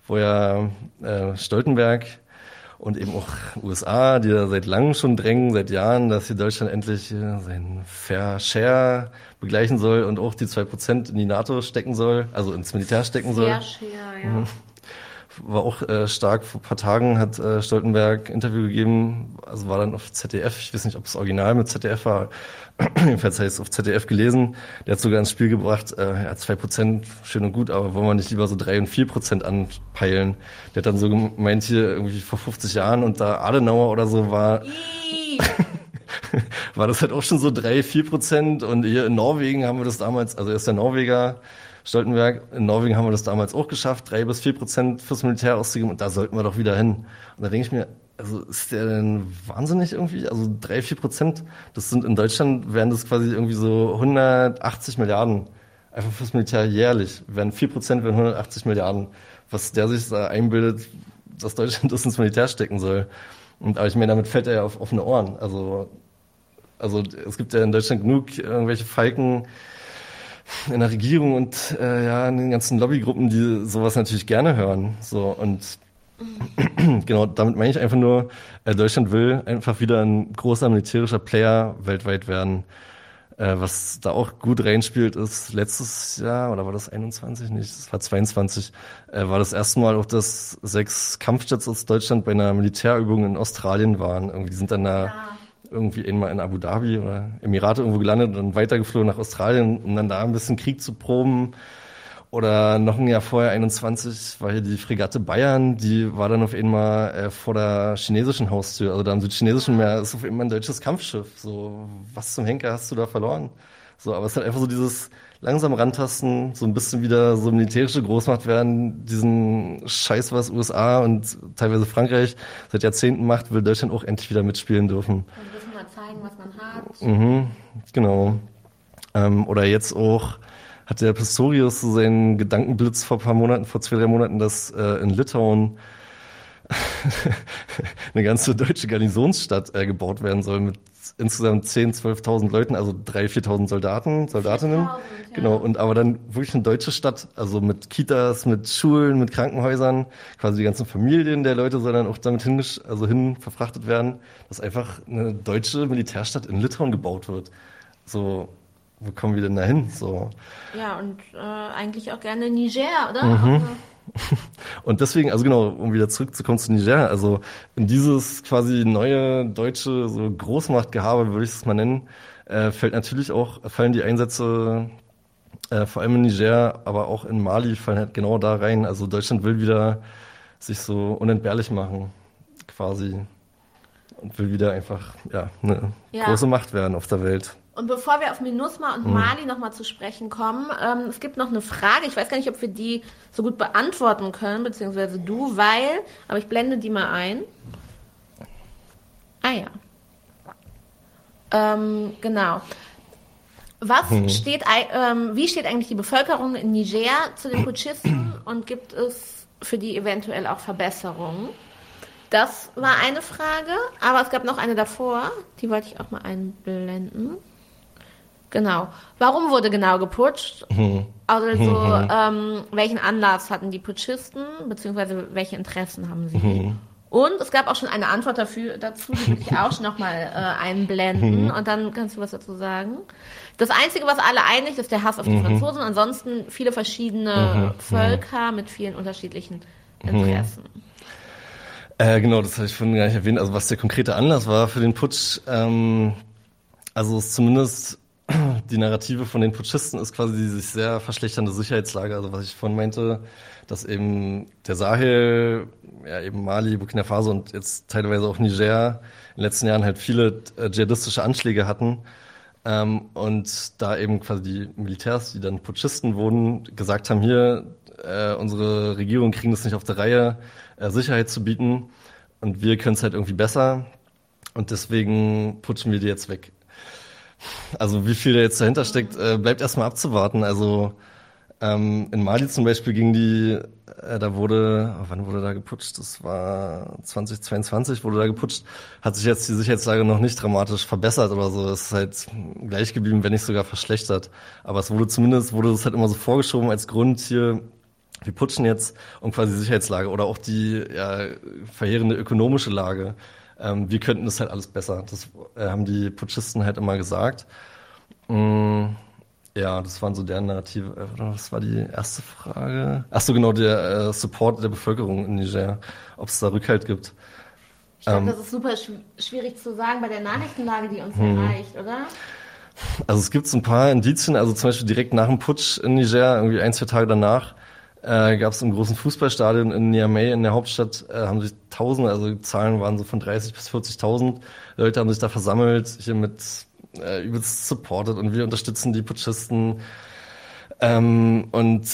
wo ja äh, Stoltenberg und eben auch USA, die da seit langem schon drängen, seit Jahren, dass hier Deutschland endlich äh, seinen Fair Share begleichen soll und auch die zwei Prozent in die NATO stecken soll, also ins Militär stecken soll. Fair Share, ja. Mhm war auch äh, stark. Vor paar Tagen hat äh, Stoltenberg Interview gegeben, also war dann auf ZDF, ich weiß nicht, ob es original mit ZDF war, jedenfalls heißt es auf ZDF gelesen. Der hat sogar ins Spiel gebracht, äh, ja, zwei Prozent, schön und gut, aber wollen wir nicht lieber so drei und vier Prozent anpeilen? Der hat dann so gemeint, hier irgendwie vor 50 Jahren und da Adenauer oder so war... war das halt auch schon so drei, vier Prozent und hier in Norwegen haben wir das damals, also er ist der Norweger, Stoltenberg, in Norwegen haben wir das damals auch geschafft, drei bis vier Prozent fürs Militär auszugeben und da sollten wir doch wieder hin. Und da denke ich mir, also ist der denn wahnsinnig irgendwie? Also drei, vier Prozent, das sind in Deutschland, wären das quasi irgendwie so 180 Milliarden. Einfach fürs Militär jährlich. Wären vier Prozent, wären 180 Milliarden. Was der sich da einbildet, dass Deutschland das ins Militär stecken soll. Und, aber ich meine, damit fällt er ja auf offene Ohren. Also, also es gibt ja in Deutschland genug irgendwelche Falken, in der Regierung und äh, ja in den ganzen Lobbygruppen, die sowas natürlich gerne hören. So und genau, damit meine ich einfach nur, äh, Deutschland will einfach wieder ein großer militärischer Player weltweit werden. Äh, was da auch gut reinspielt, ist letztes Jahr, oder war das 21? Nicht, das war 22, äh, war das erste Mal auch, dass sechs Kampfjets aus Deutschland bei einer Militärübung in Australien waren. Irgendwie sind dann da ja irgendwie einmal in Abu Dhabi oder Emirate irgendwo gelandet und dann weitergeflogen nach Australien, um dann da ein bisschen Krieg zu proben. Oder noch ein Jahr vorher, 21, war hier die Fregatte Bayern, die war dann auf einmal äh, vor der chinesischen Haustür, also da im südchinesischen Meer ist auf einmal ein deutsches Kampfschiff. So, was zum Henker hast du da verloren? So, aber es ist halt einfach so dieses langsam rantasten, so ein bisschen wieder so militärische Großmacht werden, diesen Scheiß, was USA und teilweise Frankreich seit Jahrzehnten macht, will Deutschland auch endlich wieder mitspielen dürfen. Und müssen mal zeigen, was man hat. Mhm, genau. Ähm, oder jetzt auch hat der Pistorius so seinen Gedankenblitz vor ein paar Monaten, vor zwei, drei Monaten, dass äh, in Litauen eine ganze deutsche Garnisonsstadt äh, gebaut werden soll mit insgesamt 10.000, 12.000 Leuten, also 3.000, 4.000 Soldaten, Soldatinnen. 4.000, ja. Genau, und aber dann wirklich eine deutsche Stadt, also mit Kitas, mit Schulen, mit Krankenhäusern, quasi die ganzen Familien der Leute sollen dann auch damit hin, also hin verfrachtet werden, dass einfach eine deutsche Militärstadt in Litauen gebaut wird. So, wo kommen wir denn da hin? So. Ja, und äh, eigentlich auch gerne Niger, oder? Mhm. Also und deswegen, also genau, um wieder zurückzukommen zu Niger, also in dieses quasi neue deutsche so Großmachtgehabe, würde ich es mal nennen, äh, fällt natürlich auch, fallen die Einsätze äh, vor allem in Niger, aber auch in Mali fallen halt genau da rein. Also Deutschland will wieder sich so unentbehrlich machen, quasi. Und will wieder einfach ja, eine ja. große Macht werden auf der Welt. Und bevor wir auf MINUSMA und mhm. Mali nochmal zu sprechen kommen, ähm, es gibt noch eine Frage. Ich weiß gar nicht, ob wir die so gut beantworten können, beziehungsweise du, weil, aber ich blende die mal ein. Ah ja. Ähm, genau. Was mhm. steht, ähm, wie steht eigentlich die Bevölkerung in Niger zu den Putschisten und gibt es für die eventuell auch Verbesserungen? Das war eine Frage, aber es gab noch eine davor, die wollte ich auch mal einblenden. Genau. Warum wurde genau geputscht? Mhm. Also, mhm. ähm, welchen Anlass hatten die Putschisten, beziehungsweise welche Interessen haben sie? Mhm. Und es gab auch schon eine Antwort dafür, dazu, die will ich auch schon nochmal äh, einblenden. Und dann kannst du was dazu sagen. Das Einzige, was alle einig ist, der Hass auf die. Franzosen. Ansonsten viele verschiedene. Völker mit vielen unterschiedlichen Interessen. Äh, genau, das habe ich vorhin gar nicht erwähnt. Also was der konkrete Anlass war für den Putsch, ähm, also ist zumindest die Narrative von den Putschisten ist quasi die sich sehr verschlechternde Sicherheitslage. Also was ich vorhin meinte, dass eben der Sahel, ja eben Mali, Burkina Faso und jetzt teilweise auch Niger in den letzten Jahren halt viele äh, dschihadistische Anschläge hatten. Ähm, und da eben quasi die Militärs, die dann Putschisten wurden, gesagt haben, hier, äh, unsere Regierung kriegen das nicht auf der Reihe, äh, Sicherheit zu bieten. Und wir können es halt irgendwie besser. Und deswegen putschen wir die jetzt weg. Also wie viel da jetzt dahinter steckt, äh, bleibt erstmal abzuwarten. Also ähm, in Mali zum Beispiel ging die, äh, da wurde, wann wurde da geputscht? Das war 2022 wurde da geputscht. Hat sich jetzt die Sicherheitslage noch nicht dramatisch verbessert oder so. Es ist halt gleich geblieben, wenn nicht sogar verschlechtert. Aber es wurde zumindest, wurde es halt immer so vorgeschoben als Grund hier, wir putschen jetzt um quasi die Sicherheitslage oder auch die ja, verheerende ökonomische Lage ähm, wir könnten das halt alles besser. Das äh, haben die Putschisten halt immer gesagt. Mm, ja, das waren so deren Narrative. Äh, was war die erste Frage? Ach so, genau, der äh, Support der Bevölkerung in Niger, ob es da Rückhalt gibt. Ich glaube, ähm, das ist super schw schwierig zu sagen bei der Nachrichtenlage, die uns hm. erreicht, oder? Also es gibt so ein paar Indizien, also zum Beispiel direkt nach dem Putsch in Niger, irgendwie ein, zwei Tage danach, äh, gab es im großen Fußballstadion in Niamey in der Hauptstadt, äh, haben sich Tausende, also die Zahlen waren so von 30 bis 40.000 Leute haben sich da versammelt, hier mit äh, übelst supported und wir unterstützen die Putschisten. Ähm, und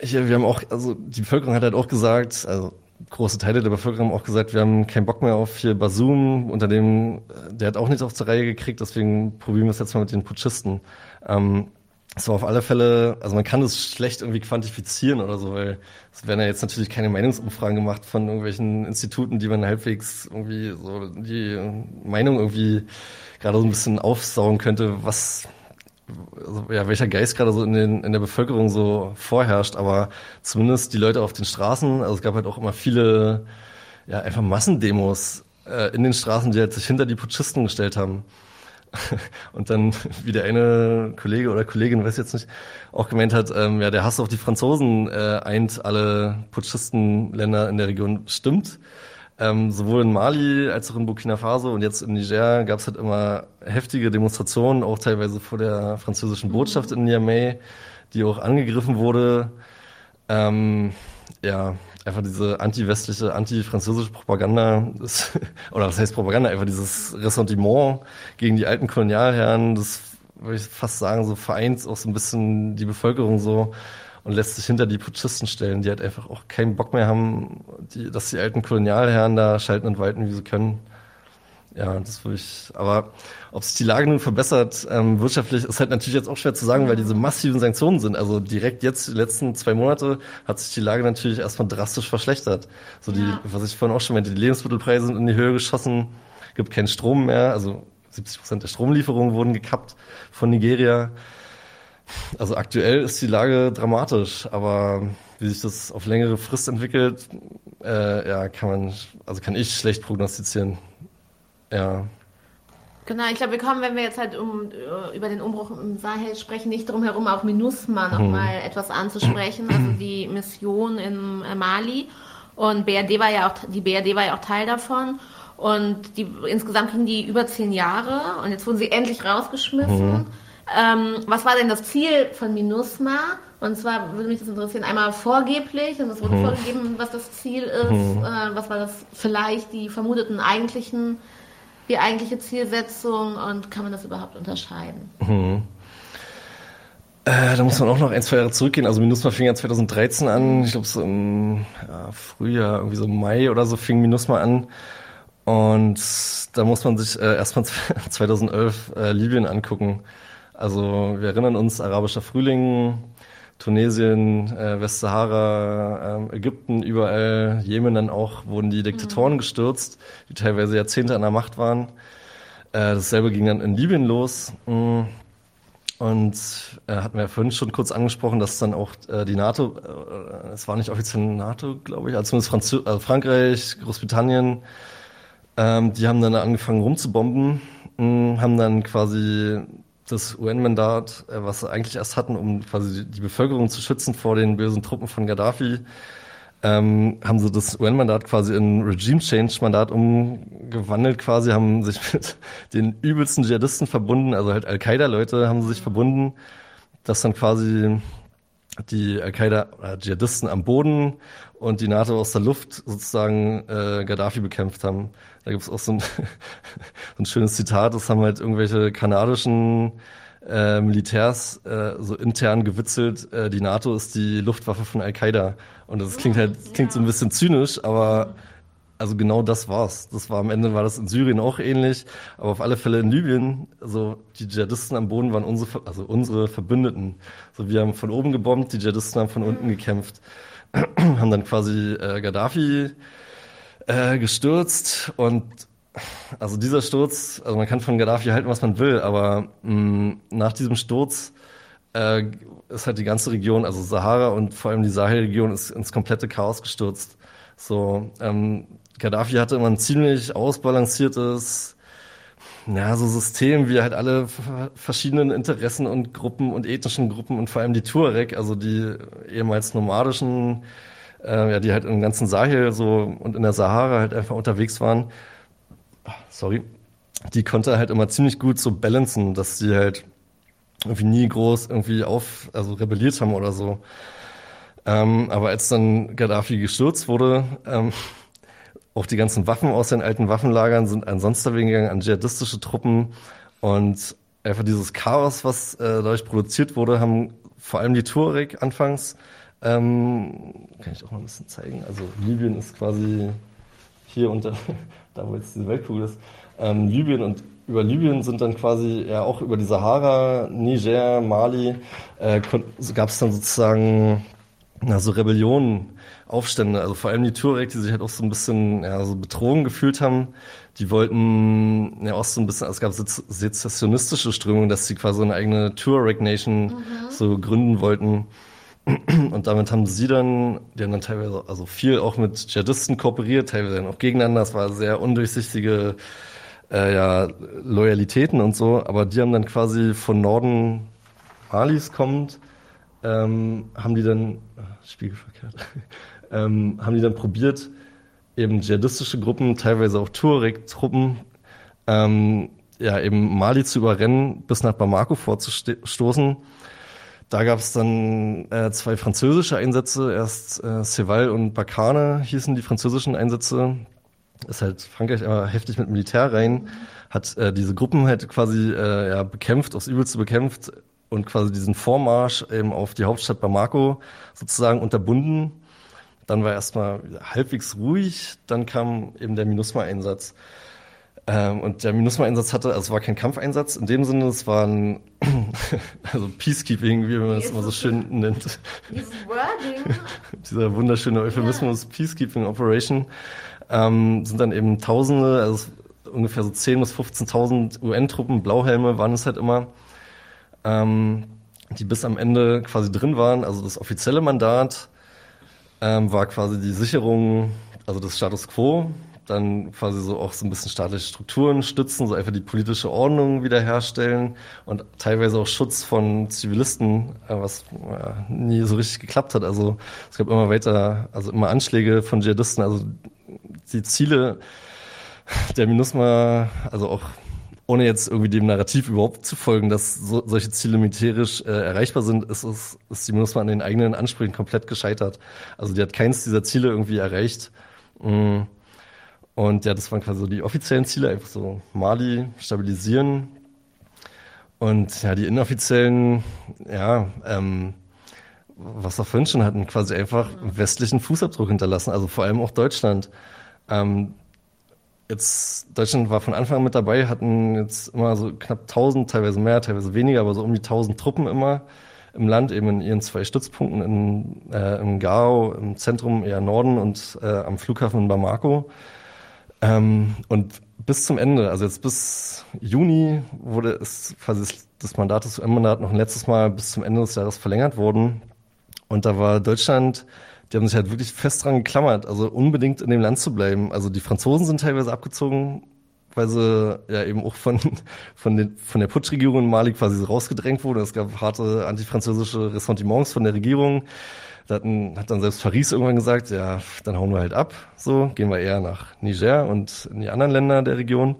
hier, wir haben auch, also die Bevölkerung hat halt auch gesagt, also große Teile der Bevölkerung haben auch gesagt, wir haben keinen Bock mehr auf hier Basum, unter dem, äh, der hat auch nichts auf zur Reihe gekriegt, deswegen probieren wir es jetzt mal mit den Putschisten. Ähm, es war auf alle Fälle, also man kann das schlecht irgendwie quantifizieren oder so, weil es werden ja jetzt natürlich keine Meinungsumfragen gemacht von irgendwelchen Instituten, die man halbwegs irgendwie so die Meinung irgendwie gerade so ein bisschen aufsaugen könnte, was also, ja, welcher Geist gerade so in, den, in der Bevölkerung so vorherrscht, aber zumindest die Leute auf den Straßen, also es gab halt auch immer viele, ja, einfach Massendemos äh, in den Straßen, die halt sich hinter die Putschisten gestellt haben. Und dann, wie der eine Kollege oder Kollegin, weiß jetzt nicht, auch gemeint hat, ähm, ja, der Hass auf die Franzosen äh, eint alle Putschistenländer in der Region, stimmt. Ähm, sowohl in Mali als auch in Burkina Faso und jetzt in Niger gab es halt immer heftige Demonstrationen, auch teilweise vor der französischen Botschaft in Niamey, die auch angegriffen wurde. Ähm, ja, einfach diese anti-westliche, anti-französische Propaganda, das, oder was heißt Propaganda, einfach dieses Ressentiment gegen die alten Kolonialherren, das würde ich fast sagen, so vereint auch so ein bisschen die Bevölkerung so und lässt sich hinter die Putschisten stellen, die halt einfach auch keinen Bock mehr haben, die, dass die alten Kolonialherren da schalten und walten, wie sie können. Ja, das würde ich, aber ob sich die Lage nun verbessert, ähm, wirtschaftlich, ist halt natürlich jetzt auch schwer zu sagen, weil diese massiven Sanktionen sind. Also direkt jetzt, die letzten zwei Monate, hat sich die Lage natürlich erstmal drastisch verschlechtert. So die, ja. was ich vorhin auch schon meinte, die Lebensmittelpreise sind in die Höhe geschossen, gibt keinen Strom mehr, also 70 Prozent der Stromlieferungen wurden gekappt von Nigeria. Also aktuell ist die Lage dramatisch, aber wie sich das auf längere Frist entwickelt, äh, ja, kann man, also kann ich schlecht prognostizieren. Ja. Genau, ich glaube, wir kommen, wenn wir jetzt halt um, äh, über den Umbruch im Sahel sprechen, nicht drum herum, auch MINUSMA mhm. nochmal etwas anzusprechen, also die Mission in äh, Mali. Und BRD war ja auch, die BRD war ja auch Teil davon. Und die, insgesamt ging die über zehn Jahre und jetzt wurden sie endlich rausgeschmissen. Mhm. Ähm, was war denn das Ziel von MINUSMA? Und zwar würde mich das interessieren, einmal vorgeblich, und es wurde mhm. vorgegeben, was das Ziel ist, mhm. äh, was war das vielleicht die vermuteten eigentlichen die eigentliche Zielsetzung und kann man das überhaupt unterscheiden? Mhm. Äh, da muss man auch noch ein, zwei Jahre zurückgehen. Also MINUSMA fing ja 2013 an. Ich glaube, so im ja, Frühjahr, irgendwie so Mai oder so fing MINUSMA an. Und da muss man sich äh, erstmal 2011 äh, Libyen angucken. Also wir erinnern uns, arabischer Frühling, Tunesien, äh, Westsahara, äh, Ägypten, überall, Jemen dann auch, wurden die Diktatoren mhm. gestürzt, die teilweise Jahrzehnte an der Macht waren. Äh, dasselbe ging dann in Libyen los. Mm. Und äh, hatten wir ja vorhin schon kurz angesprochen, dass dann auch äh, die NATO, äh, es war nicht offiziell NATO, glaube ich, also zumindest Franz also Frankreich, Großbritannien, ähm, die haben dann angefangen rumzubomben, mh, mm, haben dann quasi das UN-Mandat, äh, was sie eigentlich erst hatten, um quasi die Bevölkerung zu schützen vor den bösen Truppen von Gaddafi, ähm, haben sie das UN-Mandat quasi in Regime-Change-Mandat umgewandelt quasi, haben sich mit den übelsten Dschihadisten verbunden, also halt Al-Qaida-Leute haben sie sich verbunden, dass dann quasi die Al-Qaida oder Dschihadisten am Boden und die NATO aus der Luft sozusagen äh, Gaddafi bekämpft haben. Da gibt es auch so ein, so ein schönes Zitat, das haben halt irgendwelche kanadischen äh, Militärs äh, so intern gewitzelt, äh, die NATO ist die Luftwaffe von Al-Qaida. Und das klingt halt, klingt so ein bisschen zynisch, aber also genau das war's. Das war am Ende war das in Syrien auch ähnlich, aber auf alle Fälle in Libyen, also die Dschihadisten am Boden waren unsere, also unsere Verbündeten. So wir haben von oben gebombt, die Dschihadisten haben von unten gekämpft, haben dann quasi äh, Gaddafi äh, gestürzt und also dieser Sturz, also man kann von Gaddafi halten, was man will, aber mh, mm, nach diesem Sturz äh, ist halt die ganze Region, also Sahara und vor allem die Sahelregion, ist ins komplette Chaos gestürzt. So, ähm, Gaddafi hatte immer ein ziemlich ausbalanciertes ja, so System, wie halt alle verschiedenen Interessen und Gruppen und ethnischen Gruppen und vor allem die Tuareg, also die ehemals nomadischen äh, ja, die halt im ganzen Sahel so und in der Sahara halt einfach unterwegs waren. Sorry. Die konnte halt immer ziemlich gut so balancen, dass sie halt irgendwie nie groß irgendwie auf, also rebelliert haben oder so. Ähm, aber als dann Gaddafi gestürzt wurde, ähm, auch die ganzen Waffen aus den alten Waffenlagern sind ansonsten gegangen an dschihadistische Truppen und einfach dieses Chaos, was äh, dadurch produziert wurde, haben vor allem die Tuareg anfangs ähm, kann ich auch mal ein bisschen zeigen. Also Libyen ist quasi hier unter, da wo jetzt diese Weltkugel ist. Ähm, Libyen und über Libyen sind dann quasi ja auch über die Sahara, Niger, Mali, äh, gab es dann sozusagen na, so Rebellionen, Aufstände, also vor allem die Tuareg, die sich halt auch so ein bisschen ja, so betrogen gefühlt haben. Die wollten ja auch so ein bisschen, also es gab sezessionistische Strömungen, dass sie quasi eine eigene Tuareg-Nation mhm. so gründen wollten. Und damit haben sie dann, die haben dann teilweise also viel auch mit Dschihadisten kooperiert, teilweise dann auch gegeneinander. Das war sehr undurchsichtige äh, ja, Loyalitäten und so. Aber die haben dann quasi von Norden Malis kommend, ähm, haben die dann, ach, spiegelverkehrt, ähm, haben die dann probiert, eben dschihadistische Gruppen, teilweise auch Tuareg-Truppen, ähm, ja, eben Mali zu überrennen, bis nach Bamako vorzustoßen da gab es dann äh, zwei französische Einsätze. Erst äh, Ceval und Bacane hießen die französischen Einsätze. Ist halt Frankreich aber heftig mit Militär rein, hat äh, diese Gruppen halt quasi äh, ja, bekämpft, aufs Übelste bekämpft und quasi diesen Vormarsch eben auf die Hauptstadt Bamako sozusagen unterbunden. Dann war erstmal halbwegs ruhig, dann kam eben der MINUSMA-Einsatz. Ähm, und der MINUSMA-Einsatz hatte, also es war kein Kampfeinsatz in dem Sinne, es war ein also Peacekeeping, wie man es immer so schön nennt. Dieses Wording. Dieser wunderschöne Euphemismus, ja. Peacekeeping Operation, ähm, sind dann eben Tausende, also ungefähr so 10.000 bis 15.000 UN-Truppen, Blauhelme waren es halt immer, ähm, die bis am Ende quasi drin waren. Also das offizielle Mandat ähm, war quasi die Sicherung, also des Status Quo dann quasi so auch so ein bisschen staatliche Strukturen stützen, so einfach die politische Ordnung wiederherstellen und teilweise auch Schutz von Zivilisten, äh, was ja, nie so richtig geklappt hat. Also es gab immer weiter, also immer Anschläge von Dschihadisten. Also die Ziele der MINUSMA, also auch ohne jetzt irgendwie dem Narrativ überhaupt zu folgen, dass so, solche Ziele militärisch äh, erreichbar sind, ist, ist, ist die MINUSMA an den eigenen Ansprüchen komplett gescheitert. Also die hat keins dieser Ziele irgendwie erreicht. Mhm. Und ja, das waren quasi so die offiziellen Ziele, einfach so Mali stabilisieren. Und ja, die inoffiziellen, ja, ähm, was wir vorhin schon hatten, quasi einfach westlichen Fußabdruck hinterlassen, also vor allem auch Deutschland. Ähm, jetzt, Deutschland war von Anfang an mit dabei, hatten jetzt immer so knapp 1000, teilweise mehr, teilweise weniger, aber so um die 1000 Truppen immer im Land, eben in ihren zwei Stützpunkten in, äh, im Gao, im Zentrum eher Norden und äh, am Flughafen in Bamako. Ähm, und bis zum Ende, also jetzt bis Juni wurde es quasi das Mandat des UN-Mandat noch ein letztes Mal bis zum Ende des Jahres verlängert worden. Und da war Deutschland, die haben sich halt wirklich fest dran geklammert, also unbedingt in dem Land zu bleiben. Also die Franzosen sind teilweise abgezogen, weil sie ja eben auch von, von, den, von der Putschregierung in Mali quasi rausgedrängt wurde. Es gab harte antifranzösische Ressentiments von der Regierung. Da hatten, hat dann selbst Paris irgendwann gesagt, ja, dann hauen wir halt ab, so, gehen wir eher nach Niger und in die anderen Länder der Region.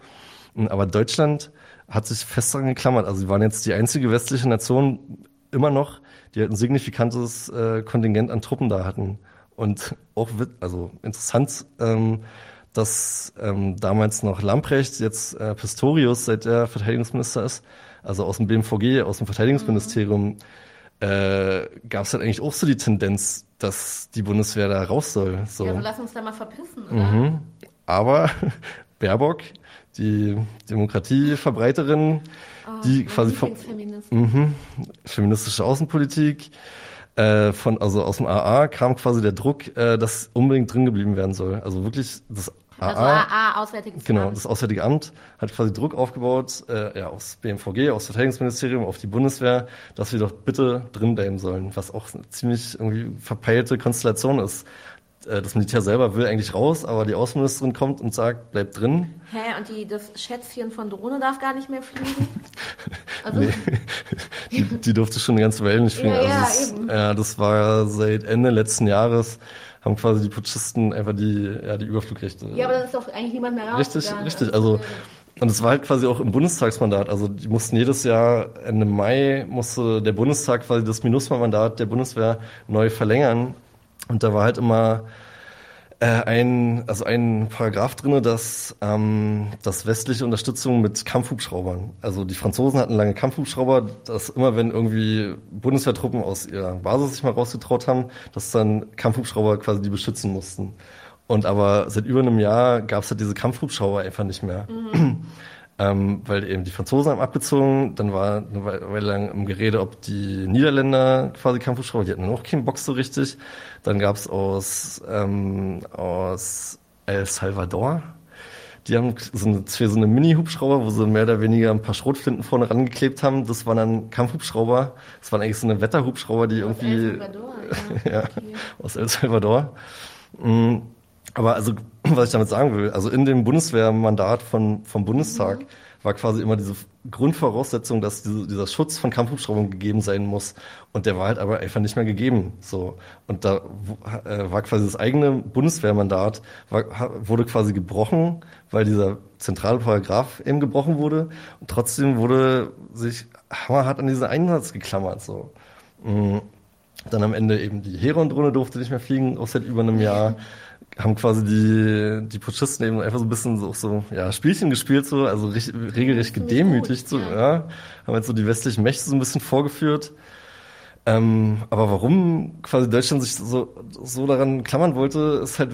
Aber Deutschland hat sich fest daran geklammert. Also sie waren jetzt die einzige westliche Nation immer noch, die halt ein signifikantes äh, Kontingent an Truppen da hatten. Und auch, also interessant, ähm, dass ähm, damals noch Lamprecht, jetzt äh, Pistorius, seit der Verteidigungsminister ist, also aus dem BMVG, aus dem Verteidigungsministerium, mhm äh, gab es halt eigentlich auch so die Tendenz, dass die Bundeswehr da raus soll. So. Ja, aber lass uns da mal verpissen, oder? Mhm. Aber Baerbock, die Demokratieverbreiterin, oh, die quasi von, mhm, feministische Außenpolitik, äh, von, also aus dem AA kam quasi der Druck, äh, dass unbedingt drin geblieben werden soll. Also wirklich das also AA, Auswärtiges genau, Amt. Genau, das Auswärtige Amt hat quasi Druck aufgebaut, äh, ja, aufs BMVG, aufs Verteidigungsministerium, auf die Bundeswehr, dass wir doch bitte drin bleiben sollen, was auch eine ziemlich irgendwie verpeilte Konstellation ist. Äh, das Militär selber will eigentlich raus, aber die Außenministerin kommt und sagt, bleib drin. Hä, und die, das Schätzchen von Drohne darf gar nicht mehr fliegen? Also nee, die, die durfte schon eine ganze Weile nicht fliegen. Ja, also ja, das, eben. ja, das war seit Ende letzten Jahres haben quasi die Putschisten einfach die, ja, die Überflugrechte. Ja, aber dann ist doch eigentlich niemand mehr raus. Richtig, richtig. Also, und es war halt quasi auch im Bundestagsmandat. Also die mussten jedes Jahr Ende Mai musste der Bundestag quasi das MINUSMA-Mandat der Bundeswehr neu verlängern. Und da war halt immer äh, ein, also ein Paragraph drinne, dass, ähm, dass westliche Unterstützung mit Kampfhubschraubern. Also die Franzosen hatten lange Kampfhubschrauber, dass immer wenn irgendwie Bundeswehrtruppen aus ihrer Basis sich mal rausgetraut haben, dass dann Kampfhubschrauber quasi die beschützen mussten. Und aber seit über einem Jahr gab es halt diese Kampfhubschrauber einfach nicht mehr. Mhm. Ähm, weil eben die Franzosen haben abgezogen, dann war eine Weile lang im Gerede, ob die Niederländer quasi Kampfhubschrauber, die hatten noch keinen Box so richtig. Dann gab es aus, ähm, aus El Salvador, die haben so eine, so eine Mini-Hubschrauber, wo sie mehr oder weniger ein paar Schrotflinten vorne rangeklebt haben. Das waren dann Kampfhubschrauber. Das waren eigentlich so eine Wetterhubschrauber, die aus irgendwie... El Salvador, ja. ja okay. aus El Salvador. Mhm. Aber also, was ich damit sagen will, also in dem Bundeswehrmandat von, vom Bundestag mhm. war quasi immer diese Grundvoraussetzung, dass diese, dieser Schutz von Kampfhubschraubern gegeben sein muss. Und der war halt aber einfach nicht mehr gegeben. So. Und da äh, war quasi das eigene Bundeswehrmandat, war, wurde quasi gebrochen, weil dieser zentrale Paragraph eben gebrochen wurde. Und trotzdem wurde sich hammerhart an diesen Einsatz geklammert. So. Mhm. Dann am Ende eben die Heron-Drohne durfte nicht mehr fliegen, auch seit über einem Jahr haben quasi die, die Putschisten eben einfach so ein bisschen so, so ja, Spielchen gespielt, so, also richtig, regelrecht gedemütigt, so, ja. Haben jetzt so die westlichen Mächte so ein bisschen vorgeführt. Ähm, aber warum quasi Deutschland sich so, so daran klammern wollte, ist halt,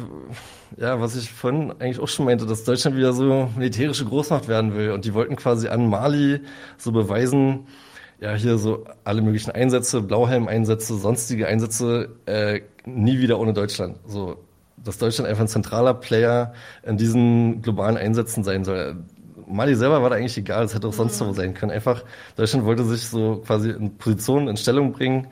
ja, was ich vorhin eigentlich auch schon meinte, dass Deutschland wieder so militärische Großmacht werden will. Und die wollten quasi an Mali so beweisen, ja, hier so alle möglichen Einsätze, Blauhelm-Einsätze, sonstige Einsätze, äh, nie wieder ohne Deutschland. So, dass Deutschland einfach ein zentraler Player in diesen globalen Einsätzen sein soll. Mali selber war da eigentlich egal, es hätte auch sonst mhm. so sein können. Einfach, Deutschland wollte sich so quasi in Position, in Stellung bringen,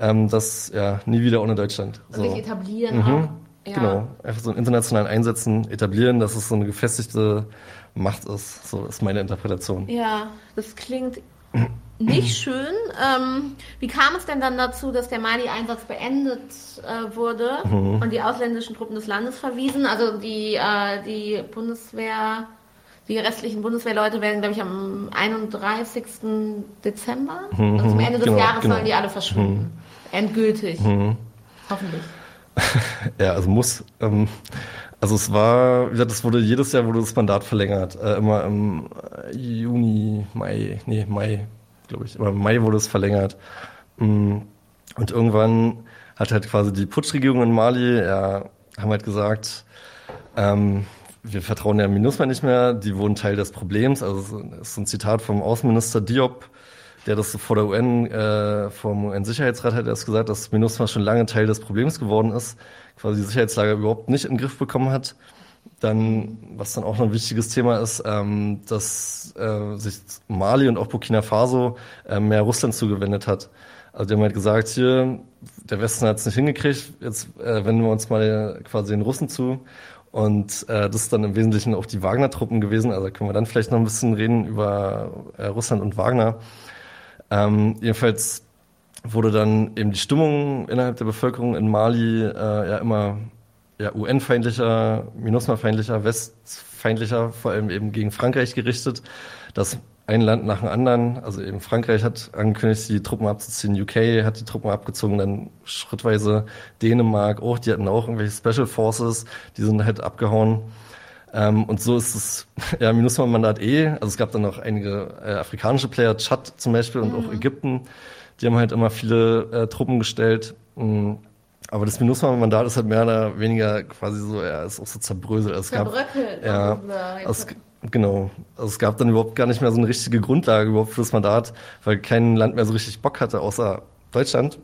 ähm, dass ja nie wieder ohne Deutschland. So. Sich etablieren mhm. Ja. Genau, einfach so in internationalen Einsätzen etablieren, dass es so eine gefestigte Macht ist. So ist meine Interpretation. Ja, das klingt nicht schön. Ähm, wie kam es denn dann dazu, dass der Mali-Einsatz beendet äh, wurde mhm. und die ausländischen Truppen des Landes verwiesen? Also die, äh, die Bundeswehr die restlichen Bundeswehrleute werden, glaube ich, am 31. Dezember, mhm, also zum Ende des genau, Jahres, genau. sollen die alle verschwinden. Mhm. Endgültig. Mhm. Hoffentlich. ja, also muss. Ähm, also es war, wie gesagt, es wurde jedes Jahr wurde das Mandat verlängert. Äh, immer im äh, Juni, Mai, nee, Mai, glaube ich. Immer im Mai wurde es verlängert. Mm, und irgendwann hat halt quasi die Putschregierung in Mali, ja, haben halt gesagt, ähm, wir vertrauen der MINUSMA nicht mehr, die wurden Teil des Problems. Also das ist ein Zitat vom Außenminister Diop, der das vor der UN, äh, vom UN-Sicherheitsrat hat erst gesagt, dass MINUSMA schon lange Teil des Problems geworden ist, quasi die Sicherheitslage überhaupt nicht in den Griff bekommen hat. Dann, was dann auch noch ein wichtiges Thema ist, ähm, dass äh, sich Mali und auch Burkina Faso äh, mehr Russland zugewendet hat. Also die haben halt gesagt, hier, der Westen hat es nicht hingekriegt, jetzt äh, wenden wir uns mal quasi den Russen zu. Und äh, das ist dann im Wesentlichen auch die Wagner-Truppen gewesen. Also können wir dann vielleicht noch ein bisschen reden über äh, Russland und Wagner. Ähm, jedenfalls wurde dann eben die Stimmung innerhalb der Bevölkerung in Mali äh, ja immer ja, UN-feindlicher, MINUSMA-feindlicher, westfeindlicher, vor allem eben gegen Frankreich gerichtet. Das ein Land nach dem anderen. Also eben Frankreich hat angekündigt, die Truppen abzuziehen. UK hat die Truppen abgezogen, dann schrittweise Dänemark auch. Die hatten auch irgendwelche Special Forces, die sind halt abgehauen. Ähm, und so ist es, ja, MINUSMA-Mandat eh. Also es gab dann noch einige äh, afrikanische Player, Tschad zum Beispiel und mhm. auch Ägypten. Die haben halt immer viele äh, Truppen gestellt. Mhm. Aber das MINUSMA-Mandat ist halt mehr oder weniger quasi so, ja, ist auch so zerbröselt. Es Zerbröckelt. Gab, ja, es, Genau. Also es gab dann überhaupt gar nicht mehr so eine richtige Grundlage überhaupt für das Mandat, weil kein Land mehr so richtig Bock hatte, außer Deutschland.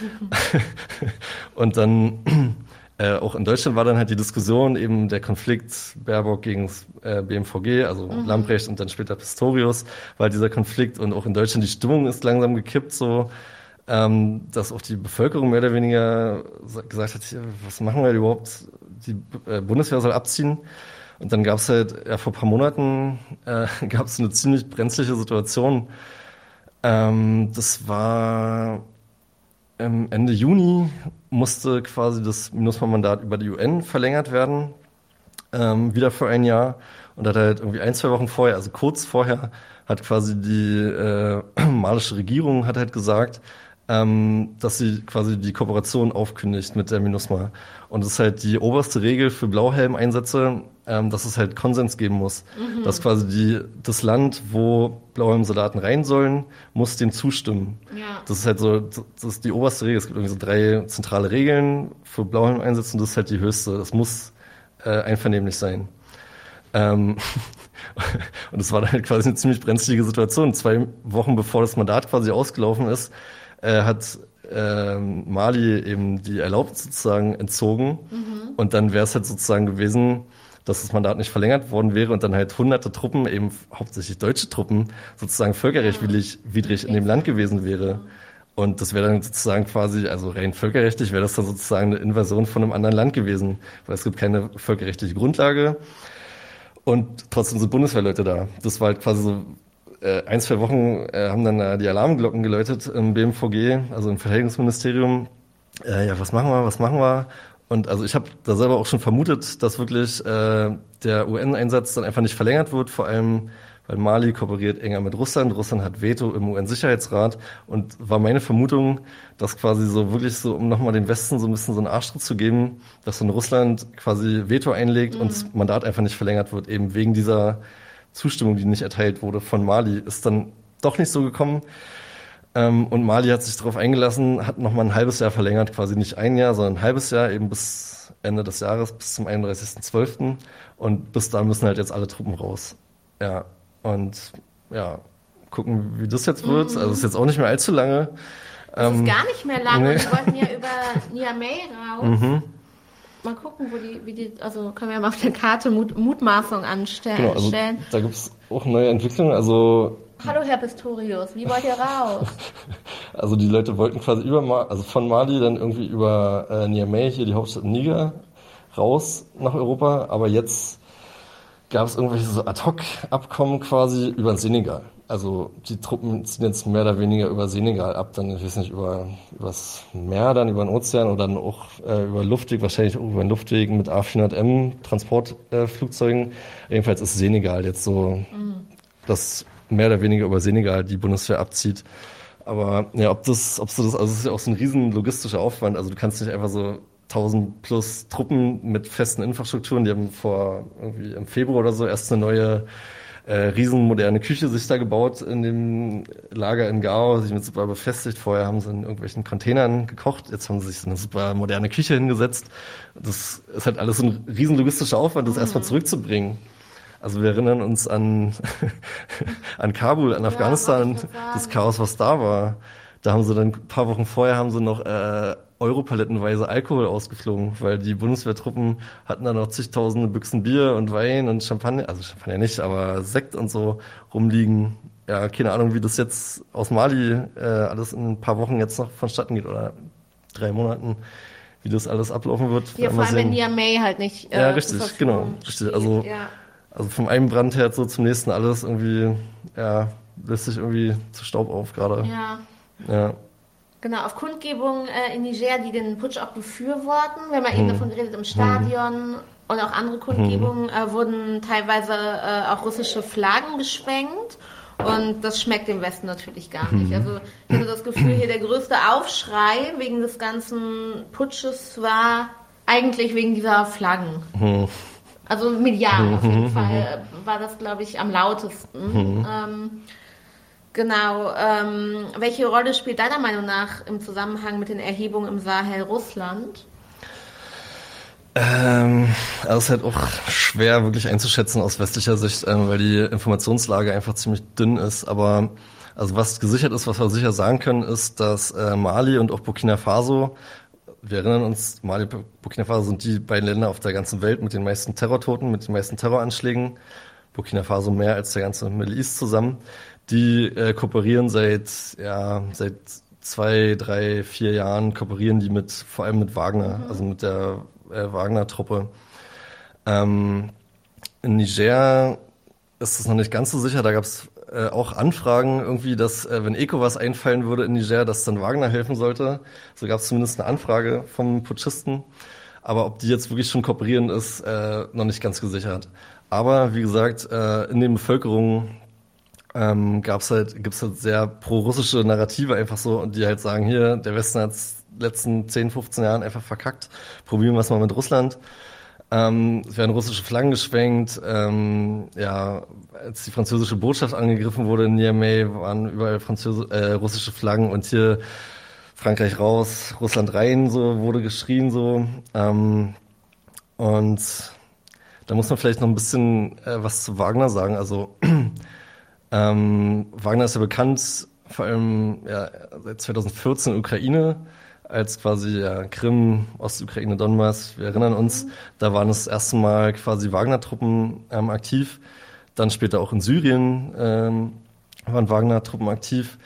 und dann äh, auch in Deutschland war dann halt die Diskussion, eben der Konflikt Baerbock gegen äh, BMVG, also mhm. Lambrecht und dann später Pistorius, war halt dieser Konflikt und auch in Deutschland die Stimmung ist langsam gekippt, so ähm, dass auch die Bevölkerung mehr oder weniger gesagt hat, was machen wir überhaupt? Die äh, Bundeswehr soll abziehen. Und dann gab es halt, ja, vor ein paar Monaten äh, gab es eine ziemlich brenzliche Situation. Ähm, das war ähm, Ende Juni musste quasi das MINUSMA-Mandat über die UN verlängert werden, ähm, wieder für ein Jahr. Und hat halt irgendwie ein, zwei Wochen vorher, also kurz vorher, hat quasi die äh, malische Regierung hat halt gesagt, ähm, dass sie quasi die Kooperation aufkündigt mit der MINUSMA. Und das ist halt die oberste Regel für Blauhelm-Einsätze, ähm, dass es halt Konsens geben muss. Mhm. Dass quasi die, das Land, wo Blauhelm-Soldaten rein sollen, muss dem zustimmen. Ja. Das ist halt so, das ist die oberste Regel. Es gibt irgendwie so drei zentrale Regeln für Blauhelm-Einsätze und das ist halt die höchste. Das muss äh, einvernehmlich sein. Ähm, und es war dann halt quasi eine ziemlich brenzlige Situation. Zwei Wochen bevor das Mandat quasi ausgelaufen ist, äh, hat äh, Mali eben die Erlaubnis sozusagen entzogen. Mhm. Und dann wäre es halt sozusagen gewesen, dass das Mandat nicht verlängert worden wäre und dann halt hunderte Truppen, eben hauptsächlich deutsche Truppen, sozusagen völkerrechtwidrig widrig in dem Land gewesen wäre. Und das wäre dann sozusagen quasi, also rein völkerrechtlich wäre das dann sozusagen eine Invasion von einem anderen Land gewesen, weil es gibt keine völkerrechtliche Grundlage. Und trotzdem sind Bundeswehrleute da. Das war halt quasi so äh, ein, zwei Wochen äh, haben dann äh, die Alarmglocken geläutet im BMVG, also im Verteidigungsministerium. Äh, ja, was machen wir, was machen wir? Und also ich habe da selber auch schon vermutet, dass wirklich äh, der UN-Einsatz dann einfach nicht verlängert wird, vor allem weil Mali kooperiert enger mit Russland. Russland hat Veto im UN-Sicherheitsrat und war meine Vermutung, dass quasi so wirklich so, um nochmal den Westen so ein bisschen so einen Arschtritt zu geben, dass dann Russland quasi Veto einlegt mhm. und das Mandat einfach nicht verlängert wird, eben wegen dieser Zustimmung, die nicht erteilt wurde von Mali, ist dann doch nicht so gekommen. Ähm, und Mali hat sich darauf eingelassen, hat nochmal ein halbes Jahr verlängert, quasi nicht ein Jahr, sondern ein halbes Jahr, eben bis Ende des Jahres, bis zum 31.12. Und bis dahin müssen halt jetzt alle Truppen raus. Ja, und ja, gucken, wie das jetzt wird. Mhm. Also ist jetzt auch nicht mehr allzu lange. Das ähm, ist gar nicht mehr lange. Nee. Wir wollten ja über Niamey raus. Mhm. Mal gucken, wo die, wie die, also können wir mal auf der Karte Mut, Mutmaßung anstellen. Genau, also da gibt es auch neue Entwicklungen. Also Hallo Herr Pistorius, wie wollt ihr raus? also die Leute wollten quasi über also von Mali dann irgendwie über äh, Niamey, hier die Hauptstadt Niger, raus nach Europa, aber jetzt gab es irgendwelche so Ad-Hoc-Abkommen quasi über den Senegal. Also die Truppen ziehen jetzt mehr oder weniger über Senegal ab, dann, ich weiß nicht, über übers Meer, dann über den Ozean oder dann auch äh, über Luftweg, wahrscheinlich auch über den Luftweg mit A400M Transportflugzeugen. Äh, Jedenfalls ist Senegal jetzt so mhm. das mehr oder weniger über Senegal die Bundeswehr abzieht. Aber ja, ob das, ob so das, also es ist ja auch so ein riesen logistischer Aufwand. Also du kannst nicht einfach so 1000 plus Truppen mit festen Infrastrukturen, die haben vor irgendwie im Februar oder so erst eine neue äh, riesenmoderne Küche sich da gebaut in dem Lager in Gao, sich mit super befestigt. Vorher haben sie in irgendwelchen Containern gekocht, jetzt haben sie sich so eine super moderne Küche hingesetzt. Das ist halt alles ein riesen logistischer Aufwand, das mhm. erstmal zurückzubringen. Also wir erinnern uns an, an Kabul, an ja, Afghanistan, das Chaos, was da war. Da haben sie dann ein paar Wochen vorher haben sie noch äh, europalettenweise Alkohol ausgeflogen, weil die Bundeswehrtruppen hatten dann noch zigtausende Büchsen Bier und Wein und Champagner, also Champagner nicht, aber Sekt und so rumliegen. Ja, keine Ahnung, wie das jetzt aus Mali äh, alles in ein paar Wochen jetzt noch vonstatten geht oder drei Monaten, wie das alles ablaufen wird. Ja, vor allem wenn Niamey halt nicht. Äh, ja, richtig, genau, richtig. Also, ja. also vom einen Brandherd so zum nächsten alles irgendwie, ja, lässt sich irgendwie zu Staub auf gerade. Ja. Ja. Genau, auf Kundgebungen äh, in Niger, die den Putsch auch befürworten. Wir haben ja eben hm. davon geredet, im Stadion hm. und auch andere Kundgebungen hm. äh, wurden teilweise äh, auch russische Flaggen geschwenkt. Und das schmeckt dem Westen natürlich gar nicht. Also ich hatte das Gefühl, hier der größte Aufschrei wegen des ganzen Putsches war eigentlich wegen dieser Flaggen. Also medial auf jeden Fall war das, glaube ich, am lautesten. Ähm, Genau. Ähm, welche Rolle spielt deiner Meinung nach im Zusammenhang mit den Erhebungen im Sahel Russland? Ähm, also ist halt auch schwer wirklich einzuschätzen aus westlicher Sicht, ähm, weil die Informationslage einfach ziemlich dünn ist. Aber also was gesichert ist, was wir sicher sagen können, ist, dass äh, Mali und auch Burkina Faso, wir erinnern uns, Mali und Burkina Faso sind die beiden Länder auf der ganzen Welt mit den meisten Terrortoten, mit den meisten Terroranschlägen. Burkina Faso mehr als der ganze Middle East zusammen. Die äh, kooperieren seit, ja, seit zwei, drei, vier Jahren kooperieren die mit, vor allem mit Wagner, mhm. also mit der äh, Wagner-Truppe. Ähm, in Niger ist es noch nicht ganz so sicher, da gab es äh, auch Anfragen irgendwie, dass äh, wenn ECOWAS einfallen würde in Niger, dass dann Wagner helfen sollte. So gab es zumindest eine Anfrage vom Putschisten. Aber ob die jetzt wirklich schon kooperieren, ist äh, noch nicht ganz gesichert. Aber wie gesagt, äh, in den Bevölkerungen ähm, gab's halt, gibt's halt sehr pro-russische Narrative einfach so, die halt sagen, hier, der Westen hat letzten 10, 15 Jahren einfach verkackt, probieren wir es mal mit Russland. Ähm, es werden russische Flaggen geschwenkt. Ähm, ja, als die französische Botschaft angegriffen wurde in Niamey, waren überall Französ äh, russische Flaggen und hier Frankreich raus, Russland rein, so wurde geschrien so. Ähm, und da muss man vielleicht noch ein bisschen äh, was zu Wagner sagen. Also ähm, Wagner ist ja bekannt, vor allem ja, seit 2014 in Ukraine, als quasi ja, Krim, Ostukraine, Donbass. Wir erinnern uns, mhm. da waren das erste Mal quasi Wagner-Truppen ähm, aktiv. Dann später auch in Syrien ähm, waren Wagner-Truppen aktiv.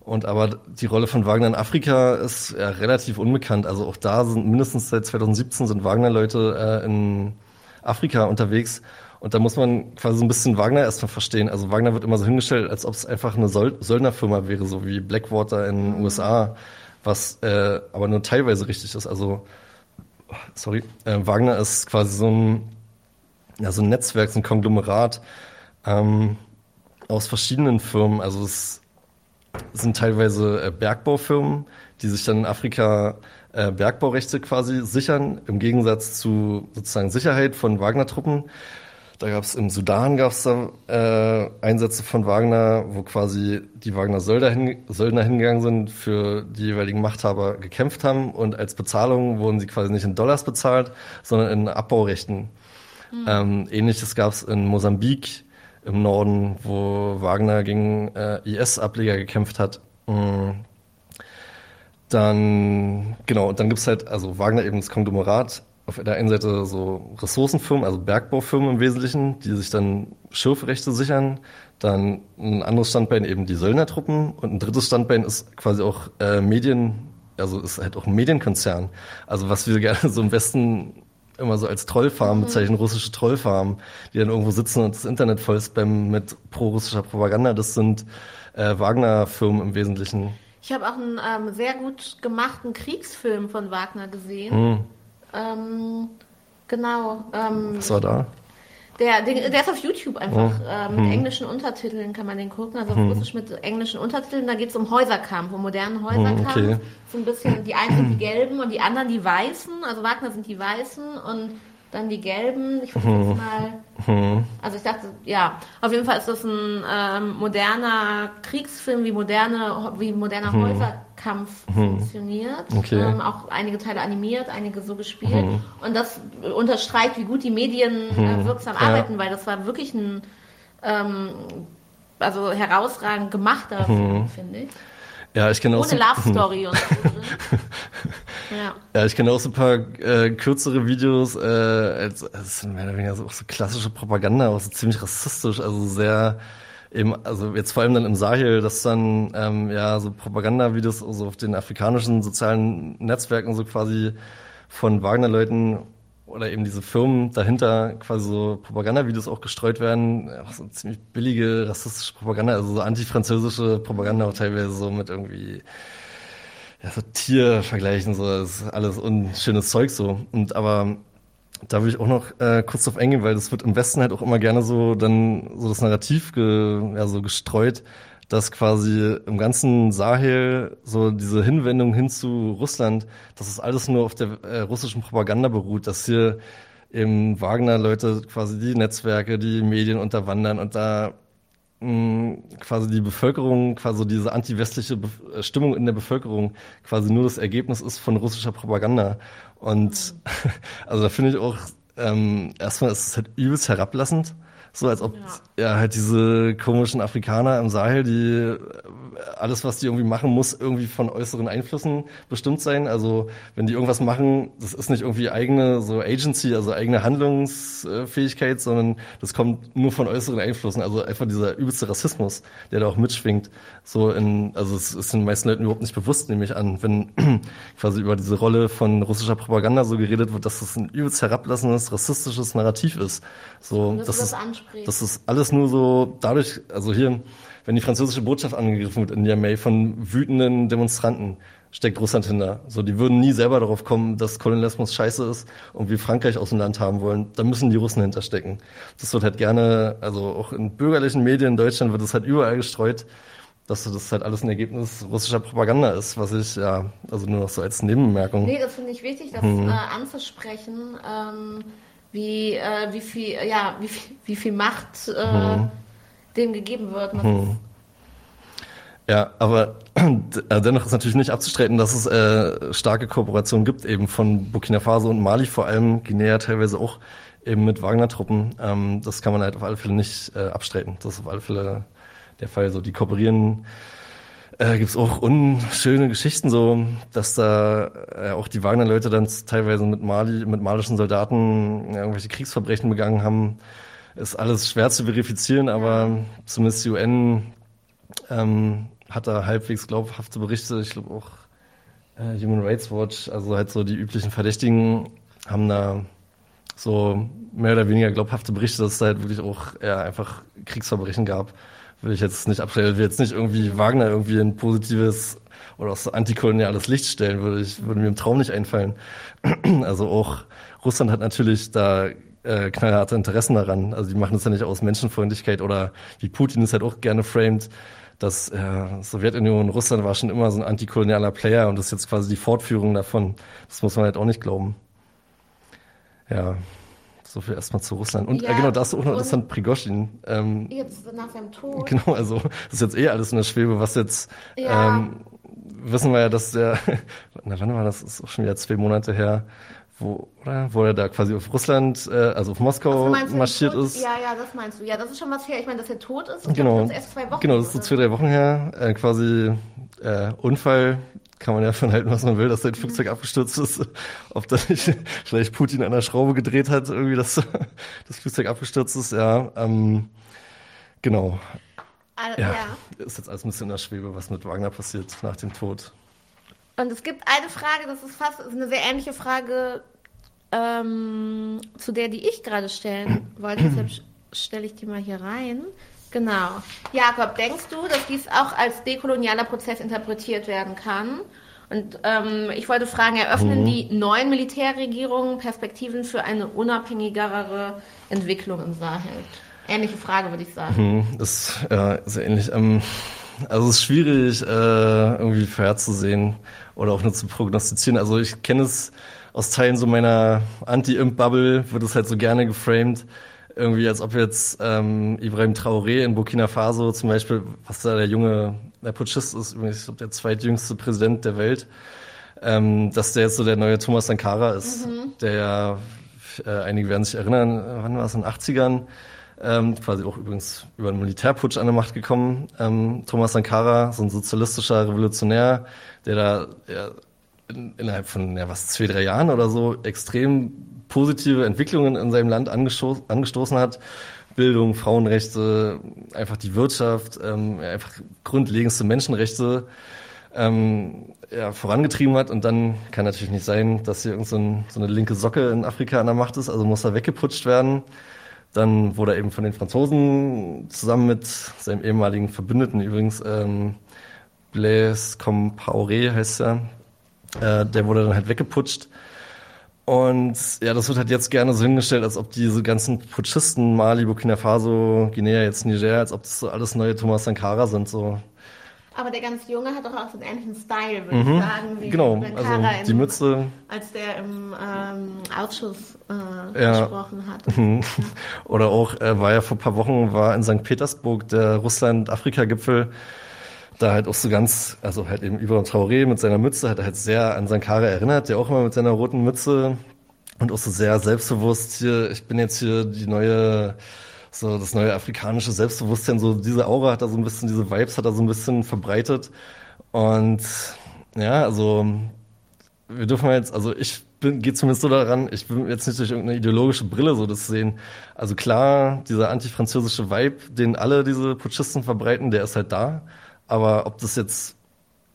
Und aber die Rolle von Wagner in Afrika ist ja relativ unbekannt. Also auch da sind mindestens seit 2017 sind Wagner-Leute äh, in Afrika unterwegs. Und da muss man quasi so ein bisschen Wagner erstmal verstehen. Also Wagner wird immer so hingestellt, als ob es einfach eine Söldnerfirma wäre, so wie Blackwater in den USA, was äh, aber nur teilweise richtig ist. Also, sorry, äh, Wagner ist quasi so ein, ja, so ein Netzwerk, so ein Konglomerat ähm, aus verschiedenen Firmen. Also es sind teilweise äh, Bergbaufirmen, die sich dann in Afrika äh, Bergbaurechte quasi sichern, im Gegensatz zu sozusagen Sicherheit von Wagner-Truppen. Da gab es im Sudan gab es da äh, Einsätze von Wagner, wo quasi die Wagner Söldner, hin, Söldner hingegangen sind, für die jeweiligen Machthaber gekämpft haben und als Bezahlung wurden sie quasi nicht in Dollars bezahlt, sondern in Abbaurechten. Mhm. Ähm, Ähnliches gab es in Mosambik im Norden, wo Wagner gegen äh, IS-Ableger gekämpft hat. Mhm. Dann, genau, und dann gibt's halt, also Wagner eben das Konglomerat, auf der einen Seite so Ressourcenfirmen, also Bergbaufirmen im Wesentlichen, die sich dann Schürfrechte sichern. Dann ein anderes Standbein eben die Söldnertruppen und ein drittes Standbein ist quasi auch äh, Medien, also ist halt auch ein Medienkonzern. Also was wir gerne so im Westen immer so als Trollfarmen mhm. bezeichnen, russische Trollfarmen, die dann irgendwo sitzen und das Internet voll spammen mit pro-russischer Propaganda. Das sind äh, Wagner-Firmen im Wesentlichen. Ich habe auch einen ähm, sehr gut gemachten Kriegsfilm von Wagner gesehen. Mhm. Ähm, genau. Ähm, Was war da? Der, der, der ist auf YouTube einfach. Oh. Äh, mit hm. englischen Untertiteln kann man den gucken. Also auf hm. Russisch mit englischen Untertiteln. Da geht es um Häuserkampf, um modernen hm, Häuserkampf. Okay. So ein bisschen, die einen sind die Gelben und die anderen die Weißen. Also Wagner sind die Weißen und dann die gelben. Ich versuche jetzt mal. Mhm. Also ich dachte, ja, auf jeden Fall ist das ein ähm, moderner Kriegsfilm, wie moderne, wie moderner mhm. Häuserkampf mhm. funktioniert. Okay. Ähm, auch einige Teile animiert, einige so gespielt. Mhm. Und das unterstreicht, wie gut die Medien äh, mhm. wirksam ja. arbeiten, weil das war wirklich ein ähm, also herausragend gemachter Film, finde ich. Ja, ich kenne auch Ohne so, Love Story und so. ja. ja, ich kenne auch so ein paar äh, kürzere Videos, äh, als, als mehr oder weniger so, auch so klassische Propaganda, auch so ziemlich rassistisch, also sehr eben, also jetzt vor allem dann im Sahel, dass dann ähm, ja so Propagandavideos so auf den afrikanischen sozialen Netzwerken so quasi von Wagner-Leuten oder eben diese Firmen dahinter quasi so Propagandavideos auch gestreut werden, auch so ziemlich billige rassistische Propaganda, also so antifranzösische Propaganda auch teilweise so mit irgendwie ja, so Tiervergleichen, so das ist alles unschönes Zeug so. Und aber da will ich auch noch äh, kurz drauf eingehen, weil das wird im Westen halt auch immer gerne so dann so das Narrativ ge, ja, so gestreut, dass quasi im ganzen Sahel so diese Hinwendung hin zu Russland, dass es alles nur auf der äh, russischen Propaganda beruht, dass hier eben Wagner-Leute quasi die Netzwerke, die Medien unterwandern und da mh, mm, quasi die Bevölkerung, quasi diese anti-westliche Be äh, Stimmung in der Bevölkerung quasi nur das Ergebnis ist von russischer Propaganda. Und also da finde ich auch, ähm, erstmal ist es halt übelst herablassend so als ob ja. ja halt diese komischen Afrikaner im Sahel, die alles, was die irgendwie machen, muss irgendwie von äußeren Einflüssen bestimmt sein. Also wenn die irgendwas machen, das ist nicht irgendwie eigene so Agency, also eigene Handlungsfähigkeit, sondern das kommt nur von äußeren Einflüssen. Also einfach dieser übelste Rassismus, der da auch mitschwingt. So in, also es ist den meisten Leuten überhaupt nicht bewusst, nehme ich an, wenn quasi über diese Rolle von russischer Propaganda so geredet wird, dass das ein übelst herablassendes, rassistisches Narrativ ist. So, das, das ist, das ist alles nur so dadurch, also hier wenn die französische Botschaft angegriffen wird in Niamey von wütenden Demonstranten, steckt Russland hinter. So, die würden nie selber darauf kommen, dass Kolonialismus scheiße ist und wir Frankreich aus dem Land haben wollen. Da müssen die Russen hinterstecken. Das wird halt gerne, also auch in bürgerlichen Medien in Deutschland wird es halt überall gestreut, dass das halt alles ein Ergebnis russischer Propaganda ist, was ich ja, also nur noch so als Nebenbemerkung. Nee, das finde ich wichtig, das hm. äh, anzusprechen, ähm, wie, äh, wie viel, ja, wie, wie viel Macht äh, hm dem gegeben wird. Hm. Ja, aber äh, dennoch ist natürlich nicht abzustreiten, dass es äh, starke Kooperationen gibt, eben von Burkina Faso und Mali, vor allem Guinea teilweise auch eben mit Wagner-Truppen. Ähm, das kann man halt auf alle Fälle nicht äh, abstreiten. Das ist auf alle Fälle der Fall. So, die kooperieren. Äh, gibt es auch unschöne Geschichten, so dass da äh, auch die Wagner-Leute dann teilweise mit Mali, mit malischen Soldaten irgendwelche Kriegsverbrechen begangen haben ist alles schwer zu verifizieren, aber zumindest die UN ähm, hat da halbwegs glaubhafte Berichte. Ich glaube auch äh, Human Rights Watch, also halt so die üblichen Verdächtigen haben da so mehr oder weniger glaubhafte Berichte, dass es da halt wirklich auch ja, einfach Kriegsverbrechen gab. Will ich jetzt nicht abstellen, will jetzt nicht irgendwie Wagner irgendwie ein positives oder auch so antikoloniales Licht stellen, würde ich, würde mir im Traum nicht einfallen. Also auch Russland hat natürlich da äh, knallharte Interessen daran. Also die machen das ja nicht aus Menschenfreundlichkeit oder wie Putin es halt auch gerne framed, dass äh, Sowjetunion, Russland war schon immer so ein antikolonialer Player und das ist jetzt quasi die Fortführung davon. Das muss man halt auch nicht glauben. Ja, So viel erstmal zu Russland. Und ja, äh, genau, da ist auch noch interessant Prigoschin. Ähm, jetzt nach seinem Tod. Genau, also das ist jetzt eh alles in der Schwebe, was jetzt ja. ähm, wissen wir ja, dass der, na wann war das? das ist auch schon wieder zwei Monate her, wo, oder? Wo er da quasi auf Russland, äh, also auf Moskau also marschiert ist. Ja, ja, das meinst du. Ja, das ist schon was her. Ich meine, dass er tot ist. genau. das ist erst zwei Wochen. Genau, das ist so zwei, drei Wochen her. Äh, quasi äh, Unfall kann man ja von halten, was man will, dass sein mhm. Flugzeug abgestürzt ist. Ob da nicht vielleicht Putin an der Schraube gedreht hat, irgendwie, dass das Flugzeug abgestürzt ist. Ja, ähm, genau. Also, ja, ja. Ist jetzt alles ein bisschen in der Schwebe, was mit Wagner passiert nach dem Tod. Und es gibt eine Frage, das ist fast ist eine sehr ähnliche Frage ähm, zu der, die ich gerade stellen wollte. Deshalb stelle ich die mal hier rein. Genau. Jakob, denkst du, dass dies auch als dekolonialer Prozess interpretiert werden kann? Und ähm, ich wollte fragen, eröffnen mhm. die neuen Militärregierungen Perspektiven für eine unabhängigere Entwicklung im Sahel? Ähnliche Frage, würde ich sagen. Mhm, das ist ja sehr ähnlich. Ähm, also es ist schwierig, äh, irgendwie vorherzusehen oder auch nur zu prognostizieren. Also ich kenne es aus Teilen so meiner Anti-Imp-Bubble, wird es halt so gerne geframed, irgendwie als ob jetzt ähm, Ibrahim Traoré in Burkina Faso zum Beispiel, was da der junge der Putschist ist, übrigens, ich glaube, der zweitjüngste Präsident der Welt, ähm, dass der jetzt so der neue Thomas Sankara ist, mhm. der ja, äh, einige werden sich erinnern, wann war es, in den 80ern, ähm, quasi auch übrigens über einen Militärputsch an der Macht gekommen. Ähm, Thomas Sankara, so ein sozialistischer Revolutionär, der da ja, in, innerhalb von ja, was zwei, drei Jahren oder so extrem positive Entwicklungen in seinem Land angesto angestoßen hat. Bildung, Frauenrechte, einfach die Wirtschaft, ähm, einfach grundlegendste Menschenrechte ähm, ja, vorangetrieben hat. Und dann kann natürlich nicht sein, dass hier irgend so, ein, so eine linke Socke in Afrika an der Macht ist, also muss er weggeputscht werden. Dann wurde er eben von den Franzosen zusammen mit seinem ehemaligen Verbündeten übrigens, ähm, Blaise Compaoré heißt er, äh, der wurde dann halt weggeputscht. Und ja, das wird halt jetzt gerne so hingestellt, als ob diese ganzen Putschisten, Mali, Burkina Faso, Guinea, jetzt Niger, als ob das so alles neue Thomas Sankara sind. So. Aber der ganz Junge hat doch auch so einen ähnlichen Style, würde mhm. ich sagen. Wie genau, also in, die Mütze. Als der im ähm, Ausschuss äh, ja. gesprochen hat. Mhm. Oder auch, er äh, war ja vor ein paar Wochen, war in St. Petersburg der Russland-Afrika-Gipfel. Da halt auch so ganz, also halt eben über Traoré mit seiner Mütze, hat er halt sehr an Sankara erinnert, der auch immer mit seiner roten Mütze und auch so sehr selbstbewusst hier, ich bin jetzt hier die neue so das neue afrikanische Selbstbewusstsein, so diese Aura hat da so ein bisschen, diese Vibes hat da so ein bisschen verbreitet. Und ja, also wir dürfen jetzt, also ich bin, gehe zumindest so daran, ich will jetzt nicht durch irgendeine ideologische Brille so das sehen. Also klar, dieser antifranzösische Vibe, den alle diese Putschisten verbreiten, der ist halt da. Aber ob das jetzt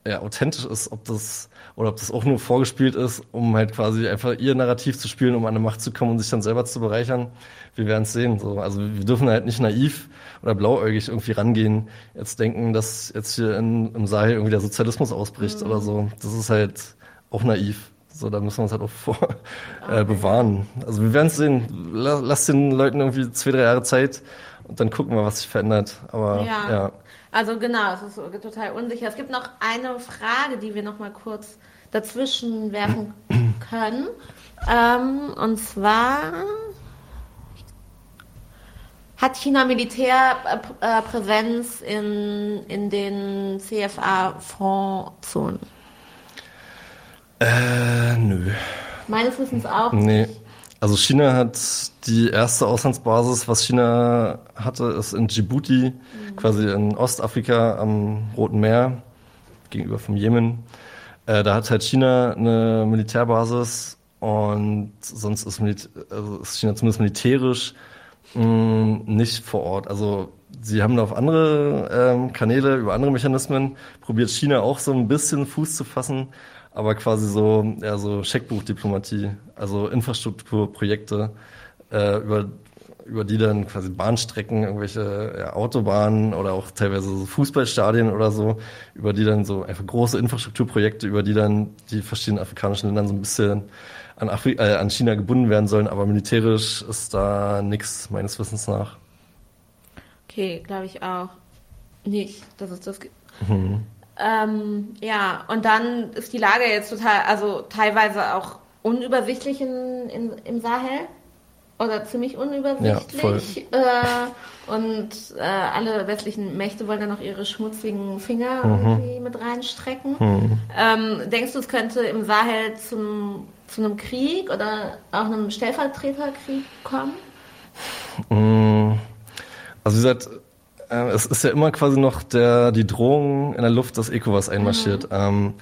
ja, authentisch ist, ob das oder ob das auch nur vorgespielt ist, um halt quasi einfach ihr Narrativ zu spielen, um an eine Macht zu kommen und sich dann selber zu bereichern. Wir werden es sehen. So. Also wir dürfen halt nicht naiv oder blauäugig irgendwie rangehen, jetzt denken, dass jetzt hier in, im Sahel irgendwie der Sozialismus ausbricht mhm. oder so. Das ist halt auch naiv. So, da müssen wir uns halt auch vor äh, bewahren. Also wir werden es sehen. Lass den Leuten irgendwie zwei, drei Jahre Zeit und dann gucken wir, was sich verändert. Aber ja. ja. Also genau, es ist total unsicher. Es gibt noch eine Frage, die wir noch mal kurz dazwischen werfen können. Ähm, und zwar hat China Militärpräsenz in, in den CFA-Frontzonen? Äh, nö. Meines Wissens auch. Nee. Also China hat die erste Auslandsbasis, was China hatte, ist in Djibouti, mhm. Quasi in Ostafrika am Roten Meer, gegenüber vom Jemen. Äh, da hat halt China eine Militärbasis und sonst ist, Milita also ist China zumindest militärisch mh, mm, nicht vor Ort. Also sie haben auf andere ähm, Kanäle, über andere Mechanismen, probiert China auch so ein bisschen Fuß zu fassen aber quasi so, ja, so Scheckbuchdiplomatie, also Infrastrukturprojekte, äh, über, über die dann quasi Bahnstrecken, irgendwelche ja, Autobahnen oder auch teilweise so Fußballstadien oder so, über die dann so einfach große Infrastrukturprojekte, über die dann die verschiedenen afrikanischen Länder so ein bisschen an, Afri äh, an China gebunden werden sollen, aber militärisch ist da nichts meines Wissens nach. Okay, glaube ich auch nicht, dass es das gibt. Mhm. Ähm, ja, und dann ist die Lage jetzt total, also teilweise auch unübersichtlich in, in, im Sahel. Oder ziemlich unübersichtlich. Ja, äh, und äh, alle westlichen Mächte wollen dann noch ihre schmutzigen Finger mhm. irgendwie mit reinstrecken. Mhm. Ähm, denkst du, es könnte im Sahel zum, zu einem Krieg oder auch einem Stellvertreterkrieg kommen? Mm. Also wie gesagt, äh, es ist ja immer quasi noch der, die Drohung in der Luft, dass ECOWAS einmarschiert. Mhm. Ähm,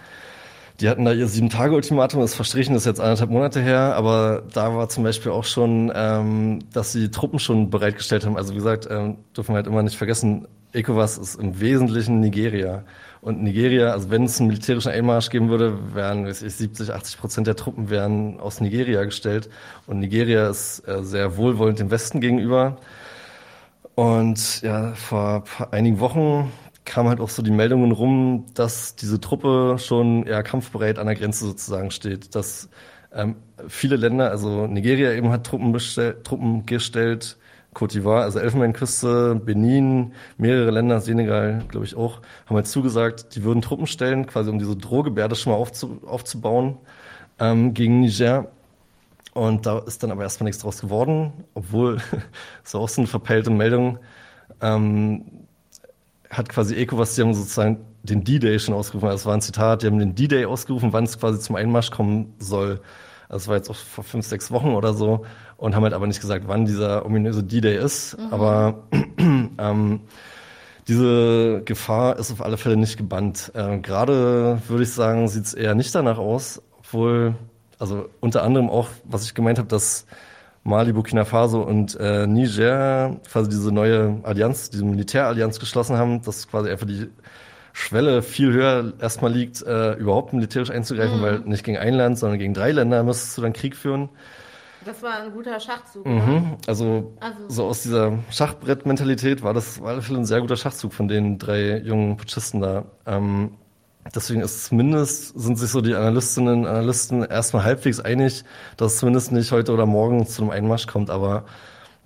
die hatten da ihr Sieben-Tage-Ultimatum, das verstrichen ist jetzt anderthalb Monate her, aber da war zum Beispiel auch schon, ähm, dass sie Truppen schon bereitgestellt haben. Also wie gesagt, ähm, dürfen wir halt immer nicht vergessen, ECOWAS ist im Wesentlichen Nigeria. Und Nigeria, also wenn es einen militärischen Einmarsch geben würde, wären weiß ich, 70, 80 Prozent der Truppen wären aus Nigeria gestellt. Und Nigeria ist äh, sehr wohlwollend dem Westen gegenüber. Und ja, vor einigen Wochen kam halt auch so die Meldungen rum, dass diese Truppe schon eher kampfbereit an der Grenze sozusagen steht. Dass ähm, viele Länder, also Nigeria eben hat Truppen, bestellt, Truppen gestellt, Côte d'Ivoire, also Elfenbeinküste, Benin, mehrere Länder, Senegal, glaube ich auch, haben halt zugesagt, die würden Truppen stellen, quasi um diese Drohgebärde schon mal aufzu, aufzubauen ähm, gegen Niger. Und da ist dann aber erstmal nichts draus geworden, obwohl, so auch so eine verpeilte Meldung, ähm, hat quasi ECOWAS, die haben sozusagen den D-Day schon ausgerufen, das war ein Zitat, die haben den D-Day ausgerufen, wann es quasi zum Einmarsch kommen soll. Das war jetzt auch vor fünf, sechs Wochen oder so und haben halt aber nicht gesagt, wann dieser ominöse D-Day ist. Mhm. Aber ähm, diese Gefahr ist auf alle Fälle nicht gebannt. Äh, Gerade würde ich sagen, sieht es eher nicht danach aus, obwohl also unter anderem auch, was ich gemeint habe, dass Mali, Burkina Faso und äh, Niger quasi diese neue Allianz, diese Militärallianz geschlossen haben, dass quasi einfach die Schwelle viel höher erstmal liegt, äh, überhaupt militärisch einzugreifen, mhm. weil nicht gegen ein Land, sondern gegen drei Länder müsstest du dann Krieg führen. Das war ein guter Schachzug. Mhm. Also, also, so aus dieser Schachbrettmentalität war das war ein sehr guter Schachzug von den drei jungen Putschisten da. Ähm, Deswegen ist zumindest, sind sich so die Analystinnen und Analysten erstmal halbwegs einig, dass es zumindest nicht heute oder morgen zu einem Einmarsch kommt, aber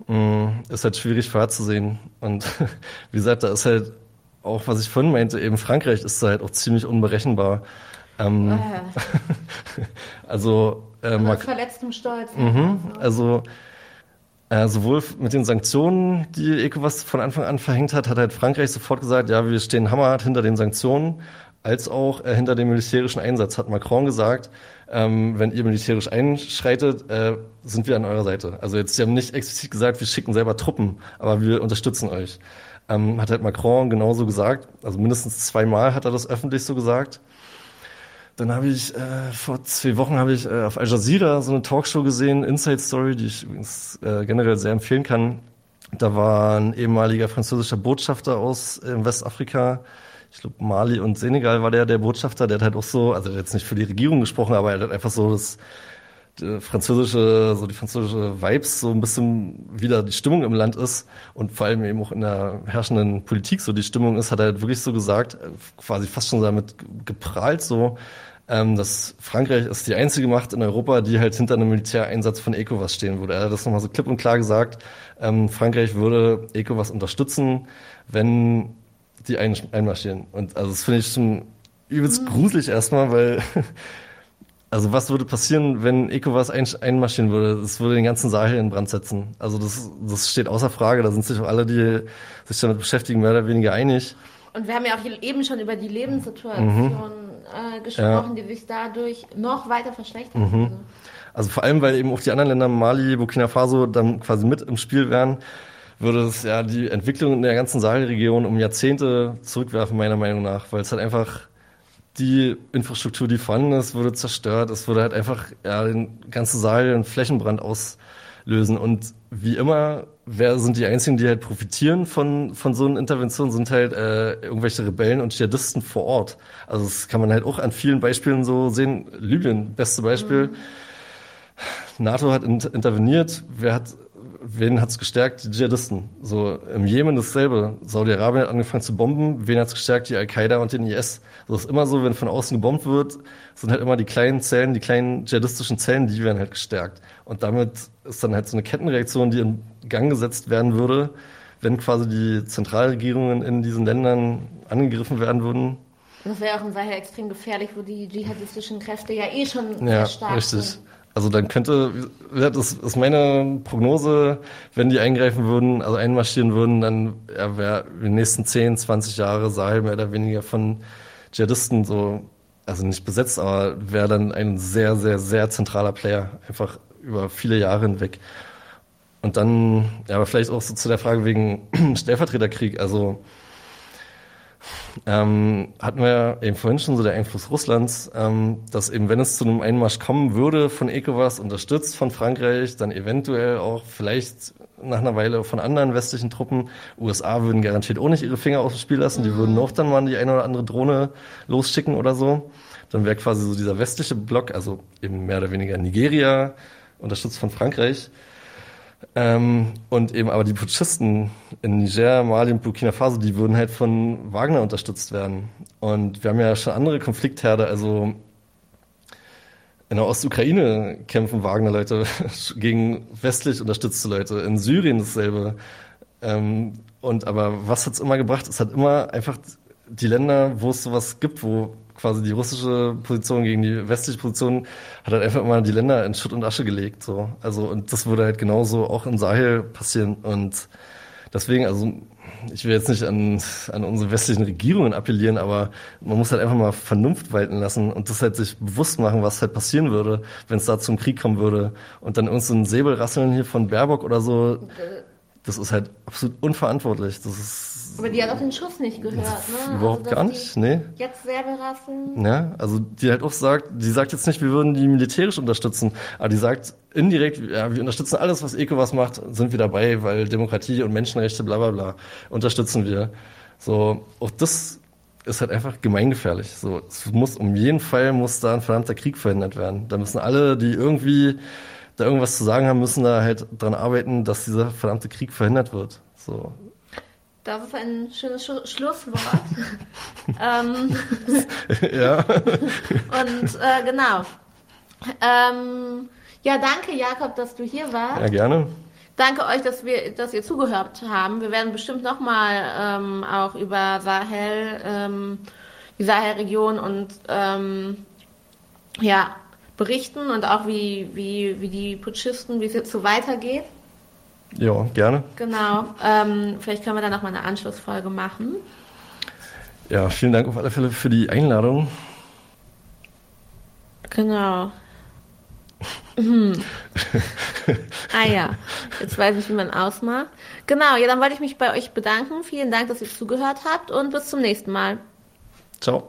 mh, mm, ist halt schwierig vorherzusehen. Und wie gesagt, da ist halt auch, was ich vorhin meinte, eben Frankreich ist da halt auch ziemlich unberechenbar. Ähm, ah, also äh, man, verletztem Stolz. Mhm, also äh, sowohl mit den Sanktionen, die ECOWAS von Anfang an verhängt hat, hat halt Frankreich sofort gesagt, ja, wir stehen hammerhart hinter den Sanktionen als auch äh, hinter dem militärischen Einsatz, hat Macron gesagt, ähm, wenn ihr militärisch einschreitet, äh, sind wir an eurer Seite. Also jetzt, sie haben nicht explizit gesagt, wir schicken selber Truppen, aber wir unterstützen euch. Ähm, hat halt Macron genauso gesagt, also mindestens zweimal hat er das öffentlich so gesagt. Dann habe ich äh, vor zwei Wochen habe ich äh, auf Al Jazeera so eine Talkshow gesehen, Inside Story, die ich übrigens äh, generell sehr empfehlen kann. Da war ein ehemaliger französischer Botschafter aus äh, Westafrika, ich glaube, Mali und Senegal war der, der Botschafter, der hat halt auch so, also der hat jetzt nicht für die Regierung gesprochen, aber er hat einfach so das französische, so die französische Vibes, so ein bisschen wieder die Stimmung im Land ist und vor allem eben auch in der herrschenden Politik so die Stimmung ist, hat er halt wirklich so gesagt, quasi fast schon damit geprahlt so, ähm, dass Frankreich ist die einzige Macht in Europa, die halt hinter einem Militäreinsatz von ECOWAS stehen würde. Er hat das nochmal so klipp und klar gesagt, ähm, Frankreich würde ECOWAS unterstützen, wenn die ein, einmarschieren. Und also das finde ich schon übelst mhm. gruselig erstmal, weil also was würde passieren, wenn ECOWAS ein, einmarschieren würde? Das würde den ganzen Sahel in Brand setzen. Also das, das steht außer Frage. Da sind sich auch alle, die sich damit beschäftigen, mehr oder weniger einig. Und wir haben ja auch eben schon über die Lebenssituation mhm. äh, gesprochen, ja. die sich dadurch noch weiter verschlechtern. Mhm. Also vor allem, weil eben auch die anderen Länder, Mali, Burkina Faso, dann quasi mit im Spiel wären würde es ja die Entwicklung in der ganzen Sahelregion um Jahrzehnte zurückwerfen, meiner Meinung nach, weil es halt einfach die Infrastruktur, die vorhanden ist, wurde zerstört. Es würde halt einfach ja, den ganzen Saal einen Flächenbrand auslösen. Und wie immer, wer sind die Einzigen, die halt profitieren von, von so einer Intervention, sind halt äh, irgendwelche Rebellen und Dschihadisten vor Ort. Also das kann man halt auch an vielen Beispielen so sehen. Libyen, beste Beispiel. Mhm. NATO hat interveniert. Wer hat wen hat's gestärkt? Die Dschihadisten. So im Jemen dasselbe. Saudi-Arabien hat angefangen zu bomben. Wen hat's gestärkt? Die Al-Qaida und den IS. So ist immer so, wenn von außen gebombt wird, sind halt immer die kleinen Zellen, die kleinen dschihadistischen Zellen, die werden halt gestärkt. Und damit ist dann halt so eine Kettenreaktion, die in Gang gesetzt werden würde, wenn quasi die Zentralregierungen in diesen Ländern angegriffen werden würden. Das wäre auch im Sahel extrem gefährlich, wo die dschihadistischen Kräfte ja eh schon ja, sehr stark richtig. sind. Also dann könnte, das ist meine Prognose, wenn die eingreifen würden, also einmarschieren würden, dann wäre die nächsten 10, 20 Jahre Sahel mehr oder weniger von Dschihadisten so, also nicht besetzt, aber wäre dann ein sehr, sehr, sehr zentraler Player, einfach über viele Jahre hinweg. Und dann, ja, aber vielleicht auch so zu der Frage wegen Stellvertreterkrieg, also ähm, hatten wir eben vorhin schon so der Einfluss Russlands, ähm, dass eben, wenn es zu einem Einmarsch kommen würde von ECOWAS, unterstützt von Frankreich, dann eventuell auch vielleicht nach einer Weile von anderen westlichen Truppen, USA würden garantiert auch nicht ihre Finger aus dem Spiel lassen, die würden auch dann mal die eine oder andere Drohne losschicken oder so. Dann wäre quasi so dieser westliche Block, also eben mehr oder weniger Nigeria, unterstützt von Frankreich, ähm, und eben aber die Putschisten in Niger, Mali und Burkina Faso, die würden halt von Wagner unterstützt werden. Und wir haben ja schon andere Konfliktherde, also in der Ostukraine kämpfen Wagner-Leute gegen westlich unterstützte Leute, in Syrien dasselbe. Ähm, und aber was hat's immer gebracht? Es hat immer einfach die Länder, wo es sowas gibt, wo quasi die russische Position gegen die westliche Position hat halt einfach immer die Länder in Schutt und Asche gelegt. So. Also, und das würde halt genauso auch im Sahel passieren. Und deswegen, also ich will jetzt nicht an, an unsere westlichen Regierungen appellieren, aber man muss halt einfach mal Vernunft walten lassen und das halt sich bewusst machen, was halt passieren würde, wenn es da zum Krieg kommen würde. Und dann uns so ein Säbelrasseln hier von Baerbock oder so, das ist halt absolut unverantwortlich. Das ist aber die hat auch den Schuss nicht gehört, ne? Überhaupt also, gar nicht, nee. Jetzt Säbelrasseln. Ja, also die halt auch sagt, die sagt jetzt nicht, wir würden die militärisch unterstützen, aber die sagt indirekt, ja, wir unterstützen alles, was ECOWAS macht, sind wir dabei, weil Demokratie und Menschenrechte, bla bla bla, unterstützen wir. So, auch das ist halt einfach gemeingefährlich. So, es muss, um jeden Fall muss da ein verdammter Krieg verhindert werden. Da müssen alle, die irgendwie da irgendwas zu sagen haben, müssen da halt dran arbeiten, dass dieser verdammte Krieg verhindert wird. So, das ist ein schönes Sch Schlusswort. ähm, ja. Und äh, genau. Ähm, ja, danke Jakob, dass du hier warst. Ja, gerne. Danke euch, dass wir, dass ihr zugehört haben. Wir werden bestimmt nochmal ähm, auch über Sahel, ähm, die Sahelregion und ähm, ja berichten und auch wie wie wie die Putschisten, wie es jetzt so weitergeht. Ja, gerne. Genau. Ähm, vielleicht können wir dann noch mal eine Anschlussfolge machen. Ja, vielen Dank auf alle Fälle für die Einladung. Genau. Hm. ah ja, jetzt weiß ich, wie man ausmacht. Genau, ja, dann wollte ich mich bei euch bedanken. Vielen Dank, dass ihr zugehört habt und bis zum nächsten Mal. Ciao.